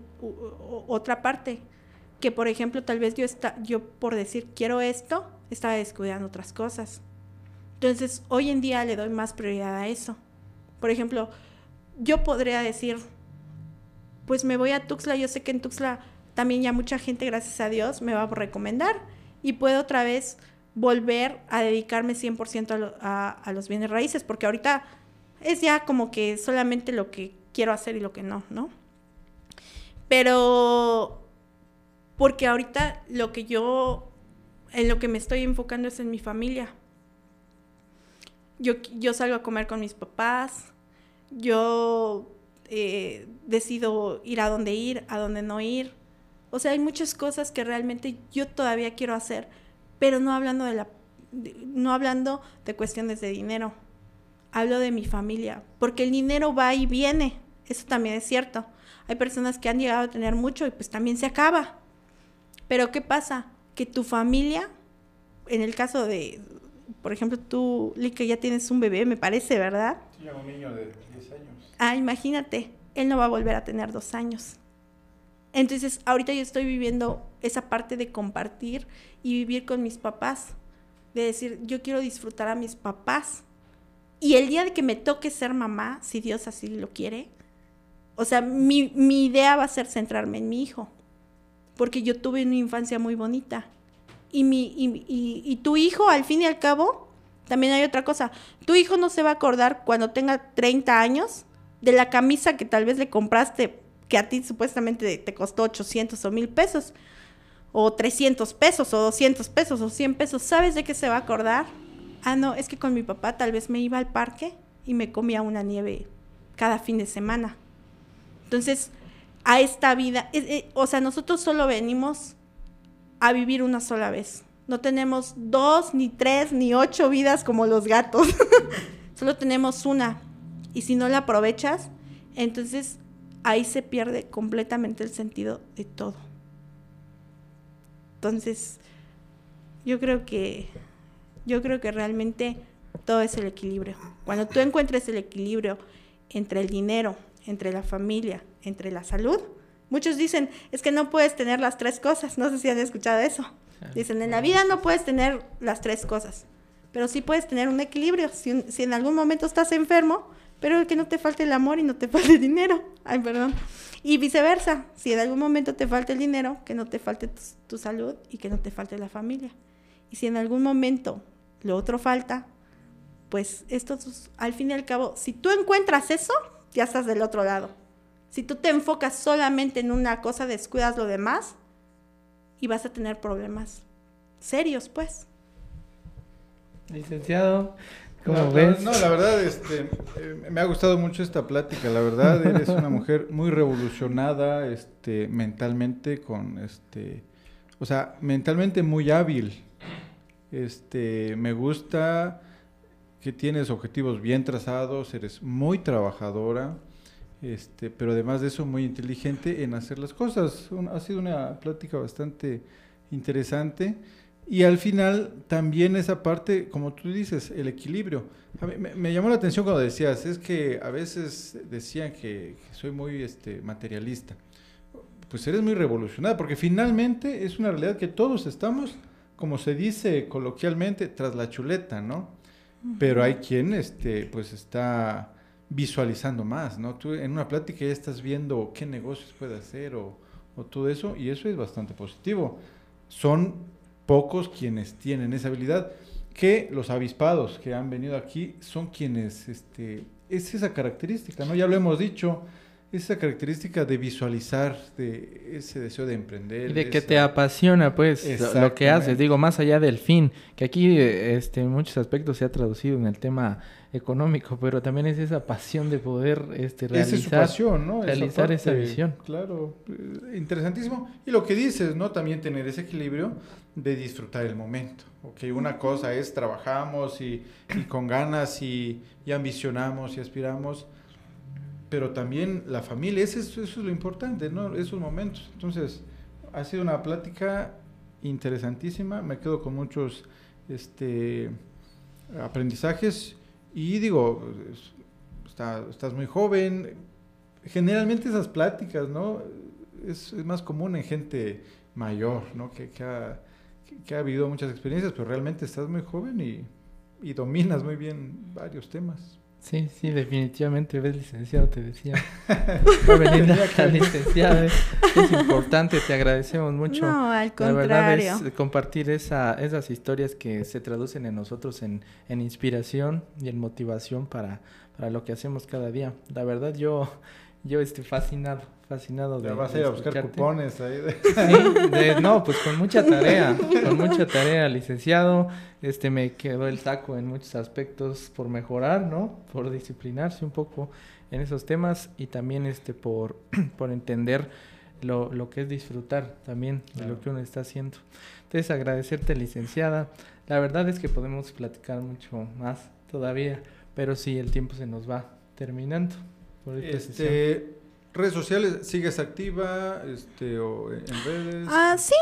otra parte, que por ejemplo tal vez yo, está, yo por decir quiero esto, estaba descuidando otras cosas. Entonces hoy en día le doy más prioridad a eso. Por ejemplo, yo podría decir, pues me voy a Tuxtla, yo sé que en Tuxtla también ya mucha gente, gracias a Dios, me va a recomendar y puedo otra vez volver a dedicarme 100% a, a, los bienes raíces, porque ahorita es ya como que solamente lo que quiero hacer y lo que no, ¿no? Pero porque ahorita lo que yo, en lo que me estoy enfocando es en mi familia. Yo, yo salgo a comer con mis papás, yo eh, decido ir a dónde ir, a dónde no ir, o sea, hay muchas cosas que realmente yo todavía quiero hacer, pero no hablando de la no hablando de cuestiones de dinero. Hablo de mi familia, porque el dinero va y viene. Eso también es cierto. Hay personas que han llegado a tener mucho y pues también se acaba. Pero ¿qué pasa? Que tu familia, en el caso de, por ejemplo, tú, que ya tienes un bebé, me parece, ¿verdad? Sí, un niño de 10 años. Ah, imagínate, él no va a volver a tener dos años. Entonces, ahorita yo estoy viviendo esa parte de compartir y vivir con mis papás, de decir, yo quiero disfrutar a mis papás. Y el día de que me toque ser mamá, si Dios así lo quiere, o sea, mi, idea va a ser centrarme en mi hijo, porque yo tuve una infancia muy bonita. Y, mi, y, y tu hijo, al fin y al cabo, también hay otra cosa, tu hijo no se va a acordar cuando tenga 30 años de la camisa que tal vez le compraste que a ti supuestamente te costó 800 o 1000 pesos, o 300 pesos, o 200 pesos, o 100 pesos, ¿sabes de qué se va a acordar? Ah, no, es que con mi papá tal vez me iba al parque y me comía una nieve cada fin de semana. Entonces, a esta vida, eh, o sea, nosotros solo venimos a vivir una sola vez. No tenemos dos, ni tres, ni ocho vidas como los gatos. solo tenemos una. Y si no la aprovechas, entonces ahí se pierde completamente el sentido de todo. Entonces, yo creo que yo creo que realmente todo es el equilibrio. Cuando tú encuentres el equilibrio entre el dinero, entre la familia, entre la salud, muchos dicen, es que no puedes tener las tres cosas. No sé si han escuchado eso. Dicen, en la vida no puedes tener las tres cosas, pero sí puedes tener un equilibrio. Si, si en algún momento estás enfermo, pero que no te falte el amor y no te falte el dinero. Ay, perdón. Y viceversa, si en algún momento te falta el dinero, que no te falte tu, salud y que no te falte la familia. Y si en algún momento lo otro falta, pues esto al fin y al cabo, si tú encuentras eso, ya estás del otro lado. Si tú te enfocas solamente en una cosa, descuidas lo demás y vas a tener problemas serios, pues. Licenciado, ¿cómo no, ves? No, la verdad, este, eh, me ha gustado mucho esta plática. La verdad, eres una mujer muy revolucionada, este, mentalmente, con, este, o sea, mentalmente muy hábil. Este, me gusta que tienes objetivos bien trazados, eres muy trabajadora, este, pero además de eso muy inteligente en hacer las cosas. ha sido una plática bastante interesante. Y al final también esa parte, como tú dices, el equilibrio. me, llamó la atención cuando decías, es que a veces decían que, soy muy este, materialista. Pues eres muy revolucionada, porque finalmente es una realidad que todos estamos, como se dice coloquialmente, tras la chuleta, ¿no? Pero hay quien este, pues está visualizando más, ¿no? Tú en una plática ya estás viendo qué negocios puede hacer o, o todo eso, y eso es bastante positivo. Son pocos quienes tienen esa habilidad, que los avispados que han venido aquí son quienes, este, es esa característica, ¿no? Ya lo hemos dicho, esa característica de visualizar, de ese deseo de emprender. Y de que te apasiona, pues, lo que haces. Digo, más allá del fin, que aquí este, en muchos aspectos se ha traducido en el tema económico, pero también es esa pasión de poder este, realizar, realizar esa, visión. Claro, eh, interesantísimo. Y lo que dices, ¿no? También tener ese equilibrio de disfrutar el momento. Ok, una cosa es trabajamos y, y con ganas y, y ambicionamos y aspiramos pero también la familia, eso es, eso es lo importante, ¿no? Esos momentos. Entonces, ha sido una plática interesantísima, me quedo con muchos este, aprendizajes y digo, estás muy joven, generalmente esas pláticas, ¿no? Es, más común en gente mayor, ¿no? Que, que, ha, que, ha habido muchas experiencias, pero realmente estás muy joven y, y dominas muy bien varios temas. Sí, sí, definitivamente ves licenciado, te decía. Venir la licenciada, es, importante, te agradecemos mucho. No, al contrario. La verdad es compartir esa, esas historias que se traducen en nosotros en, en inspiración y en motivación para, para lo que hacemos cada día. La verdad yo, yo estoy fascinado fascinado de. vas a ir a buscar cupones ahí. no, pues con mucha tarea, con mucha tarea, licenciado. Este me quedó el saco en muchos aspectos por mejorar, ¿no? Por disciplinarse un poco en esos temas y también este por, por entender lo, lo que es disfrutar también de lo que uno está haciendo. Entonces agradecerte, licenciada. La verdad es que podemos platicar mucho más todavía, pero sí el tiempo se nos va terminando. Por este, redes sociales, ¿sigues activa este, o en redes? Ah, sí,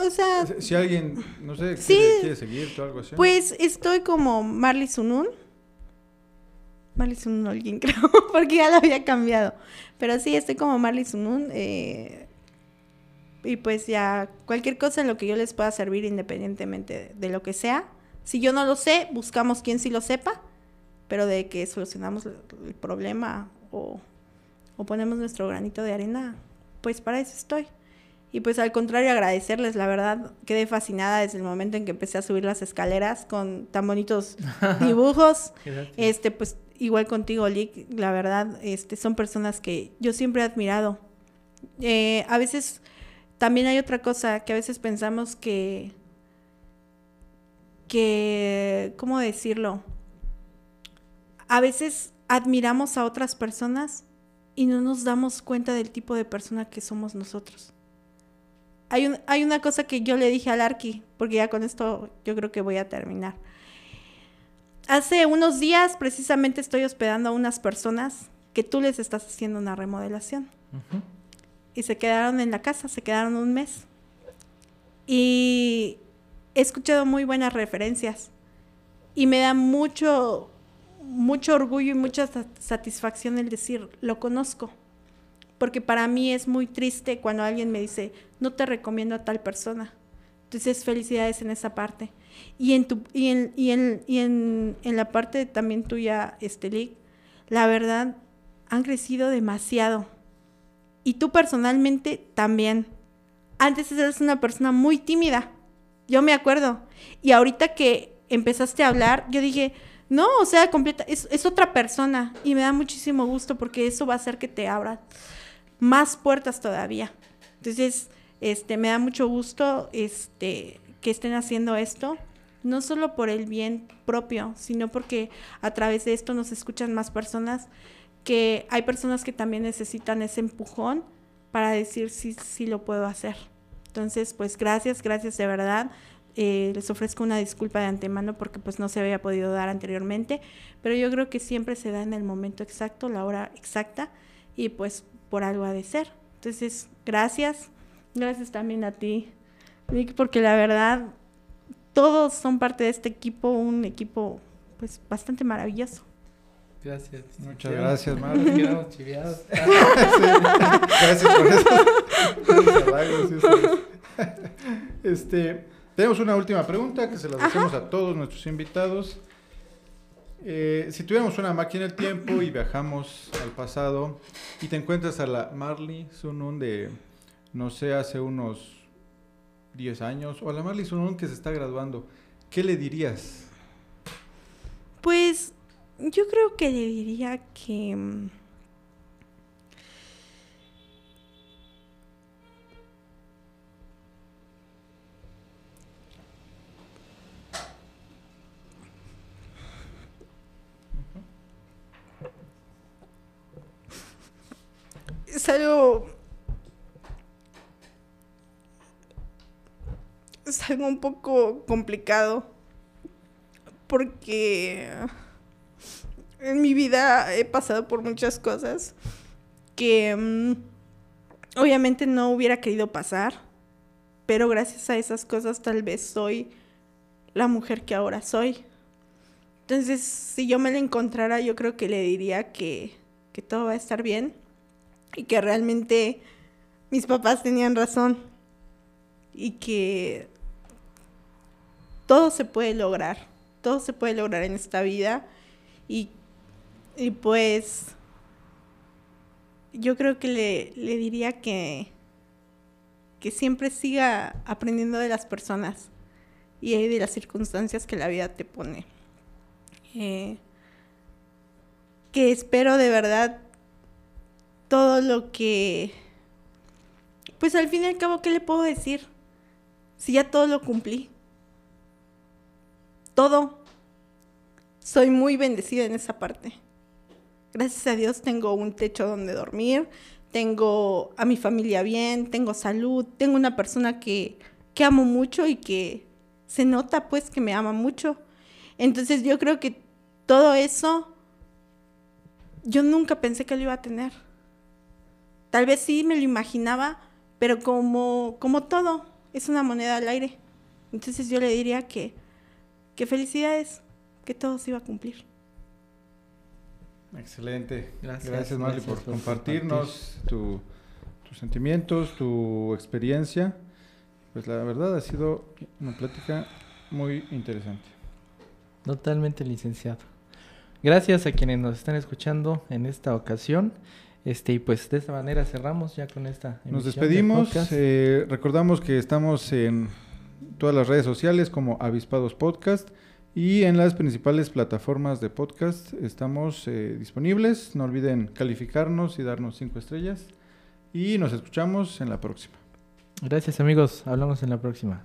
o sea... Si, alguien, no sé, quiere, seguirte o algo así. Pues estoy como Marley Sunun. Marley Sunun alguien creo, porque ya lo había cambiado. Pero sí, estoy como Marley Sunun. Eh, y pues ya, cualquier cosa en lo que yo les pueda servir independientemente de, lo que sea. Si yo no lo sé, buscamos quien sí lo sepa, pero de que solucionamos el problema o o ponemos nuestro granito de arena, pues para eso estoy. Y pues al contrario, agradecerles, la verdad, quedé fascinada desde el momento en que empecé a subir las escaleras con tan bonitos dibujos. este, pues igual contigo, Lick, la verdad, este, son personas que yo siempre he admirado. Eh, a veces también hay otra cosa que a veces pensamos que, que, ¿cómo decirlo? A veces admiramos a otras personas y no nos damos cuenta del tipo de persona que somos nosotros. Hay, un, hay una cosa que yo le dije al Arqui, porque ya con esto yo creo que voy a terminar. Hace unos días precisamente estoy hospedando a unas personas que tú les estás haciendo una remodelación. Y se quedaron en la casa, se quedaron un mes. Y he escuchado muy buenas referencias. Y me da mucho, mucho orgullo y mucha satisfacción el decir, lo conozco. Porque para mí es muy triste cuando alguien me dice, no te recomiendo a tal persona. Entonces, felicidades en esa parte. Y en, tu, y en, y en, y en, en la parte también tuya, Estelic, la verdad, han crecido demasiado. Y tú personalmente también. Antes eras una persona muy tímida. Yo me acuerdo. Y ahorita que empezaste a hablar, yo dije, no, o sea, completa, es, otra persona y me da muchísimo gusto porque eso va a hacer que te abra más puertas todavía. Entonces, este, me da mucho gusto este, que estén haciendo esto no solo por el bien propio, sino porque a través de esto nos escuchan más personas, que hay personas que también necesitan ese empujón para decir sí, sí lo puedo hacer. Entonces, pues gracias, gracias de verdad. Eh, les ofrezco una disculpa de antemano porque pues no se había podido dar anteriormente, pero yo creo que siempre se da en el momento exacto, la hora exacta y pues por algo ha de ser. Entonces, gracias, gracias también a ti, Nick, porque la verdad todos son parte de este equipo, un equipo pues bastante maravilloso. Gracias. Muchas gracias, Mar. chiviados. Gracias por eso. este, tenemos una última pregunta que se la hacemos a todos nuestros invitados. Eh, si tuviéramos una máquina del tiempo y viajamos al pasado y te encuentras a la Marley Sunun de, no sé, hace unos 10 años, o a la Marley Sunun que se está graduando, ¿qué le dirías? Pues yo creo que le diría que... un poco complicado porque en mi vida he pasado por muchas cosas que mm, obviamente no hubiera querido pasar, pero gracias a esas cosas tal vez soy la mujer que ahora soy. Entonces, si yo me la encontrara, yo creo que le diría que, que todo va a estar bien y que realmente mis papás tenían razón y que todo se puede lograr, todo se puede lograr en esta vida y, y pues yo creo que le, le diría que, que siempre siga aprendiendo de las personas y de las circunstancias que la vida te pone. Eh, que espero de verdad todo lo que... Pues al fin y al cabo, ¿qué le puedo decir? Si ya todo lo cumplí. Todo. Soy muy bendecida en esa parte. Gracias a Dios tengo un techo donde dormir, tengo a mi familia bien, tengo salud, tengo una persona que, que amo mucho y que se nota pues que me ama mucho. Entonces yo creo que todo eso yo nunca pensé que lo iba a tener. Tal vez sí me lo imaginaba, pero como, como todo, es una moneda al aire. Entonces yo le diría que, que felicidades, que todo se iba a cumplir. Excelente. Gracias, Gracias, Marley, gracias por por compartirnos tu- tus sentimientos, tu experiencia. Pues la verdad ha sido una plática muy interesante. Totalmente licenciado. Gracias a quienes nos están escuchando en esta ocasión. Este, y pues de esta manera cerramos ya con esta. Nos despedimos. eh, recordamos que estamos en todas las redes sociales como Avispados Podcast y en las principales plataformas de podcast estamos eh, disponibles. No olviden calificarnos y darnos cinco estrellas. Y nos escuchamos en la próxima. Gracias amigos, hablamos en la próxima.